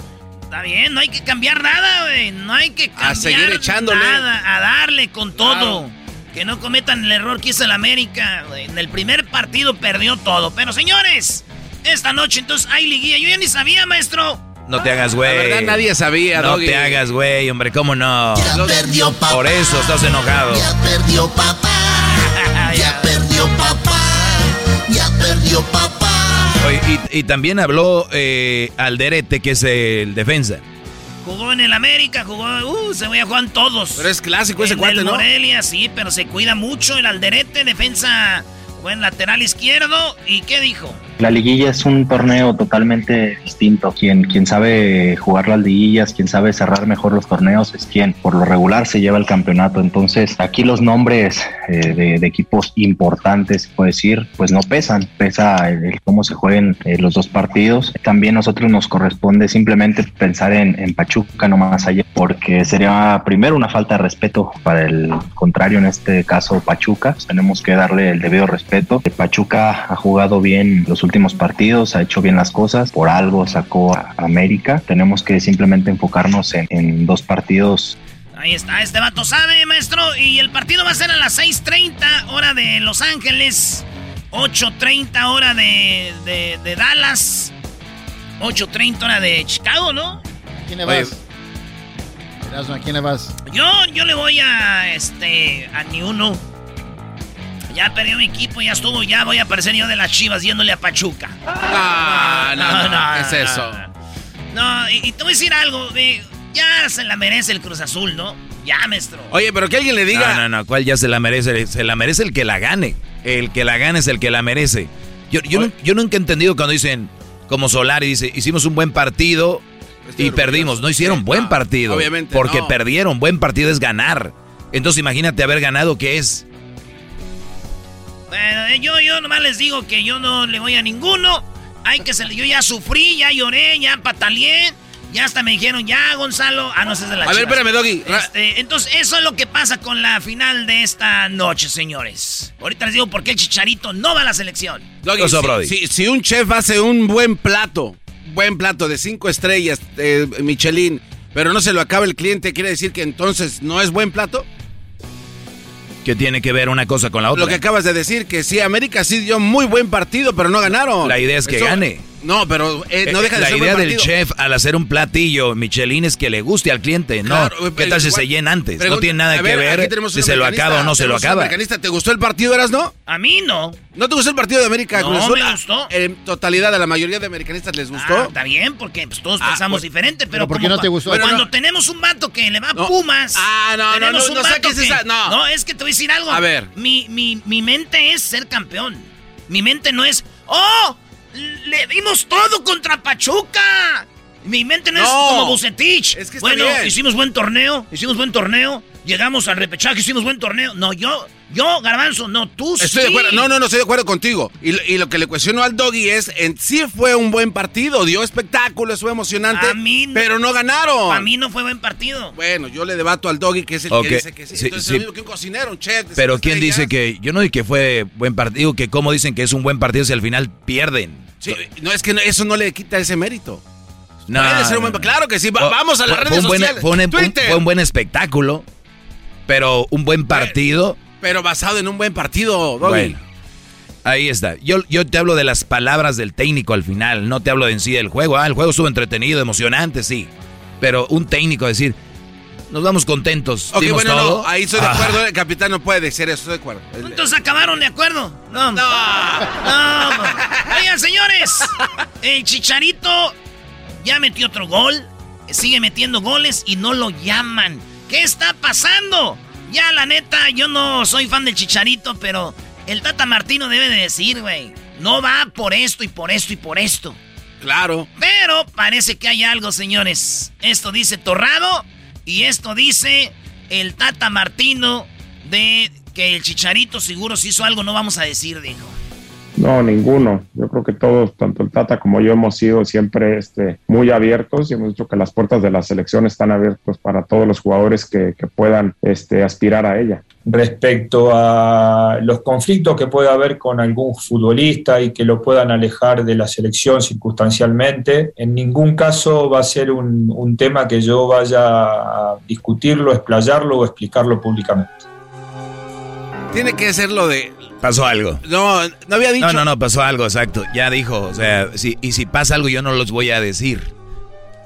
Está bien, no hay que cambiar nada, güey. No hay que cambiar seguir echándole. nada, a darle con todo. Que no cometan el error que hizo el América. En el primer partido perdió todo. Pero señores, esta noche entonces hay liguilla. Yo ya ni sabía, maestro. No te hagas güey. La verdad nadie sabía, No Doggy. te hagas güey, hombre, ¿cómo no? Ya perdió papá. Por eso estás enojado. Ya perdió papá. Ya perdió papá. Ya perdió papá. Oye, y, y también habló eh, Alderete, que es el defensa. Jugó en el América, jugó. Uh, se voy a jugar en todos. Pero es clásico ese cuate, ¿no? Morelia, sí, pero se cuida mucho el Alderete, defensa. Buen lateral izquierdo. ¿Y qué dijo? La liguilla es un torneo totalmente distinto. Quien, quien sabe jugar las liguillas, quien sabe cerrar mejor los torneos es quien por lo regular se lleva el campeonato. Entonces aquí los nombres eh, de, de equipos importantes, se puede decir, pues no pesan. Pesa el, el cómo se jueguen eh, los dos partidos. También a nosotros nos corresponde simplemente pensar en, en Pachuca, no más allá, porque sería primero una falta de respeto para el contrario, en este caso Pachuca. Tenemos que darle el debido respeto. Pachuca ha jugado bien los últimos partidos, ha hecho bien las cosas, por algo sacó a América. Tenemos que simplemente enfocarnos en, en dos partidos Ahí está, este vato sabe, maestro. Y el partido va a ser a las 6:30, hora de Los Ángeles. 8:30, hora de, de, de Dallas. 8:30, hora de Chicago, ¿no? ¿A quién le vas? Erasmo, ¿A quién le vas? Yo, yo le voy a este. a ni uno. Ya perdió mi equipo, ya estuvo, ya voy a aparecer yo de las chivas yéndole a Pachuca. Ah, no, no, ¿qué es eso? No, y, y te voy a decir algo, eh, ya se la merece el Cruz Azul, ¿no? Ya, maestro. Oye, pero que alguien le diga. No, no, no, ¿cuál ya se la merece? Se la merece el que la gane. El que la gane es el que la merece. Yo, yo, no- yo nunca he entendido cuando dicen, como Solari dice, hicimos un buen partido y perdimos. No hicieron buen partido. obviamente Porque no. perdieron. Buen partido es ganar. Entonces imagínate haber ganado, ¿qué es? Bueno, eh, yo, yo nomás les digo que yo no le voy a ninguno. Hay que se, yo ya sufrí, ya lloré, ya pataleé. Ya hasta me dijeron, ya, Gonzalo. Ah, no, es de la A ver, espérame, Doggy. Este, entonces, eso es lo que pasa con la final de esta noche, señores. Ahorita les digo por qué el Chicharito no va a la selección. Doggy. Si, si un chef hace un buen plato, buen plato de cinco estrellas, eh, Michelin, pero no se lo acaba el cliente, ¿quiere decir que entonces no es buen plato? Que tiene que ver una cosa con la otra. Lo que acabas de decir, que sí, América sí dio muy buen partido, pero no ganaron. La idea es que Eso- gane. No, pero eh, no Eh, deja de la ser idea buen del chef al hacer un platillo Michelin es que le guste al cliente, Claro, no. ¿Qué pero tal si igual- se llena antes? no tiene nada que ver, si se lo acaba o no se lo acaba. americanista. ¿Te gustó el partido, Eras, no? A mí no. ¿No te gustó el partido de América? No, Cruz Azul? me gustó. En totalidad, a la mayoría de americanistas les gustó. Ah, está bien, porque pues, todos Ah, pensamos pues, diferente, pero, ¿pero por qué no te gustó? Cuando no. tenemos un vato que le va a No. Pumas. Ah, no, no, tenemos no, un no vato saques que- esa- no. es que te voy a decir algo. A ver. Mi, mi, mi mente es ser campeón. Mi mente no es. ¡Oh! Le dimos todo contra Pachuca. Mi mente no, es como Bucetich. Es que bueno, bien. hicimos buen torneo, hicimos buen torneo, llegamos al repechaje, hicimos buen torneo. No, yo, yo, Garbanzo, no, tú Estoy sí. de acuerdo. No, no, no estoy de acuerdo contigo. Y, lo- y lo que le cuestiono al Doggy es, en sí fue un buen partido, dio espectáculo, fue emocionante, A mí no- pero no ganaron. Para mí no fue buen partido. Bueno, yo le debato al Doggy que es el Ok, que dice que sí. sí, Entonces sí. es lo mismo que un cocinero, un chef. Pero ¿quién estrellas. dice que, yo no dije que fue buen partido, que cómo dicen que es un buen partido si al final pierden? Sí, no, es que no- eso no le quita ese mérito. No, Puede ser un no, buen- no. Claro que sí, va- vamos a las fue- redes fue un buen- sociales. fue un, fue un buen espectáculo, pero un buen partido. Pero basado en un buen partido, Doggy. Bueno, ahí está. Yo, yo te hablo de las palabras del técnico al final, no te hablo de en sí del juego. Ah, el juego estuvo entretenido, emocionante, sí. Pero un técnico decir, nos vamos contentos. Ok, bueno, todo. no, ahí estoy de Ah, acuerdo. El capitán no puede decir eso, estoy de acuerdo. Entonces acabaron de acuerdo. No. No. no. Oigan, señores. El Chicharito ya metió otro gol. Sigue metiendo goles y no lo llaman. ¿Qué está pasando? Ya, la neta, yo no soy fan del Chicharito, pero el Tata Martino debe de decir, güey. No va por esto y por esto y por esto. Claro. Pero parece que hay algo, señores. Esto dice Torrado y esto dice el Tata Martino de que el Chicharito seguro si hizo algo, no vamos a decir, dijo. No, ninguno. Yo creo que todos, tanto el Tata como yo, hemos sido siempre este, muy abiertos y hemos dicho que las puertas de la selección están abiertas para todos los jugadores que, que puedan este, aspirar a ella. respecto a los conflictos que pueda haber con algún futbolista y que lo puedan alejar de la selección circunstancialmente. En ningún caso va a ser un, un tema que yo vaya a discutirlo, explayarlo o explicarlo públicamente. tiene que ser lo de. Pasó algo. No, no había dicho. No, no, no, pasó algo, exacto. Ya dijo, o sea, si, y si pasa algo yo no los voy a decir.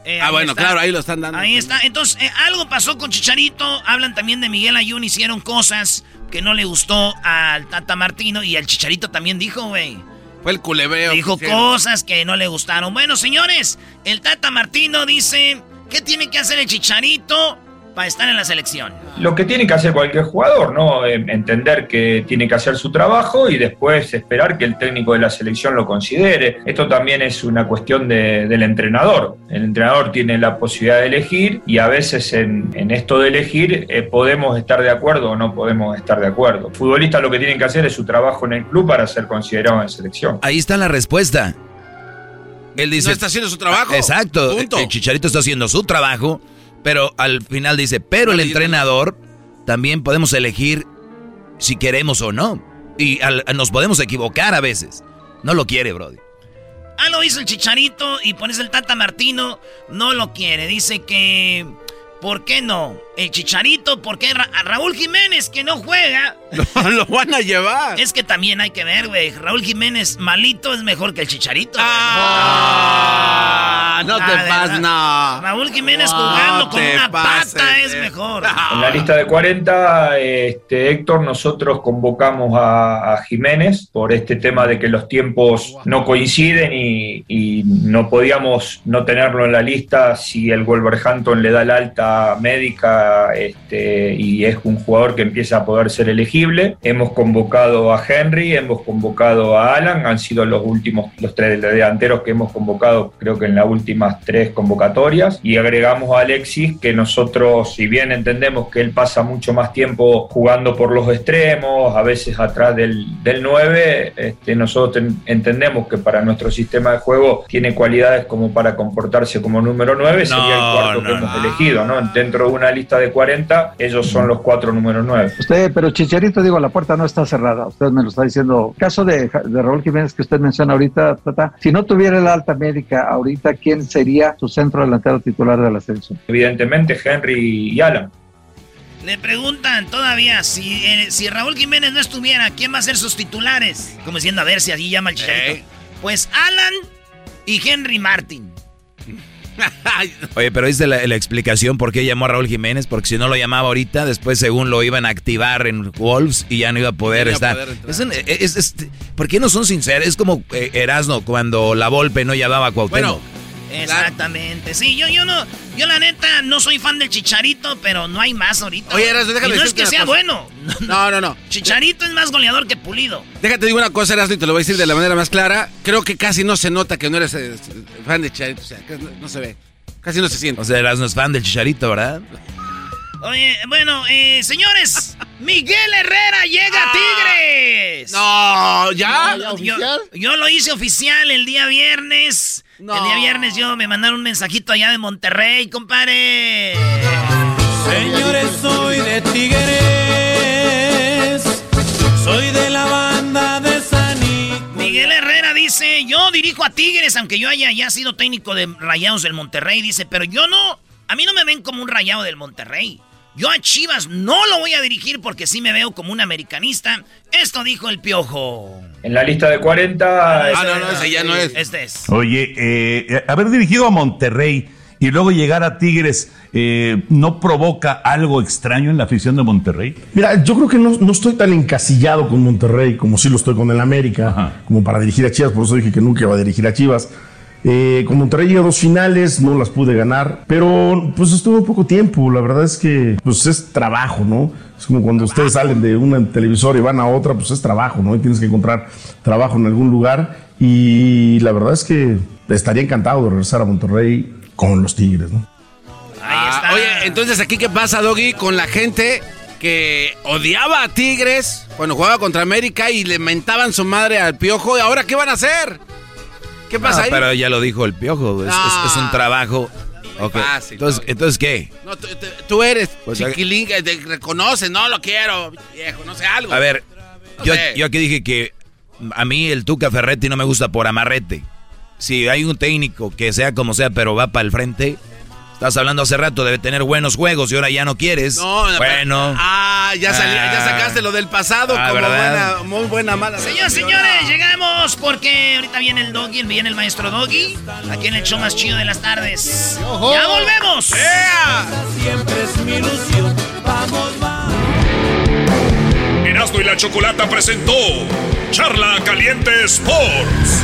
Eh, ah, bueno, está. claro, ahí lo están dando. Ahí está. Entonces, eh, algo pasó con Chicharito. Hablan también de Miguel Ayun. Hicieron cosas que no le gustó al Tata Martino. Y al Chicharito también dijo, güey. Fue el culebreo. Dijo que cosas que no le gustaron. Bueno, señores, el Tata Martino dice: ¿Qué tiene que hacer el Chicharito para estar en la selección? Lo que tiene que hacer cualquier jugador, ¿no? Eh, Entender que tiene que hacer su trabajo y después esperar que el técnico de la selección lo considere. Esto también es una cuestión de- del entrenador. El entrenador tiene la posibilidad de elegir y a veces en, en esto de elegir eh, podemos estar de acuerdo o no podemos estar de acuerdo. Futbolistas lo que tienen que hacer es su trabajo en el club para ser considerado en selección. Ahí está la respuesta. Él dice. No está haciendo su trabajo. Exacto. Punto. El Chicharito está haciendo su trabajo, pero al final dice, pero el entrenador también podemos elegir si queremos o no. Y al- nos podemos equivocar a veces. No lo quiere, Brody. Ah, lo hizo el Chicharito y pones el Tata Martino. No lo quiere. Dice que. ¿Por qué no? El Chicharito, ¿por qué Ra- a Raúl Jiménez que no juega? Lo, lo van a llevar. Es que también hay que ver, güey. Raúl Jiménez malito es mejor que el Chicharito. Ah, no te Ah, de pases, no. Raúl Jiménez No jugando con te una pases pata es mejor. En la lista de 40, este, Héctor, nosotros convocamos a, a Jiménez por este tema de que los tiempos no coinciden y, y no podíamos no tenerlo en la lista si el Wolverhampton le da el alta médica este, y es un jugador que empieza a poder ser elegible. Hemos convocado a Henry, hemos convocado a Alan, han sido los últimos, los tres delanteros que hemos convocado, creo que en las últimas tres convocatorias, y agregamos a Alexis, que nosotros, si bien entendemos que él pasa mucho más tiempo jugando por los extremos, a veces atrás del, del 9, este, nosotros ten- entendemos que para nuestro sistema de juego tiene cualidades como para comportarse como número 9, sería el cuarto que hemos elegido, ¿no? Dentro de una lista de 40, ellos son los cuatro números 9. Usted, pero Chicharito, digo, la puerta no está cerrada. Usted me lo está diciendo. Caso de, de Raúl Jiménez que usted menciona ahorita, Tata, si no tuviera la alta médica ahorita, ¿quién sería su centro delantero titular de la selección? Evidentemente, Henry y Alan. Le preguntan todavía si, eh, si Raúl Jiménez no estuviera, ¿quién va a ser sus titulares? Como diciendo, a ver si así llama el Chicharito. Pues Alan y Henry Martin. Oye, pero ¿viste la, la explicación por qué llamó a Raúl Jiménez? Porque si no lo llamaba ahorita, después según lo iban a activar en Wolves y ya no iba a poder no a estar. poder entrar. Es un- es- es- ¿Por qué no son sinceros? Es como eh, Erasno cuando la Volpe no llamaba a Cuauhtémoc. Exactamente. Sí, yo, yo no, yo la neta no soy fan del Chicharito, pero no hay más ahorita. Oye, güey. Erasmo, déjame Y no es que sea cosa. bueno. No, no, no. Chicharito es más goleador que Pulido. Déjate digo una cosa, Erasmo, y te lo voy a decir de la manera más clara. Creo que casi no se nota que no eres eh, fan de Chicharito. O sea, no, no se ve. Casi no se siente. O sea, Erasno es fan del Chicharito, ¿verdad? Oye, bueno, eh, señores, Miguel Herrera llega a Tigres. No, ¿ya? No, yo, yo lo hice oficial el día viernes. El día viernes yo me mandaron un mensajito allá de Monterrey, compadre. Señores, soy de Tigres. Soy de la banda de San Miguel Herrera dice, yo dirijo a Tigres, aunque yo haya ya sido técnico de Rayados del Monterrey, dice, pero yo no, a mí no me ven como un rayado del Monterrey. Yo a Chivas no lo voy a dirigir porque sí me veo como un americanista. Esto dijo el piojo. En la lista de 40. Ah, no, no, ese ya no es. Este es. Oye, eh, haber dirigido a Monterrey y luego llegar a Tigres, eh, ¿no provoca algo extraño en la afición de Monterrey? Mira, yo creo que no, no estoy tan encasillado con Monterrey como sí lo estoy con el América, como para dirigir a Chivas, por eso dije que nunca iba a dirigir a Chivas. Eh, con Monterrey llegué a dos finales, no las pude ganar, pero pues estuvo poco tiempo. La verdad es que pues es trabajo, ¿no? Es como cuando ustedes salen de una televisora y van a otra, pues es trabajo, ¿no? Y tienes que encontrar trabajo en algún lugar. Y la verdad es que estaría encantado de regresar a Monterrey con los Tigres, ¿no? Ah, oye, entonces aquí qué pasa, Doggy, con la gente que odiaba a Tigres cuando jugaba contra América y le mentaban su madre al piojo. ¿Y ahora qué van a hacer? ¿Qué pasa No, ahí? pero ya lo dijo el piojo, es, es- es un trabajo. Ok, fácil, entonces, entonces, ¿qué? No, tú, eres Pues, chiquilín, que te reconoce, no lo quiero, viejo, no sé algo. A ver, No yo, sé. yo aquí dije que a mí el Tuca Ferretti no me gusta por amarrete. Si hay un técnico que sea como sea, pero va para el frente, Estás hablando hace rato, debe tener buenos juegos y ahora ya no quieres. No, no, bueno. Ah, ya, salí, ya Ah. sacaste lo del pasado Ah, como ¿verdad? buena, muy buena, mala. Señores, señores, llegamos porque ahorita viene el doggy, viene el maestro doggy, aquí en el show más chido de las tardes. ¡Ya volvemos! Siempre es mi ilusión. Vamos, vamos. Erasmo y la Chocolata presentó Charla Caliente Sports.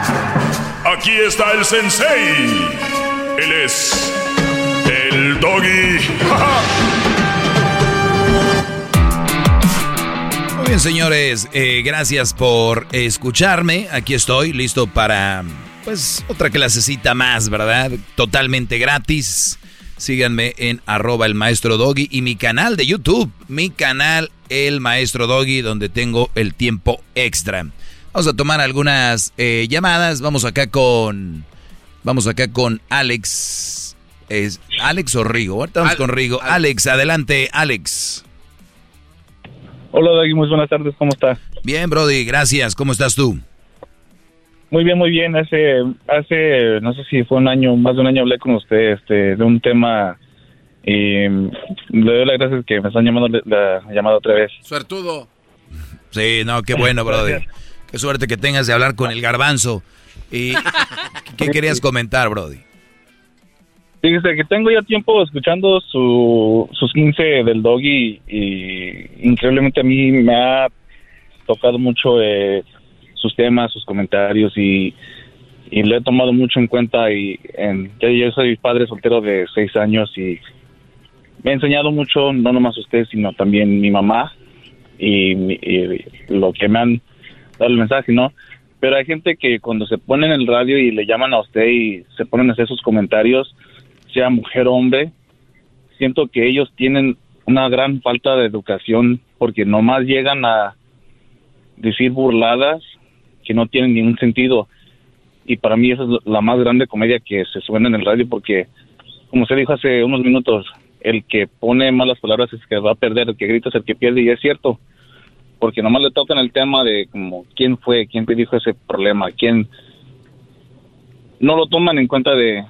Aquí está el sensei. Él es el doggy. Muy bien, señores, eh, gracias por escucharme. Aquí estoy, listo para, pues, otra clasecita más, ¿verdad? Totalmente gratis. Síganme en arroba el maestro doggy y mi canal de YouTube, mi canal el maestro doggy, donde tengo el tiempo extra. Vamos a tomar algunas eh, llamadas. Vamos acá con, vamos acá con Alex. Es Alex o Rigo. Ahorita vamos Al- con Rigo. Alex, adelante, Alex. Hola, Daggy, muy buenas tardes, ¿cómo está? Bien, Brody, gracias. ¿Cómo estás tú? Muy bien, muy bien. Hace, hace, no sé si fue un año, más de un año hablé con usted este, de un tema y le doy las gracias que me están llamando la, la llamada otra vez. Suertudo. Sí, no, qué bueno, Brody. Qué suerte que tengas de hablar con el garbanzo. ¿Y qué querías comentar, Brody? Fíjese que tengo ya tiempo escuchando su, sus 15 del doggy y increíblemente a mí me ha tocado mucho eh, sus temas, sus comentarios y, y lo he tomado mucho en cuenta y en, yo soy padre soltero de seis años y me ha enseñado mucho, no nomás usted, sino también mi mamá y, mi- y lo que me han dado el mensaje, ¿no? Pero hay gente que cuando se pone en el radio y le llaman a usted y se ponen a hacer sus comentarios, sea mujer o hombre, siento que ellos tienen una gran falta de educación porque nomás llegan a decir burladas que no tienen ningún sentido. Y para mí esa es la más grande comedia que se suena en el radio porque, como se dijo hace unos minutos, el que pone malas palabras es el que va a perder, el que grita es el que pierde y es cierto. Porque nomás le tocan el tema de como quién fue, quién te dijo ese problema, quién... No lo toman en cuenta de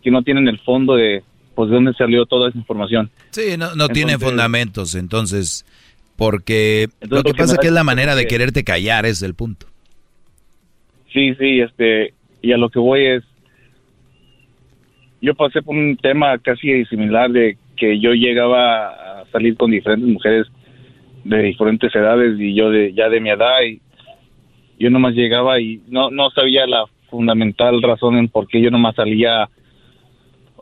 que no tienen el fondo de pues de dónde salió toda esa información. Sí, no, no tiene Entonces- fundamentos, entonces, porque lo que lo pasa es que es la manera de que- quererte callar, es el punto. Sí, sí, este, y a lo que voy es, yo pasé por un tema casi similar de que yo llegaba a salir con diferentes mujeres de diferentes edades y yo de ya de mi edad y yo nomás llegaba y no no sabía la fundamental razón en por qué yo nomás salía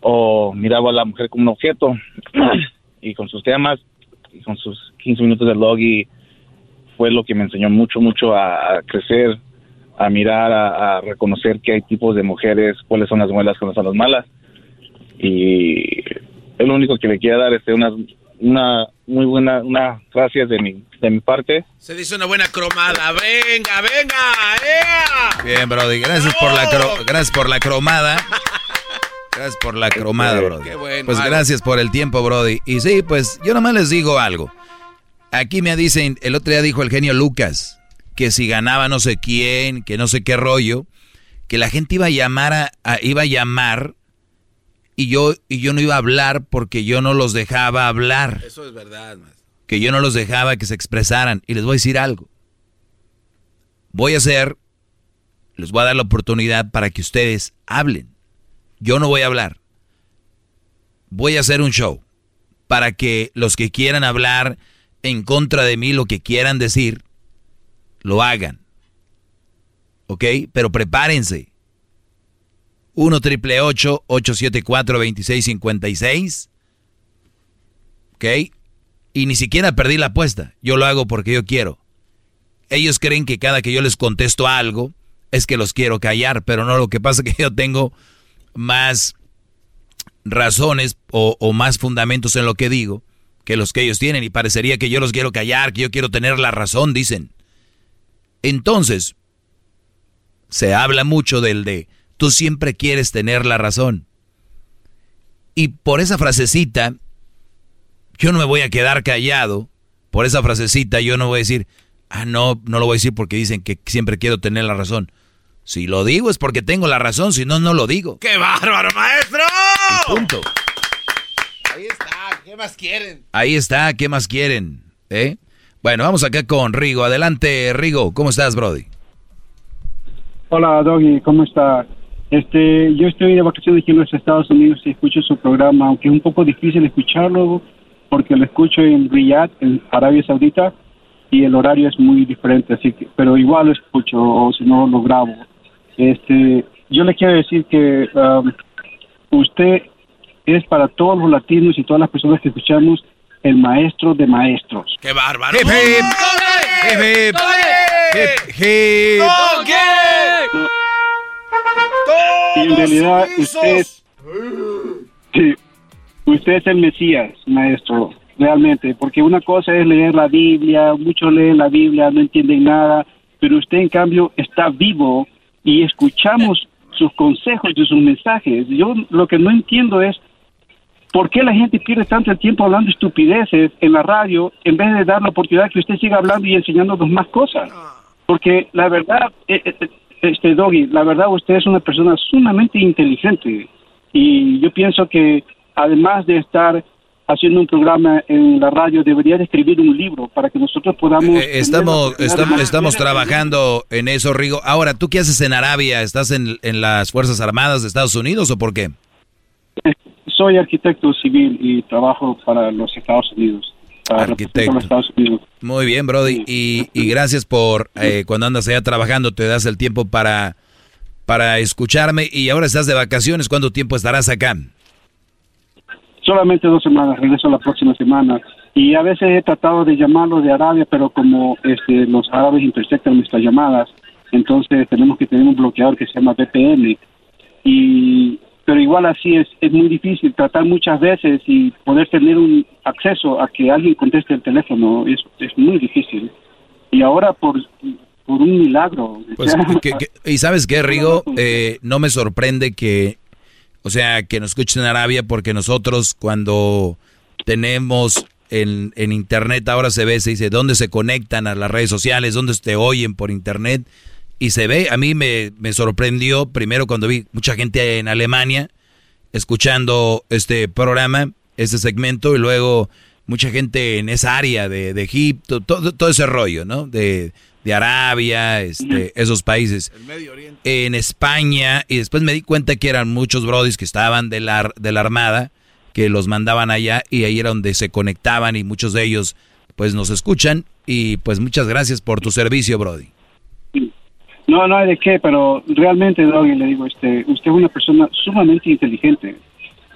o miraba a la mujer como un objeto y con sus temas y con sus 15 minutos de log y fue lo que me enseñó mucho mucho a, crecer a mirar, a, a reconocer que hay tipos de mujeres, cuáles son las buenas, cuáles son las malas. Y es lo único que le quiero dar, este, una, una muy buena, una gracias de mi, de mi parte. Se dice una buena cromada. Venga, venga. ¡Ea! Bien, Brody, gracias por la cro- gracias por la cromada. Gracias por la cromada, Brody. Qué bueno, Pues gracias por el tiempo, Brody. Y sí, pues yo nomás les digo algo. Aquí me dicen, el otro día dijo el genio Lucas, que si ganaba no sé quién, que no sé qué rollo, que la gente iba a llamar a, a- iba a llamar y yo y yo no iba a hablar porque yo no los dejaba hablar, Eso es verdad, maestro. que yo no los dejaba que se expresaran y les voy a decir algo. Voy a hacer les voy a dar la oportunidad para que ustedes hablen. Yo no voy a hablar. Voy a hacer un show para que los que quieran hablar en contra de mí, lo que quieran decir, lo hagan. ¿Ok? Pero prepárense. 1 triple 874 2656. ¿Ok? Y ni siquiera perdí la apuesta. Yo lo hago porque yo quiero. Ellos creen que cada que yo les contesto algo es que los quiero callar, pero no, lo que pasa es que yo tengo más razones o, o más fundamentos en lo que digo que los que ellos tienen y parecería que yo los quiero callar, que yo quiero tener la razón, dicen. Entonces, se habla mucho del de tú siempre quieres tener la razón. Y por esa frasecita, yo no me voy a quedar callado. Por esa frasecita yo no voy a decir, ah, no, no lo voy a decir porque dicen que siempre quiero tener la razón. Si lo digo es porque tengo la razón, si no, no lo digo. ¡Qué bárbaro, maestro! punto. Ahí está, ¿qué más quieren? Ahí está, ¿qué más quieren? ¿Eh? Bueno, vamos acá con Rigo. Adelante, Rigo. ¿Cómo estás, Brody? Hola, Doggy, ¿cómo está? Este, yo estoy de vacaciones aquí en los Estados Unidos y escucho su programa, aunque es un poco difícil escucharlo porque lo escucho en Riyadh, en Arabia Saudita, y el horario es muy diferente, así que, pero igual lo escucho o si no lo grabo. Este, yo le quiero decir que um, usted es para todos los latinos y todas las personas que escuchamos el maestro de maestros. ¡Qué bárbaro! Hip, hip. Hip, hip. Hip, hip. Y en realidad usted, sí, usted es el Mesías, maestro, realmente, porque una cosa es leer la Biblia, muchos leen la Biblia, no entienden nada, pero usted en cambio está vivo y escuchamos sus consejos y sus mensajes. Yo lo que no entiendo es por qué la gente pierde tanto el tiempo hablando estupideces en la radio en vez de dar la oportunidad que usted siga hablando y enseñándonos más cosas. Porque la verdad, eh, eh, este Doggy, la verdad usted es una persona sumamente inteligente y yo pienso que además de estar haciendo un programa en la radio debería de escribir un libro para que nosotros podamos Eh, estamos, estamos, estamos trabajando en eso, Rigo. Ahora, ¿tú qué haces en Arabia? ¿Estás en, en las Fuerzas Armadas de Estados Unidos o por qué? soy arquitecto civil y trabajo para los Estados Unidos. Para Arquitecto. Muy bien, Brody. Y, y gracias por eh, cuando andas allá trabajando, te das el tiempo para, para escucharme. Y ahora estás de vacaciones. ¿Cuánto tiempo estarás acá? Solamente dos semanas, regreso la próxima semana. Y a veces he tratado de llamarlo de Arabia, pero como este, los árabes interceptan nuestras llamadas, entonces tenemos que tener un bloqueador que se llama VPN. Y, pero igual así es, es muy difícil tratar muchas veces y poder tener un acceso a que alguien conteste el teléfono es, es muy difícil. Y ahora por, por un milagro. Pues, que- que- y sabes qué, Rigo, Eh, no me sorprende que, o sea, que nos escuchen en Arabia porque nosotros cuando tenemos en, en internet ahora se ve, se dice, ¿dónde se conectan a las redes sociales? ¿Dónde te oyen por internet? Y se ve, a mí me, me sorprendió primero cuando vi mucha gente en Alemania escuchando este programa, este segmento, y luego mucha gente en esa área de, de Egipto, todo, todo ese rollo, ¿no? De, de Arabia, este, esos países. En España, y después me di cuenta que eran muchos brodis que estaban de la, de la Armada, que los mandaban allá, y ahí era donde se conectaban, y muchos de ellos, pues, nos escuchan, y pues muchas gracias por tu servicio, Brody. No, no hay de qué, pero realmente, Doggy, le digo, este, usted es una persona sumamente inteligente.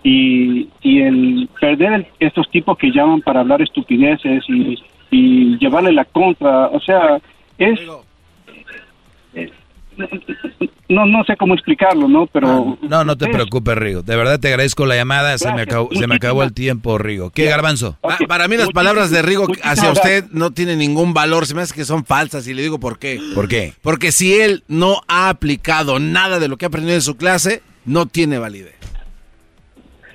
Y, y el perder estos tipos que llaman para hablar estupideces y, y llevarle la contra, o sea, es... No, no sé cómo explicarlo, ¿no? Pero... No, no te es- preocupes, Rigo. De verdad te agradezco la llamada. Se me acabó, se me acabó el tiempo, Rigo. ¿Qué, Garbanzo? Pa- para mí las palabras de Rigo hacia usted no tienen ningún valor, se me hace que son falsas y le digo por qué. ¿Por qué? Porque si él no ha aplicado nada de lo que ha aprendido en su clase, no tiene validez.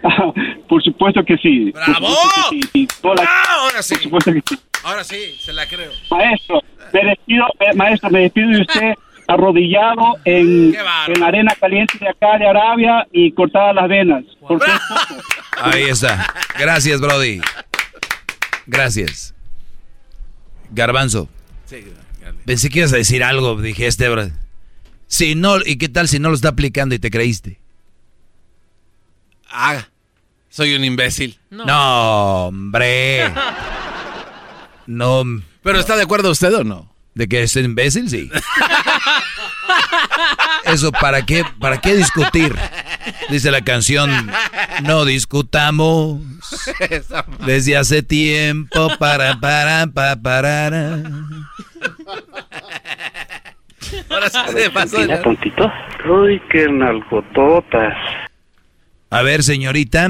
Por supuesto que sí. ¡Bravo! que sí. La- Ahora sí. Por supuesto que sí. Ahora sí, se la creo. Maestro, me despido, eh, maestro, me despido de usted arrodillado en, en la arena caliente de acá de Arabia y cortadas las venas. Ahí está. Gracias, Brody. Gracias. Garbanzo. Pensé que ibas a decir algo, dije este, bro. Si no, ¿y qué tal si no lo está aplicando y te creíste? Ah, soy un imbécil. No, hombre. No. ¿Pero está de acuerdo usted o no? ¿De que es imbécil? Sí. Eso, ¿para qué, ¿para qué discutir? Dice la canción, no discutamos desde hace tiempo para, para, para, para. Ahora se pasó. Mira, tontito. Uy, qué nalgototas. A ver, señorita.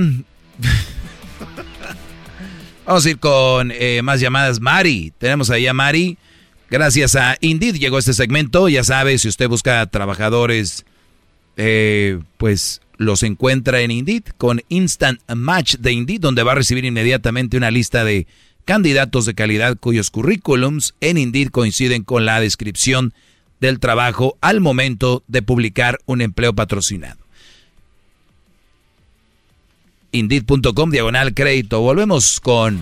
Vamos a ir con eh, más llamadas. Mari, tenemos ahí a Mari. Gracias a Indeed llegó este segmento. Ya sabe, si usted busca trabajadores, eh, pues los encuentra en Indeed con Instant Match de Indeed, donde va a recibir inmediatamente una lista de candidatos de calidad cuyos currículums en Indeed coinciden con la descripción del trabajo al momento de publicar un empleo patrocinado. Indeed.com diagonal crédito. Volvemos con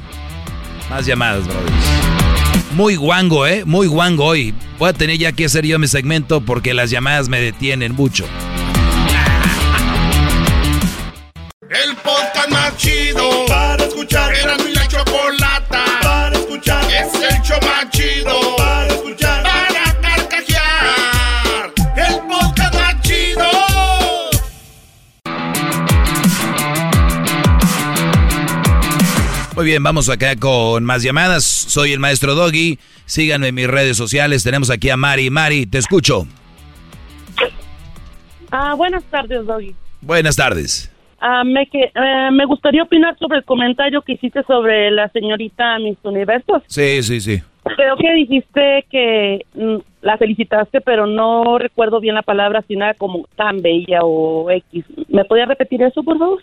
más llamadas, brothers. Muy guango, ¿eh? Muy guango hoy. Voy a tener ya que hacer yo mi segmento porque las llamadas me detienen mucho. El podcast más chido para escuchar. Era mi la chocolata para escuchar. Es el show más chido Muy bien, vamos acá con más llamadas. Soy el maestro Doggy. Síganme en mis redes sociales. Tenemos aquí a Mari. Mari, te escucho. Ah, buenas tardes, Doggy. Buenas tardes. Ah, me, que, eh, me gustaría opinar sobre el comentario que hiciste sobre la señorita Miss Universos. Sí, sí, sí. Creo que dijiste que mm, la felicitaste, pero no recuerdo bien la palabra, si nada como tan bella o X. ¿Me podía repetir eso, por favor?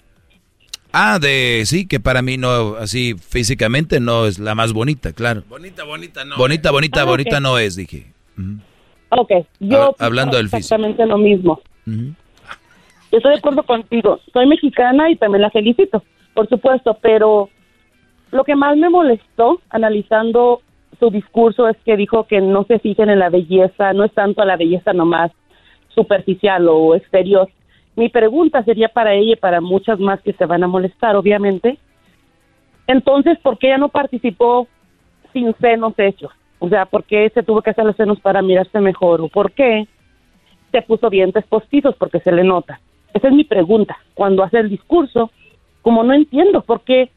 Ah, de sí, que para mí no, así físicamente no es la más bonita, claro. Bonita, bonita, no. Bonita, bonita, Ah, bonita no es, dije. Ok, yo Hab- hablando del físico. exactamente lo mismo. Ujú. Estoy de acuerdo contigo. Soy mexicana y también la felicito, por supuesto, pero lo que más me molestó analizando su discurso es que dijo que no se fijen en la belleza, no es tanto la belleza nomás superficial o exterior. Mi pregunta sería para ella y para muchas más que se van a molestar, obviamente. Entonces, ¿por qué ella no participó sin senos hechos? O sea, ¿por qué se tuvo que hacer los senos para mirarse mejor? ¿O por qué se puso dientes postizos? Porque se le nota. Esa es mi pregunta. Cuando hace el discurso, como no entiendo por qué,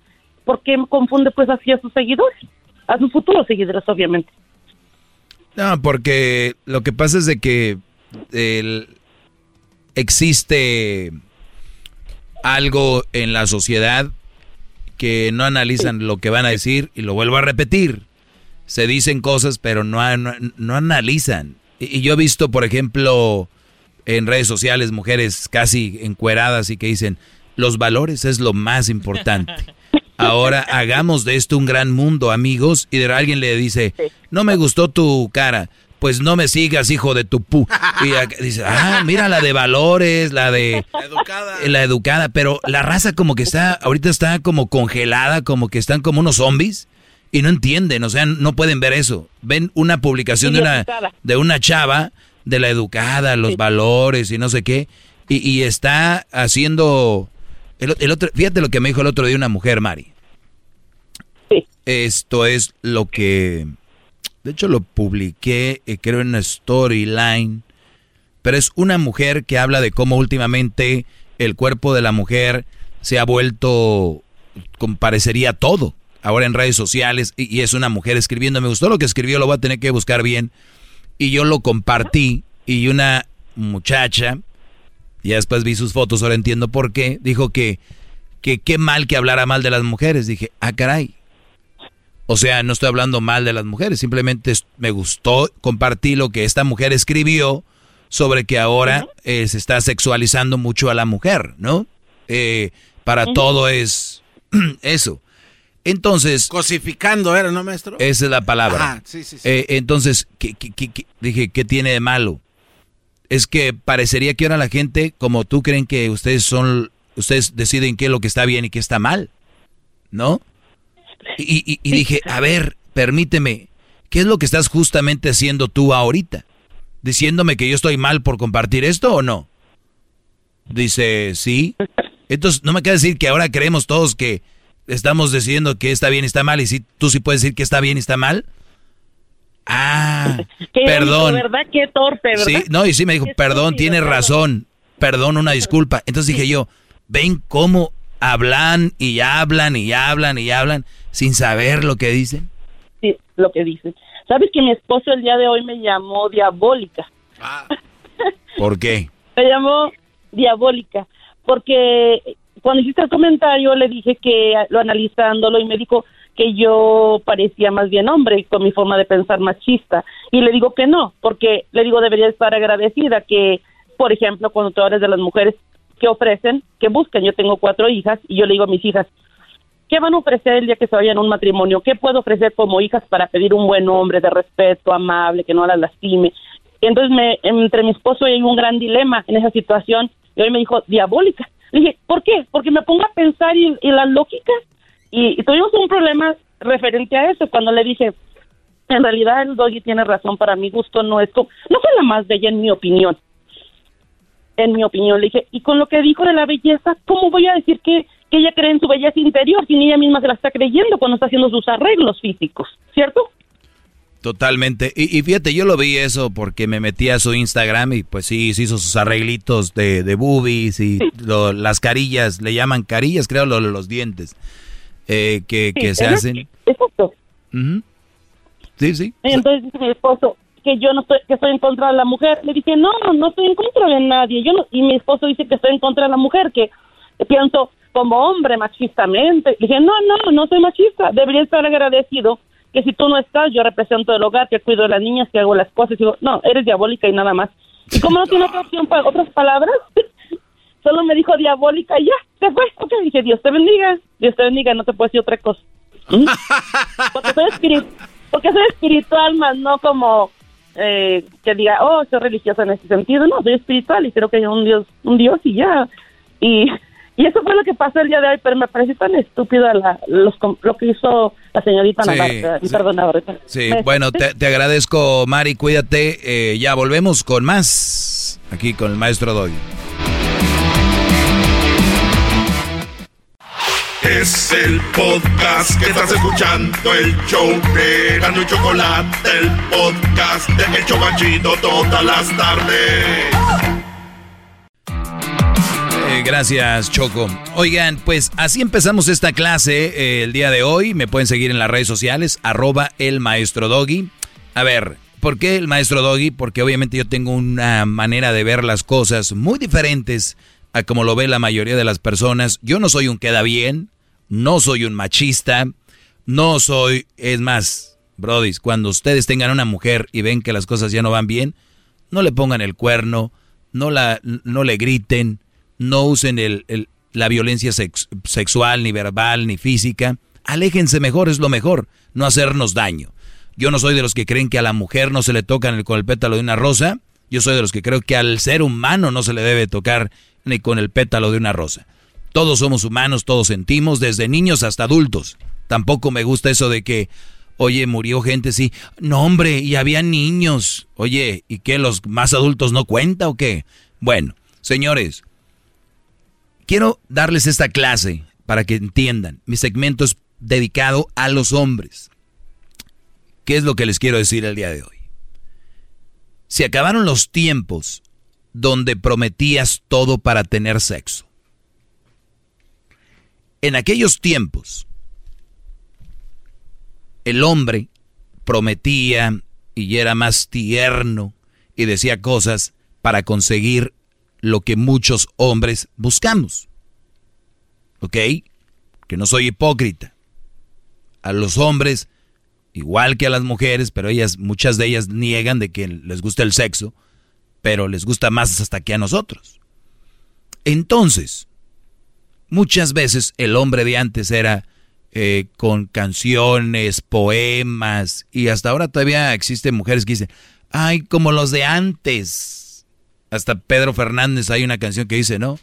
por qué confunde pues así a sus seguidores, a sus futuros seguidores, obviamente. No, porque lo que pasa es de que el- existe algo en la sociedad que no analizan lo que van a decir y lo vuelvo a repetir. Se dicen cosas pero no, no, no analizan. Y, yo he visto, por ejemplo, en redes sociales mujeres casi encueradas y que dicen, los valores es lo más importante. Ahora hagamos de esto un gran mundo, amigos. Y de alguien le dice, no me gustó tu cara. Pues no me sigas, hijo de tu pu. Y acá dice, ah, mira la de valores, la de Educada. la educada, pero la raza como que está, ahorita está como congelada, como que están como unos zombies y no entienden, o sea, no pueden ver eso. Ven una publicación de una, de una chava, de la educada, los valores y no sé qué, y, y está haciendo, el, el otro, fíjate lo que me dijo el otro día una mujer, Mari. Esto es lo que, de hecho lo publiqué, eh, creo en storyline, pero es una mujer que habla de cómo últimamente el cuerpo de la mujer se ha vuelto, como parecería todo, ahora en redes sociales, y, y es una mujer escribiendo, me gustó lo que escribió, lo voy a tener que buscar bien, y yo lo compartí, y una muchacha, ya después vi sus fotos, ahora entiendo por qué, dijo que, que qué mal que hablara mal de las mujeres, dije, ah caray, o sea, no estoy hablando mal de las mujeres, simplemente me gustó, compartí lo que esta mujer escribió sobre que ahora eh, se está sexualizando mucho a la mujer, ¿no? Eh, para todo es eso. Entonces... Cosificando era, ¿no, maestro? Esa es la palabra. Ajá, sí, sí, sí. Eh, entonces, ¿qué, qué- qué- qué- dije, ¿qué tiene de malo? Es que parecería que ahora la gente, como tú, creen que ustedes son, ustedes deciden qué es lo que está bien y qué está mal, ¿no? Y, y- y dije, a ver, permíteme, ¿qué es lo que estás justamente haciendo tú ahorita? ¿Diciéndome que yo estoy mal por compartir esto o no? Dice, sí. Entonces, no me queda decir que ahora creemos todos que estamos decidiendo que está bien y está mal, y si tú sí puedes decir que está bien y está mal. Ah, Qué perdón. irónico, ¿verdad? Qué torpe, ¿verdad? Sí, no, y sí me dijo, perdón, tienes razón, perdón, una disculpa. Entonces dije yo, ven cómo hablan y hablan y hablan y hablan sin saber lo que dicen. Sí, lo que dicen. ¿Sabes que mi esposo el día de hoy me llamó diabólica? ¿Por qué? Me llamó diabólica porque cuando hiciste el comentario le dije que lo analizándolo y me dijo que yo parecía más bien hombre con mi forma de pensar machista y le digo que no, porque le digo debería estar agradecida que, por ejemplo, cuando tú hablas de las mujeres que ofrecen, que buscan, yo tengo cuatro hijas y yo le digo a mis hijas, ¿qué van a ofrecer el día que se vayan a un matrimonio? ¿Qué puedo ofrecer como hijas para pedir un buen hombre de respeto, amable, que no las lastime? Y entonces me, entre mi esposo hay un gran dilema en esa situación y hoy me dijo, diabólica. Le dije, ¿por qué? Porque me pongo a pensar y, y la lógica y, tuvimos un problema referente a eso cuando le dije, en realidad el doggy tiene razón, para mi gusto no es, no fue la más bella en mi opinión. En mi opinión, le dije, y con lo que dijo de la belleza, ¿cómo voy a decir que, que ella cree en su belleza interior si ella misma se la está creyendo cuando está haciendo sus arreglos físicos? ¿Cierto? Totalmente. Y, fíjate, yo lo vi eso porque me metí a su Instagram y pues sí, se hizo sus arreglitos de, de boobies y las carillas, le llaman carillas, creo, lo, los dientes eh, que, que se hacen. Exacto. Sí, sí. Entonces dice mi esposo que yo no estoy, que estoy en contra de la mujer. Le dije, no, no estoy en contra de nadie. Yo no, y mi esposo dice que estoy en contra de la mujer, que pienso como hombre machistamente. Le dije, no, no, no soy machista. Debería estar agradecido que si tú no estás, yo represento el hogar, que cuido de las niñas, que hago las cosas. Y digo, no, eres diabólica y nada más. Y como no tiene otra opción para otras palabras, solo me dijo diabólica y ya, se fue. Ok, dije, Dios te bendiga, Dios te bendiga, no te puedo decir otra cosa. ¿Mm? Porque soy, porque soy espiritual, más no como eh, que diga, oh, soy religiosa en ese sentido. No, soy espiritual y creo que hay un Dios, un Dios y ya. Y, y eso fue lo que pasó el día de hoy, pero me pareció tan estúpido la, los, lo que hizo la señorita sí, sí. Sí, bueno, te, te, agradezco, Mari, cuídate. Eh, ya volvemos con más aquí con el maestro Doy. Es el podcast que estás escuchando, el show de Gano y Chocolate, el podcast de El Chocachito todas las tardes. Gracias, Choco. Oigan, pues así empezamos esta clase eh, el día de hoy. Me pueden seguir en las redes sociales, arroba el maestro Doggy. A ver, ¿por qué el maestro Doggy? Porque obviamente yo tengo una manera de ver las cosas muy diferentes a como lo ve la mayoría de las personas. Yo no soy un queda bien, no soy un machista, no soy, es más, brodis, cuando ustedes tengan una mujer y ven que las cosas ya no van bien, no le pongan el cuerno, no, la, no le griten, no usen la violencia sexual, ni verbal, ni física. Aléjense mejor, es lo mejor, no hacernos daño. Yo no soy de los que creen que a la mujer no se le toca con el pétalo de una rosa. Yo soy de los que creo que al ser humano no se le debe tocar ni con el pétalo de una rosa. Todos somos humanos, todos sentimos, desde niños hasta adultos. Tampoco me gusta eso de que, oye, murió gente, sí. No, hombre, y había niños. Oye, ¿y qué? ¿Los más adultos no cuenta o qué? Bueno, señores, quiero darles esta clase para que entiendan. Mi segmento es dedicado a los hombres. ¿Qué es lo que les quiero decir el día de hoy? Se acabaron los tiempos donde prometías todo para tener sexo. En aquellos tiempos, el hombre prometía y era más tierno y decía cosas para conseguir lo que muchos hombres buscamos. ¿Ok? Que no soy hipócrita. A los hombres, igual que a las mujeres, pero ellas, muchas de ellas niegan de que les gusta el sexo, pero les gusta más hasta que a nosotros. Entonces, muchas veces el hombre de antes era eh, con canciones, poemas, y hasta ahora todavía existen mujeres que dicen, ay, como los de antes. Hasta Pedro Fernández hay una canción que dice, ¿no?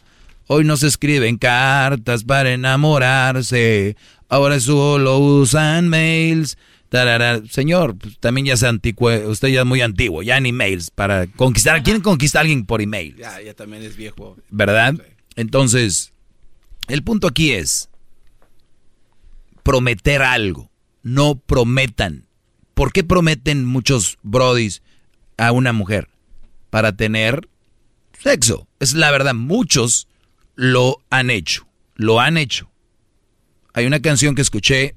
Hoy no se escriben cartas para enamorarse, ahora solo usan mails Señor, pues, también ya es antiguo, usted ya es muy antiguo, ya en emails para conquistar. ¿Quién conquista a alguien por email? Ya, ya también es viejo. ¿Verdad? Entonces, el punto aquí es prometer algo. No prometan. ¿Por qué prometen muchos brodis a una mujer? Para tener sexo. Es la verdad, muchos lo han hecho. Lo han hecho. Hay una canción que escuché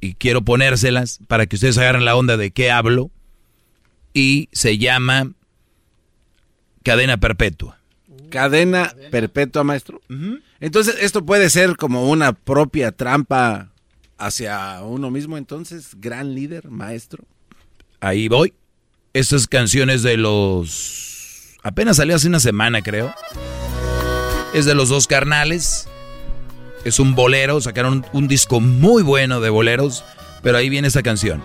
y quiero ponérselas para que ustedes agarren la onda de qué hablo. Y se llama Cadena Perpetua. Cadena Perpetua, maestro. Entonces, esto puede ser como una propia trampa hacia uno mismo, entonces, gran líder, maestro. Ahí voy. Estas canciones de los... Apenas salió hace una semana, creo. Es de los dos carnales. Es un bolero. Sacaron un disco muy bueno de boleros. Pero ahí viene esta canción.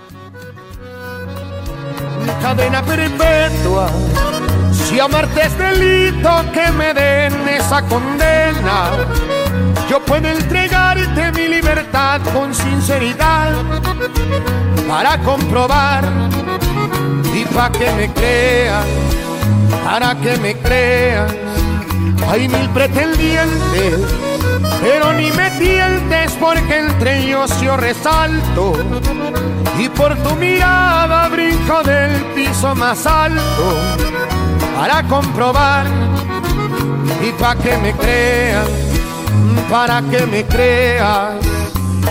Cadena perpetua. Si amarte es delito, que me den esa condena. Yo puedo entregarte mi libertad con sinceridad para comprobar y para que me crean, para que me crean. Hay mil pretendientes, pero ni me tientes porque entre ellos yo resalto y por tu mirada brinco del piso más alto para comprobar y para que me crean, para que me crean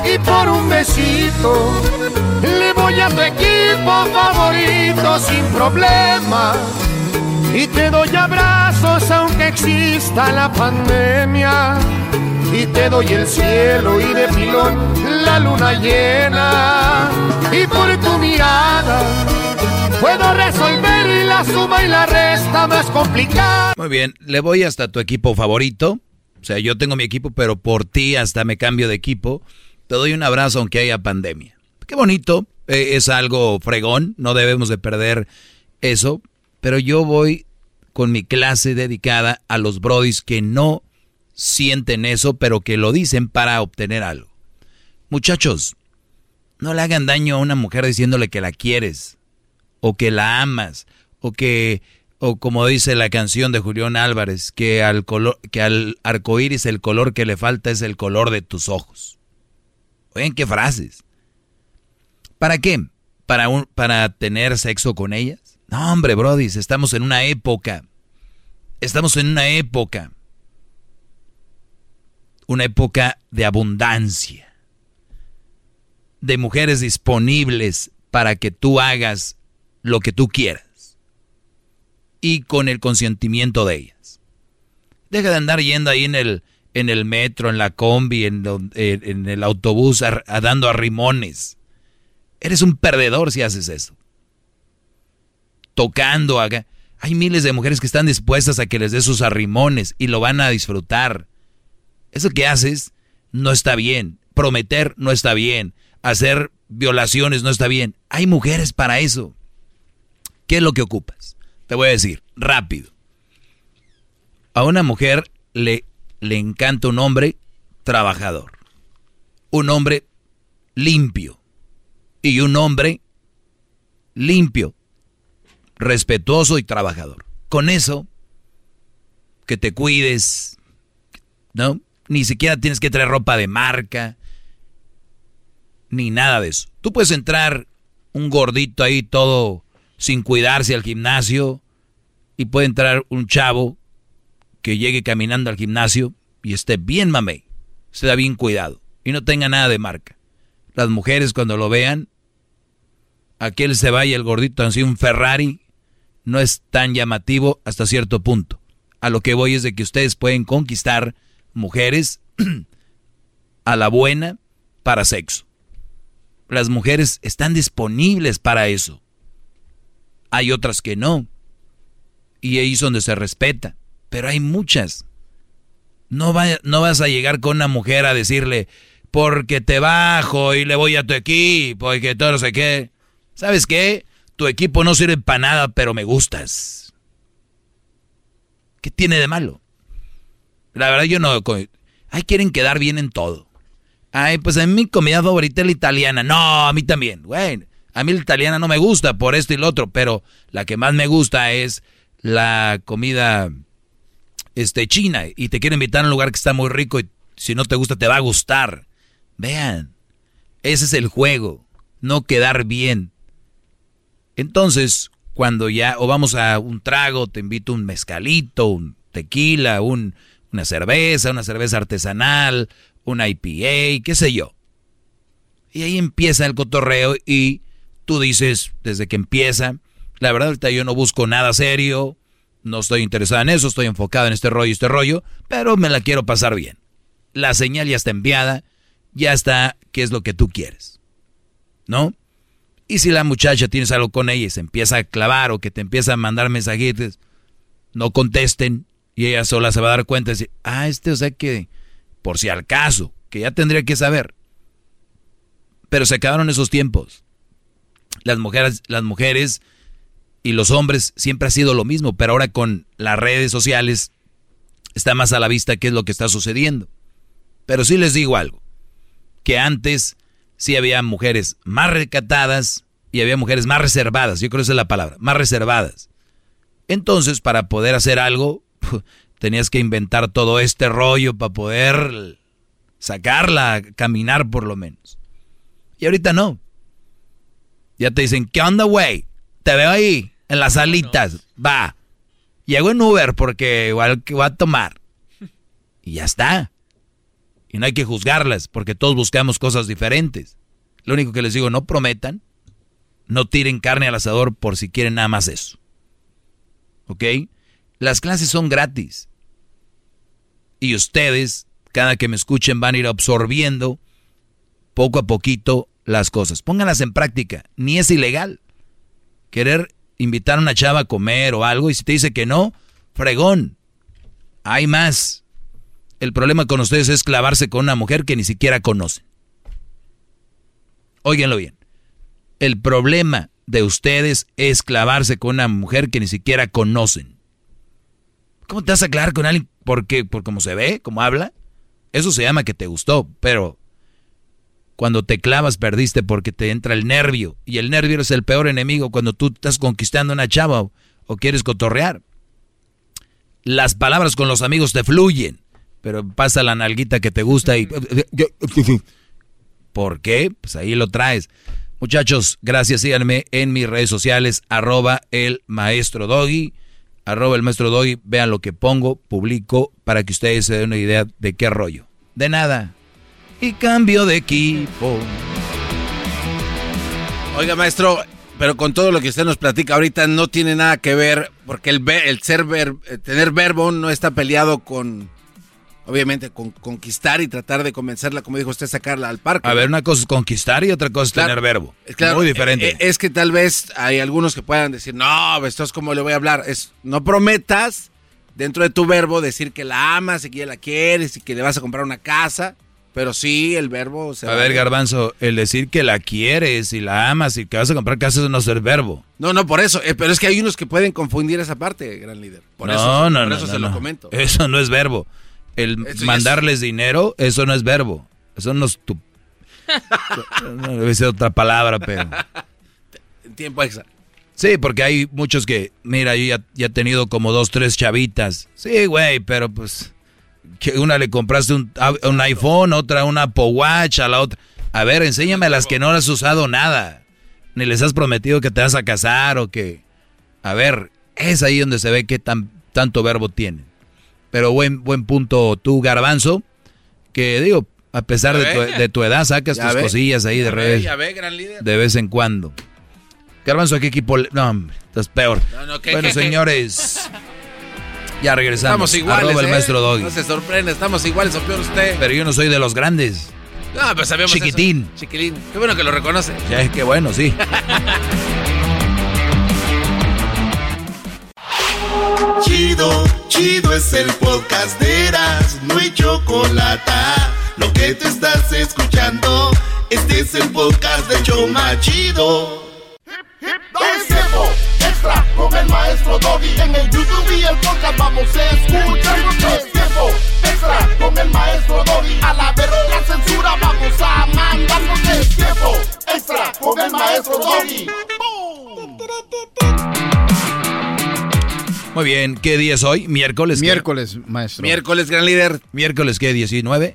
y por un besito le voy a tu equipo favorito sin problema. Y te doy abrazos aunque exista la pandemia. Y te doy el cielo y de pilón la luna llena. Y por tu mirada puedo resolver la suma y la resta más complicada. Muy bien, le voy hasta tu equipo favorito. O sea, yo tengo mi equipo, pero por ti hasta me cambio de equipo. Te doy un abrazo aunque haya pandemia. Qué bonito, eh, es algo fregón, no debemos de perder eso, pero yo voy con mi clase dedicada a los brodis que no sienten eso, pero que lo dicen para obtener algo. Muchachos, no le hagan daño a una mujer diciéndole que la quieres, o que la amas, o que, o como dice la canción de Julián Álvarez, que al color, que al arco iris el color que le falta es el color de tus ojos. Oigan qué frases. ¿Para qué? ¿Para, ¿Para tener sexo con ellas? No, hombre, Brody, estamos en una época. Estamos en una época. Una época de abundancia. De mujeres disponibles para que tú hagas lo que tú quieras. Y con el consentimiento de ellas. Deja de andar yendo ahí en el, en el metro, en la combi, en, el autobús, a, a dando arrimones. Eres un perdedor si haces eso. Tocando acá. Hay miles de mujeres que están dispuestas a que les des sus arrimones y lo van a disfrutar. Eso que haces no está bien. Prometer no está bien. Hacer violaciones no está bien. Hay mujeres para eso. ¿Qué es lo que ocupas? Te voy a decir, rápido. A una mujer le, le encanta un hombre trabajador. Un hombre limpio y un hombre limpio, respetuoso y trabajador. Con eso, que te cuides, ¿no? Ni siquiera tienes que traer ropa de marca, ni nada de eso. Tú puedes entrar un gordito ahí todo sin cuidarse al gimnasio y puede entrar un chavo que llegue caminando al gimnasio y esté bien mamey, esté bien cuidado y no tenga nada de marca. Las mujeres cuando lo vean aquel se vaya el gordito así un Ferrari no es tan llamativo hasta cierto punto. A lo que voy es de que ustedes pueden conquistar mujeres a la buena para sexo. Las mujeres están disponibles para eso. Hay otras que no. Y ahí es donde se respeta. Pero hay muchas. No, vas a llegar con una mujer a decirle, porque te bajo y le voy a tu equipo y que todo no sé qué. ¿Sabes qué? Tu equipo no sirve para nada, pero me gustas. ¿Qué tiene de malo? La verdad yo no... Ay, quieren quedar bien en todo. Ay, pues a mí mi comida favorita es la italiana. No, a mí también. Bueno, a mí la italiana no me gusta por esto y lo otro, pero la que más me gusta es la comida este, china. Y te quiero invitar a un lugar que está muy rico y si no te gusta te va a gustar. Vean, ese es el juego. No quedar bien. Entonces, cuando ya, o vamos a un trago, te invito un mezcalito, un tequila, un, una cerveza, una cerveza artesanal, una IPA, qué sé yo. Y ahí empieza el cotorreo y tú dices, desde que empieza, la verdad ahorita yo no busco nada serio, no estoy interesado en eso, estoy enfocado en este rollo, este rollo, pero me la quiero pasar bien. la señal ya está enviada, ya está qué es lo que tú quieres. ¿No? Y si la muchacha tienes algo con ella y se empieza a clavar o que te empieza a mandar mensajitos, no contesten y ella sola se va a dar cuenta y decir, ah, este, o sea que, por si al caso, que ya tendría que saber. Pero se acabaron esos tiempos. Las mujeres, las mujeres y los hombres siempre ha sido lo mismo, pero ahora con las redes sociales está más a la vista qué es lo que está sucediendo. Pero sí les digo algo, que antes sí había mujeres más recatadas y había mujeres más reservadas, yo creo que esa es la palabra, más reservadas. Entonces, para poder hacer algo, tenías que inventar todo este rollo para poder sacarla, caminar por lo menos. Y ahorita no. Ya te dicen, ¿qué onda, güey? Te veo ahí, en las salitas. Va. Llego en Uber porque igual que va a tomar. Y ya está. Y no hay que juzgarlas porque todos buscamos cosas diferentes. Lo único que les digo, no prometan, no tiren carne al asador por si quieren nada más eso. ¿Ok? Las clases son gratis. Y ustedes, cada que me escuchen, van a ir absorbiendo poco a poquito las cosas. Pónganlas en práctica. Ni es ilegal. Querer invitar a una chava a comer o algo y si te dice que no, fregón. Hay más. El problema con ustedes es clavarse con una mujer que ni siquiera conocen. Óiganlo bien. El problema de ustedes es clavarse con una mujer que ni siquiera conocen. ¿Cómo te vas a clavar con alguien porque por cómo se ve, cómo habla? Eso se llama que te gustó, pero cuando te clavas perdiste porque te entra el nervio y el nervio es el peor enemigo cuando tú estás conquistando una chava o quieres cotorrear. Las palabras con los amigos te fluyen pero pasa la nalguita que te gusta y... ¿Por qué? Pues ahí lo traes. Muchachos, gracias, síganme en mis redes sociales, arroba el maestro doggy, arroba el maestro doggy, vean lo que pongo, publico, para que ustedes se den una idea de qué rollo. De nada. Y cambio de equipo. Oiga, maestro, pero con todo lo que usted nos platica ahorita no tiene nada que ver, porque el, el ser ver, tener verbo no está peleado con obviamente con conquistar y tratar de convencerla, como dijo usted, sacarla al parque. A ver, una cosa es conquistar y otra cosa es tener verbo. Claro, Muy diferente. Eh, es que tal vez hay algunos que puedan decir, no, esto es como le voy a hablar. Es, no prometas dentro de tu verbo decir que la amas y que ya la quieres y que le vas a comprar una casa. Pero sí, el verbo se A ver, Garbanzo, el decir que la quieres y la amas y que vas a comprar casa eso no es el verbo. No, no, por eso. Eh, pero es que hay unos que pueden confundir esa parte, gran líder. Por no, eso, no, por no, eso se lo comento. Eso no es verbo. El mandarles dinero, eso no es verbo. Eso no es tu... no debe ser otra palabra, pero... Tiempo extra. Sí, porque hay muchos que, mira, yo ya, he tenido como dos, tres chavitas. Sí, güey, pero pues, que una le compraste un, un, iPhone, otra un Apple Watch, a la otra. A ver, enséñame a las que no has usado nada. Ni les has prometido que te vas a casar o que... A ver, es ahí donde se ve qué tan, tanto verbo tienen. Pero buen, buen punto tú, Garbanzo, que digo, a pesar de tu, edad, sacas tus cosillas ahí de redes. De vez en cuando. Garbanzo, ¿a qué equipo? No, hombre, estás peor. bueno, señores, ya regresamos. Estamos iguales, el ¿eh? maestro Doggy. No se sorprende, estamos iguales o peor usted. Pero yo no soy de los grandes. No, pues sabemos Chiquitín. Chiquilín. Qué bueno que lo reconoce. Ya es que bueno, sí. Chido, chido es el podcast de Eras, no hay chocolate. Lo que te estás escuchando, este es el podcast de Choma Chido. Es tiempo extra con el maestro Doggy. En el YouTube y el podcast vamos a escuchar. Es tiempo extra con el maestro Doggy. A la verga la censura vamos a mandarnos. Es tiempo extra con el maestro Doggy. Muy bien, ¿qué día es hoy? ¿Miércoles? Miércoles, maestro. Miércoles, gran líder. ¿Miércoles qué? ¿19?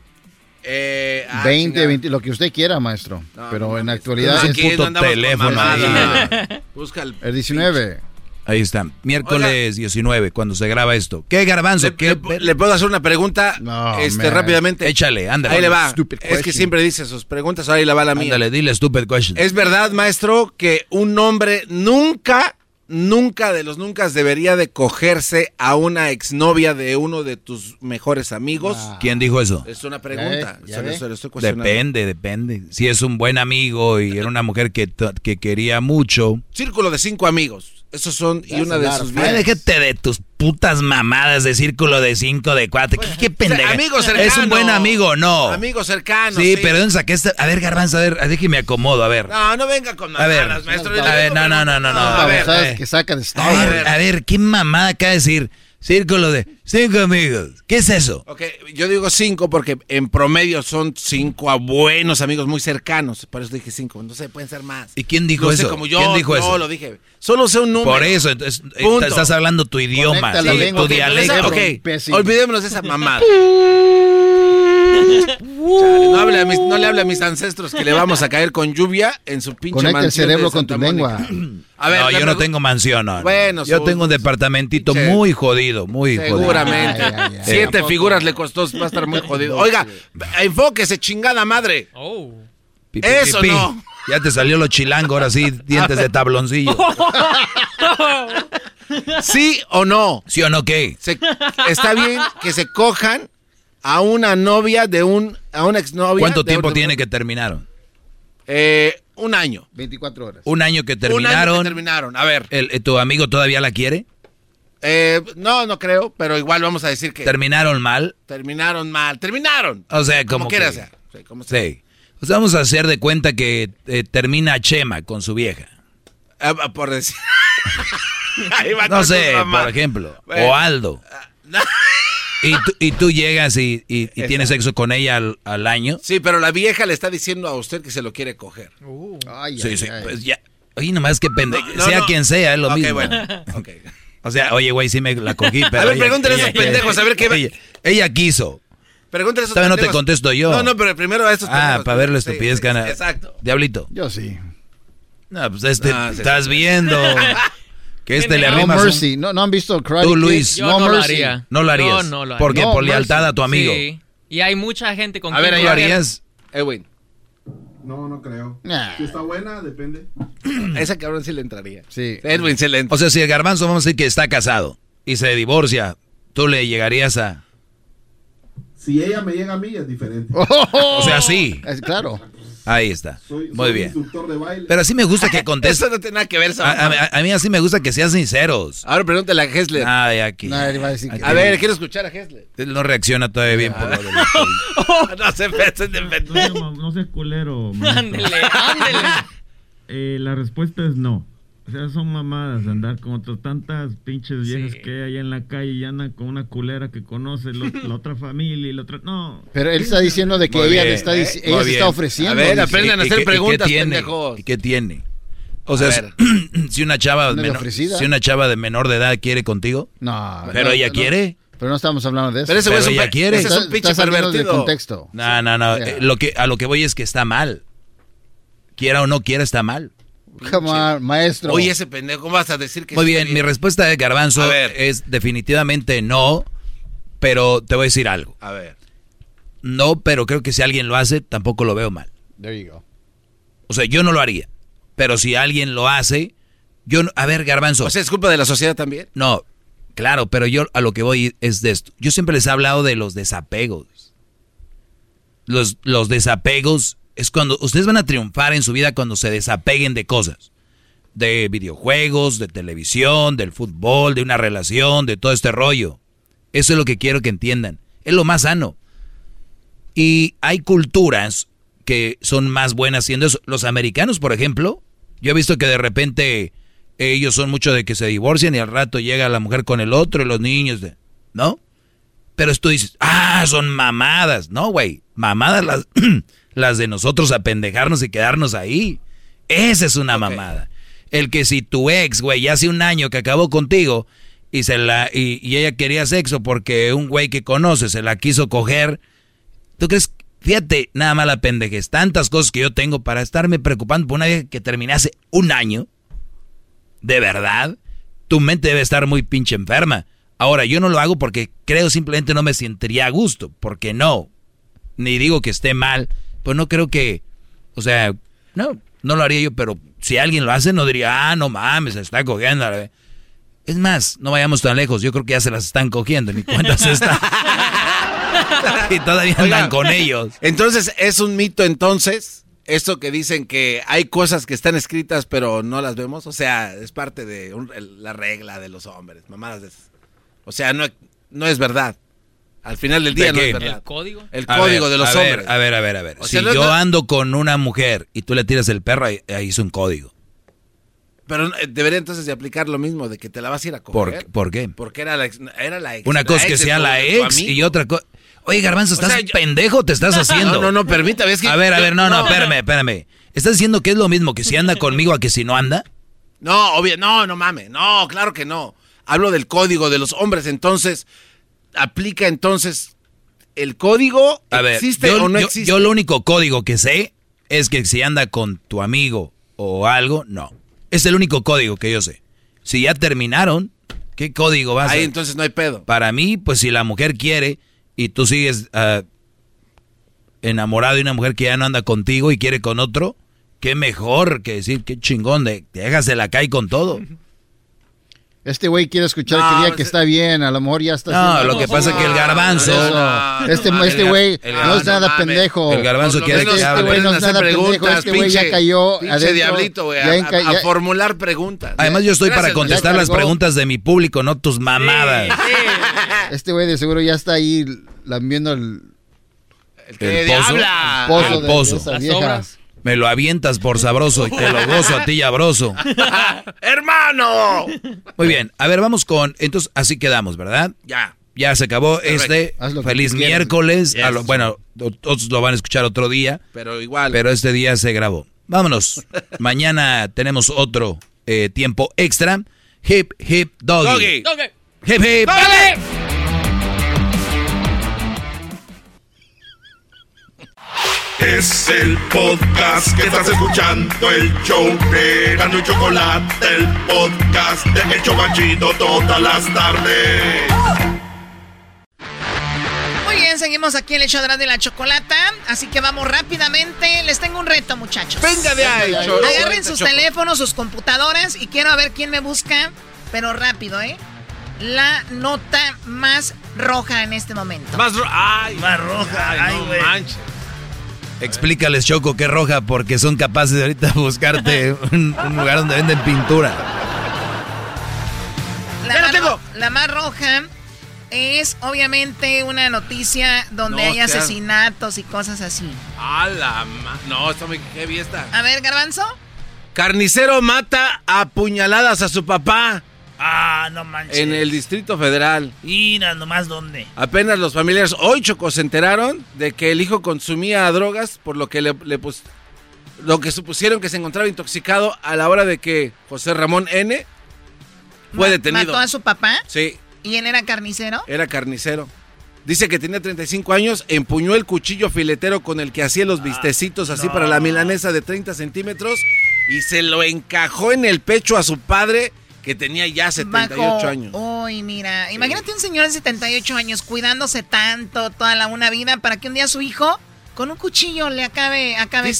Eh, ah, 20, 20, lo que usted quiera, maestro. Pero en actualidad es un puto teléfono Busca el, el 19. Ahí está. Miércoles 19, cuando se graba esto. ¿Qué, Garbanzo? Le, ¿Qué? le- le puedo hacer una pregunta este, man. rápidamente. Échale, ándale. Ahí le va. Stupid Es que siempre dice sus preguntas, ahora ahí le va la mía. Ándale, dile stupid question. ¿Es verdad, maestro, que un hombre nunca nunca de los nunca debería de cogerse a una exnovia de uno de tus mejores amigos. ¿Quién dijo eso? Es una pregunta. Depende, depende. Si es un buen amigo y era una mujer que, que quería mucho. Círculo de cinco amigos. Esos son, y una de sus Ay, viejas. déjate de tus putas mamadas de círculo de cinco, de cuatro. ¿Qué, qué pendeja? amigo cercano. ¿Es un buen amigo no? Amigo cercano. Sí, pero ¿de dónde saqué esta? A ver, Garbanzo, a ver, déjeme acomodo, a ver. No, no venga con A ver, mamadas, maestro. a ver, no, no, no, no, no. A ver, ¿sabes eh. que saca de A ver, a ver, ¿qué mamada acaba de decir? Círculo de cinco amigos. ¿Qué es eso? Ok, yo digo cinco porque en promedio son cinco a buenos amigos muy cercanos. Por eso dije cinco. No sé, pueden ser más. ¿Y quién dijo No sé, eso? como yo, ¿Quién dijo no, eso? lo dije. Solo sé un número. Por eso, entonces, eh, Punto. estás hablando tu idioma, tu ok, dialecto. Ok, olvidémonos de esa mamada. Chale, no, hable a mis- no le hable a mis ancestros que le vamos a caer con lluvia en su pinche Conecta el mansión de cerebro con tu Mónica. lengua. A ver, no, yo no tengo mansión, no. no. Bueno, yo su- tengo un departamentito pinche- muy jodido, muy Seguramente. jodido. Ay. Siete figuras le costó, va a estar muy jodido. Oiga, enfóquese, chingada madre. Oh. Pi, pi, Eso pi. no. Ya te salió lo chilango, ahora sí, dientes de tabloncillo. ¿Sí o no? ¿Sí o no qué? Se- está bien que se cojan a una novia de un, a una exnovia. ¿Cuánto de tiempo tiene que terminaron? Eh, un año. 24 horas. Un año que Un año terminaron. que terminaron. A ver, El- eh, ¿Tu amigo todavía la quiere? eh, no, no creo, pero igual vamos a decir que ¿Terminaron mal? terminaron mal. Terminaron. O sea, como como quiera que- sea. Sí, como sea. Sí. O sea, vamos a hacer de cuenta que eh, termina Chema con su vieja. Ah, ah, por decir. Ahí va No sé, por ejemplo. Bueno. O Aldo. no. Y tú, y tú llegas y, y- tienes sexo con ella al, al año. Sí, pero la vieja le está diciendo a usted que se lo quiere coger. Ay, Sí, ay, sí, ay. pues ya. Oye, nomás que pendejo. No, no, sea no. quien sea, es lo mismo. bueno, ok. O sea, oye, güey, sí me la cogí, pero. A ver, pregúntale a esos pendejos, a ver qué- Ella, ella quiso. Pregúntale a esos Todavía no te pendejos. contesto yo. No, no, pero primero a estos Ah, pendejos. para ver la estupidez sí, que sí, Exacto. Diablito. Yo sí. No, pues este, No, sí, estás sí. viendo. Que este le No arrima. Mercy. No, no han visto Karate Tú? Luis. Yo no, no, lo Mercy. haría. No lo harías. Yo no lo haría. Porque No, por Mercy. lealtad a tu amigo. Sí. Y hay mucha gente con A ver, quien ahí ¿Lo lo haría. harías? Edwin. No, no creo. Nah. Si está buena, depende. Esa cabrón sí le entraría. Sí. Edwin se le entra. O sea, si el garbanzo vamos a decir que está casado y se divorcia, tú le llegarías a. Si ella me llega a mí, es diferente. O sea, sí. Es claro. Ahí está. Soy, Muy soy bien. instructor de baile. Pero así me gusta que contestes. Eso no tiene nada que ver. A, a- mí así me gusta que sean sinceros. Ahora pregúntale a Hessler. Ay, aquí. A decir que- a ver, quiero escuchar a Hessler. Él no reacciona todavía bien por lo del COVID. no se pesen de No, pendejo. seas ma- no seas culero. Ándele, ándele. Eh, la respuesta es no. O sea, son mamadas de andar con otras tantas pinches viejas Sí. que hay allá en la calle y andan con una culera que conoce lo- la otra familia y la otra. No. Pero él está diciendo de que Muy ella bien, le está, eh, ella se está ofreciendo. A ver, aprendan a ¿Y hacer qué- y qué preguntas, tiene? pendejos. ¿Y qué tiene? O sea, si- una chava menor, si una chava de menor de edad quiere contigo, No. pero no, ella no, quiere. Pero no estamos hablando de eso. Pero ese güey Pero es un ella quiere. ese es un pinche pervertido. contexto. No, no, no. Ya. eh, Lo que, a lo que voy es que está mal. Quiera o no quiera, está mal. Come on, maestro. Oye, ese pendejo, ¿cómo vas a decir que Muy bien, mi respuesta de Garbanzo A ver. es definitivamente no, pero te voy a decir algo. A ver. No, pero creo que si alguien lo hace, tampoco lo veo mal. There you go. O sea, yo no lo haría. Pero si alguien lo hace, yo no- a ver, Garbanzo. O sea, es culpa de la sociedad también. no, claro, pero yo a lo que voy es de esto. Yo siempre les he hablado de los desapegos. Los, los desapegos es cuando ustedes van a triunfar en su vida cuando se desapeguen de cosas. De videojuegos, de televisión, del fútbol, de una relación, de todo este rollo. Eso es lo que quiero que entiendan. Es lo más sano. Y hay culturas que son más buenas haciendo eso. Los americanos, por ejemplo, yo he visto que de repente ellos son mucho de que se divorcian y al rato llega la mujer con el otro y los niños, ¿no? Pero tú dices, ah, son mamadas. No, güey, mamadas las, las de nosotros apendejarnos y quedarnos ahí. Esa es una mamada. El que si tu ex, güey, ya hace un año que acabó contigo y, se la, y, y ella quería sexo porque un güey que conoce se la quiso coger, ¿Tú crees? Fíjate, nada más la pendejez. Tantas cosas que yo tengo para estarme preocupando por una vieja que terminé hace un año. ¿De verdad? Tu mente debe estar muy pinche enferma. Ahora, yo no lo hago porque creo simplemente no me sentiría a gusto. Porque no. Ni digo que esté mal. Pues no creo que... O sea, no. No lo haría yo, pero si alguien lo hace, no diría, ah, no mames, se está cogiendo. Es más, no vayamos tan lejos. Yo creo que ya se las están cogiendo, ni cuenta se está. y todavía andan con ellos. Entonces, ¿es un mito entonces? Esto que dicen que hay cosas que están escritas pero no las vemos. O sea, es parte de un- la regla de los hombres. Mamadas de esas. O sea, no, no es verdad. Al final del día ¿De no es verdad. ¿El código? El A código ver, de los a ver, hombres. a ver, a ver, a ver. O si sea, no es yo ando con una mujer y tú le tiras el perro, ahí, ahí es un código. Pero eh, debería entonces de aplicar lo mismo, de que te la vas a ir a ¿Por, coger. ¿Por qué? Porque era la ex. Era la ex Una cosa que sea la ex y otra cosa. Oye, Garbanzo, O ¿estás sea, yo- pendejo? ¿Te estás haciendo? No, no, no, permítame. Es que a ver, a ver, no, no, no. espérame, espérame. ¿Estás diciendo que es lo mismo que si anda conmigo a que si no anda? No, obvio, no, no mames. No, claro que no. Hablo del código de los hombres. Entonces, aplica entonces el código. A ver, ¿Existe yo, o no yo- existe? yo lo único código que sé es que si anda con tu amigo o algo, no. Es el único código que yo sé. Si ya terminaron, ¿qué código vas a Ahí entonces no hay pedo. Para mí, pues si la mujer quiere y tú sigues ah, enamorado de una mujer que ya no anda contigo y quiere con otro, qué mejor que decir, qué chingón, de, déjasela y con todo. Este güey quiere escuchar No, que diga pues, que está bien, a lo mejor ya está. No, haciendo lo que pasa es que el garbanzo-. No, este no este güey el no es nada pendejo. El garbanzo quiere que este güey no es nada pendejo. Este güey ya cayó pinche adentro. diablito, güey, a, enca- a ya- formular preguntas. Además, yo estoy para contestar las preguntas de mi público, no tus mamadas. Este güey de seguro ya está ahí lambiendo el, El ¡Qué pozo. diabla! el pozo, El de- pozo. de esa Las vieja. Me lo avientas por sabroso y te lo gozo a ti y abroso. ¡Hermano! Muy bien, a ver, vamos con. Entonces, así quedamos, ¿verdad? Ya. Ya se acabó Correcto. este. Feliz miércoles. Yes. lo- bueno, otros lo van a escuchar otro día, Pero igual. pero este día se grabó. Vámonos. Mañana tenemos otro eh, tiempo extra. Hip, hip, doggy. Doggy. Hip, hip. Es el podcast que estás escuchando, el show de Gano y Chocolate, el podcast de El Chobachito todas las tardes. Muy bien, seguimos aquí en el show de la chocolata. Así que vamos rápidamente. Les tengo un reto, muchachos. Venga de ahí, Cholo. Agarren sus teléfonos, sus computadoras y quiero ver quién me busca, pero rápido, ¿eh? La nota más roja en este momento. Más ro- Ay, Más roja, ay, no güey. manches. Explícales, Choco, que roja, porque son capaces de ahorita buscarte un, un lugar donde venden pintura. La, Ya más, tengo. ro- la más roja es obviamente una noticia donde No, hay sea- asesinatos y cosas así. A la ma- No, está muy heavy esta. A ver, Garbanzo. Carnicero mata a puñaladas a su papá Ah, no manches. en el Distrito Federal. Mira, nomás dónde. Apenas los familiares hoy chocos se enteraron de que el hijo consumía drogas, por lo que le, le pus- lo que supusieron que se encontraba intoxicado a la hora de que José Ramón N fue Ma- detenido. ¿Mató a su papá? Sí, ¿Y él era carnicero? era carnicero. Dice que tenía 35 años, empuñó el cuchillo filetero con el que hacía los vistecitos así no. para la milanesa de 30 centímetros y se lo encajó en el pecho a su padre que tenía ya 78 Bajo- años. Uy, mira, imagínate un señor de 78 años cuidándose tanto toda la una vida para que un día su hijo con un cuchillo le acabe, acabe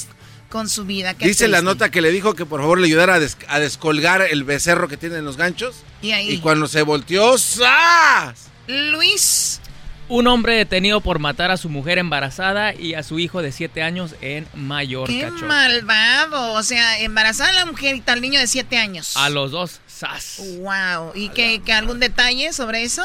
con su vida. Qué Dice la nota que le dijo que por favor le ayudara a, des- a descolgar el becerro que tiene en los ganchos. Y ahí. Y cuando se volteó, ¡zas! Luis, Un hombre detenido por matar a su mujer embarazada y a su hijo de 7 años en Mallorca. qué malvado. O sea, embarazada la mujer y tal niño de 7 años. A los dos, sas. Wow. ¿Y que, que algún detalle sobre eso?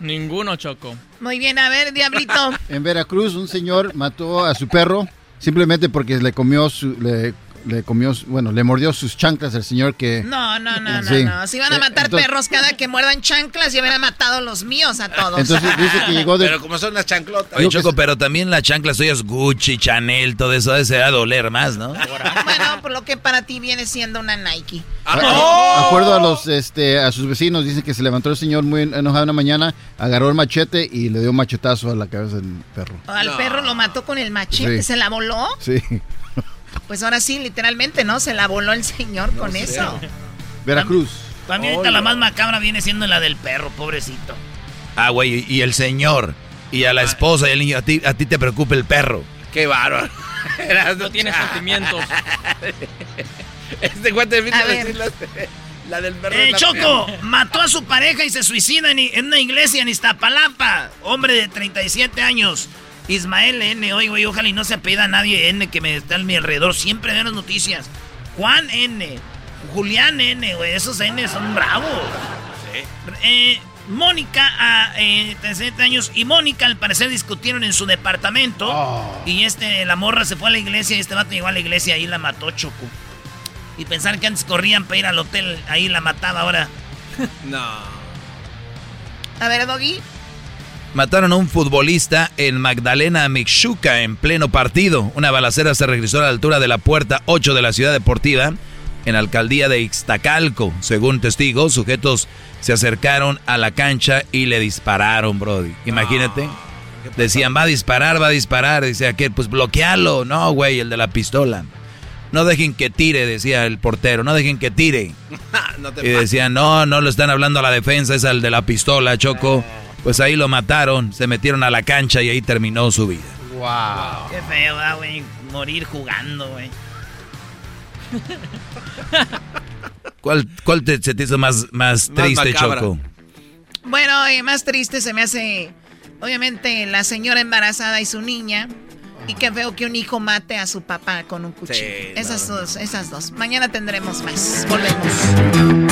Ninguno, Choco. Muy bien, a ver, Diablito. En Veracruz, un señor mató a su perro simplemente porque le comió su, le, le comió, bueno, le mordió sus chanclas el señor que. No, no, no, no, Sí. no. Si van a Eh, matar entonces- perros cada que muerdan chanclas, ya hubieran matado los míos a todos. Entonces dice que llegó de. Pero como son las chanclotas. Oye, Choco, pero también las chanclas tuyas, Gucci, Chanel, todo eso, ese va a doler más, ¿no? Bueno, por lo que para ti viene siendo una Nike. A- a- acuerdo a los este a sus vecinos, dice que se levantó el señor muy enojado una mañana, agarró el machete y le dio un machetazo a la cabeza del perro. Al perro lo mató con el machete, Sí. ¿se la voló? Sí. Pues ahora sí, literalmente, ¿no? Se la voló el señor con eso. Veracruz. También ahorita la más macabra viene siendo la del perro, pobrecito. Ah, güey, y el señor, y a la esposa y el niño, a ti, a ti te preocupa el perro. Qué bárbaro. no tiene sentimientos. Este guante A ver. la, del perro. Eh, la Choco, mató a su pareja y se suicida en, en una iglesia en Iztapalapa. Hombre de 37 años. Ismael N. Oye, güey, ojalá y no se apida a nadie N que me está a mi alrededor. Siempre veo las noticias. Juan N. Julián N, güey. Esos N son bravos. Eh, Mónica, a eh, 37 años, y Mónica al parecer discutieron en su departamento. Y este, la morra se fue a la iglesia y este vato llegó a la iglesia y ahí la mató Choco. Y pensar que antes corrían para ir al hotel, ahí la mataba ahora. No. A ver, Doggy. Mataron a un futbolista en Magdalena Mixuca en pleno partido. Una balacera se regresó a la altura de la puerta 8 de la ciudad deportiva en la alcaldía de Ixtacalco. Según testigos, sujetos se acercaron a la cancha y le dispararon, Brody. Imagínate. Decían, va a disparar, va a disparar. Dice aquel, pues bloquealo. No, güey, el de la pistola. No dejen que tire, decía el portero. No dejen que tire. no Y decían, no, no lo están hablando a la defensa, es al de la pistola, Choco. Pues ahí lo mataron, se metieron a la cancha y ahí terminó su vida. Wow. Qué feo, ah, güey. Morir jugando, güey. ¿Cuál, cuál te, se te hizo más, más Más triste, macabra. Choco? Bueno, eh, más triste se me hace, obviamente, la señora embarazada y su niña. Y qué feo que un hijo mate a su papá con un cuchillo. Sí, esas dos, esas dos. Mañana tendremos más. Volvemos.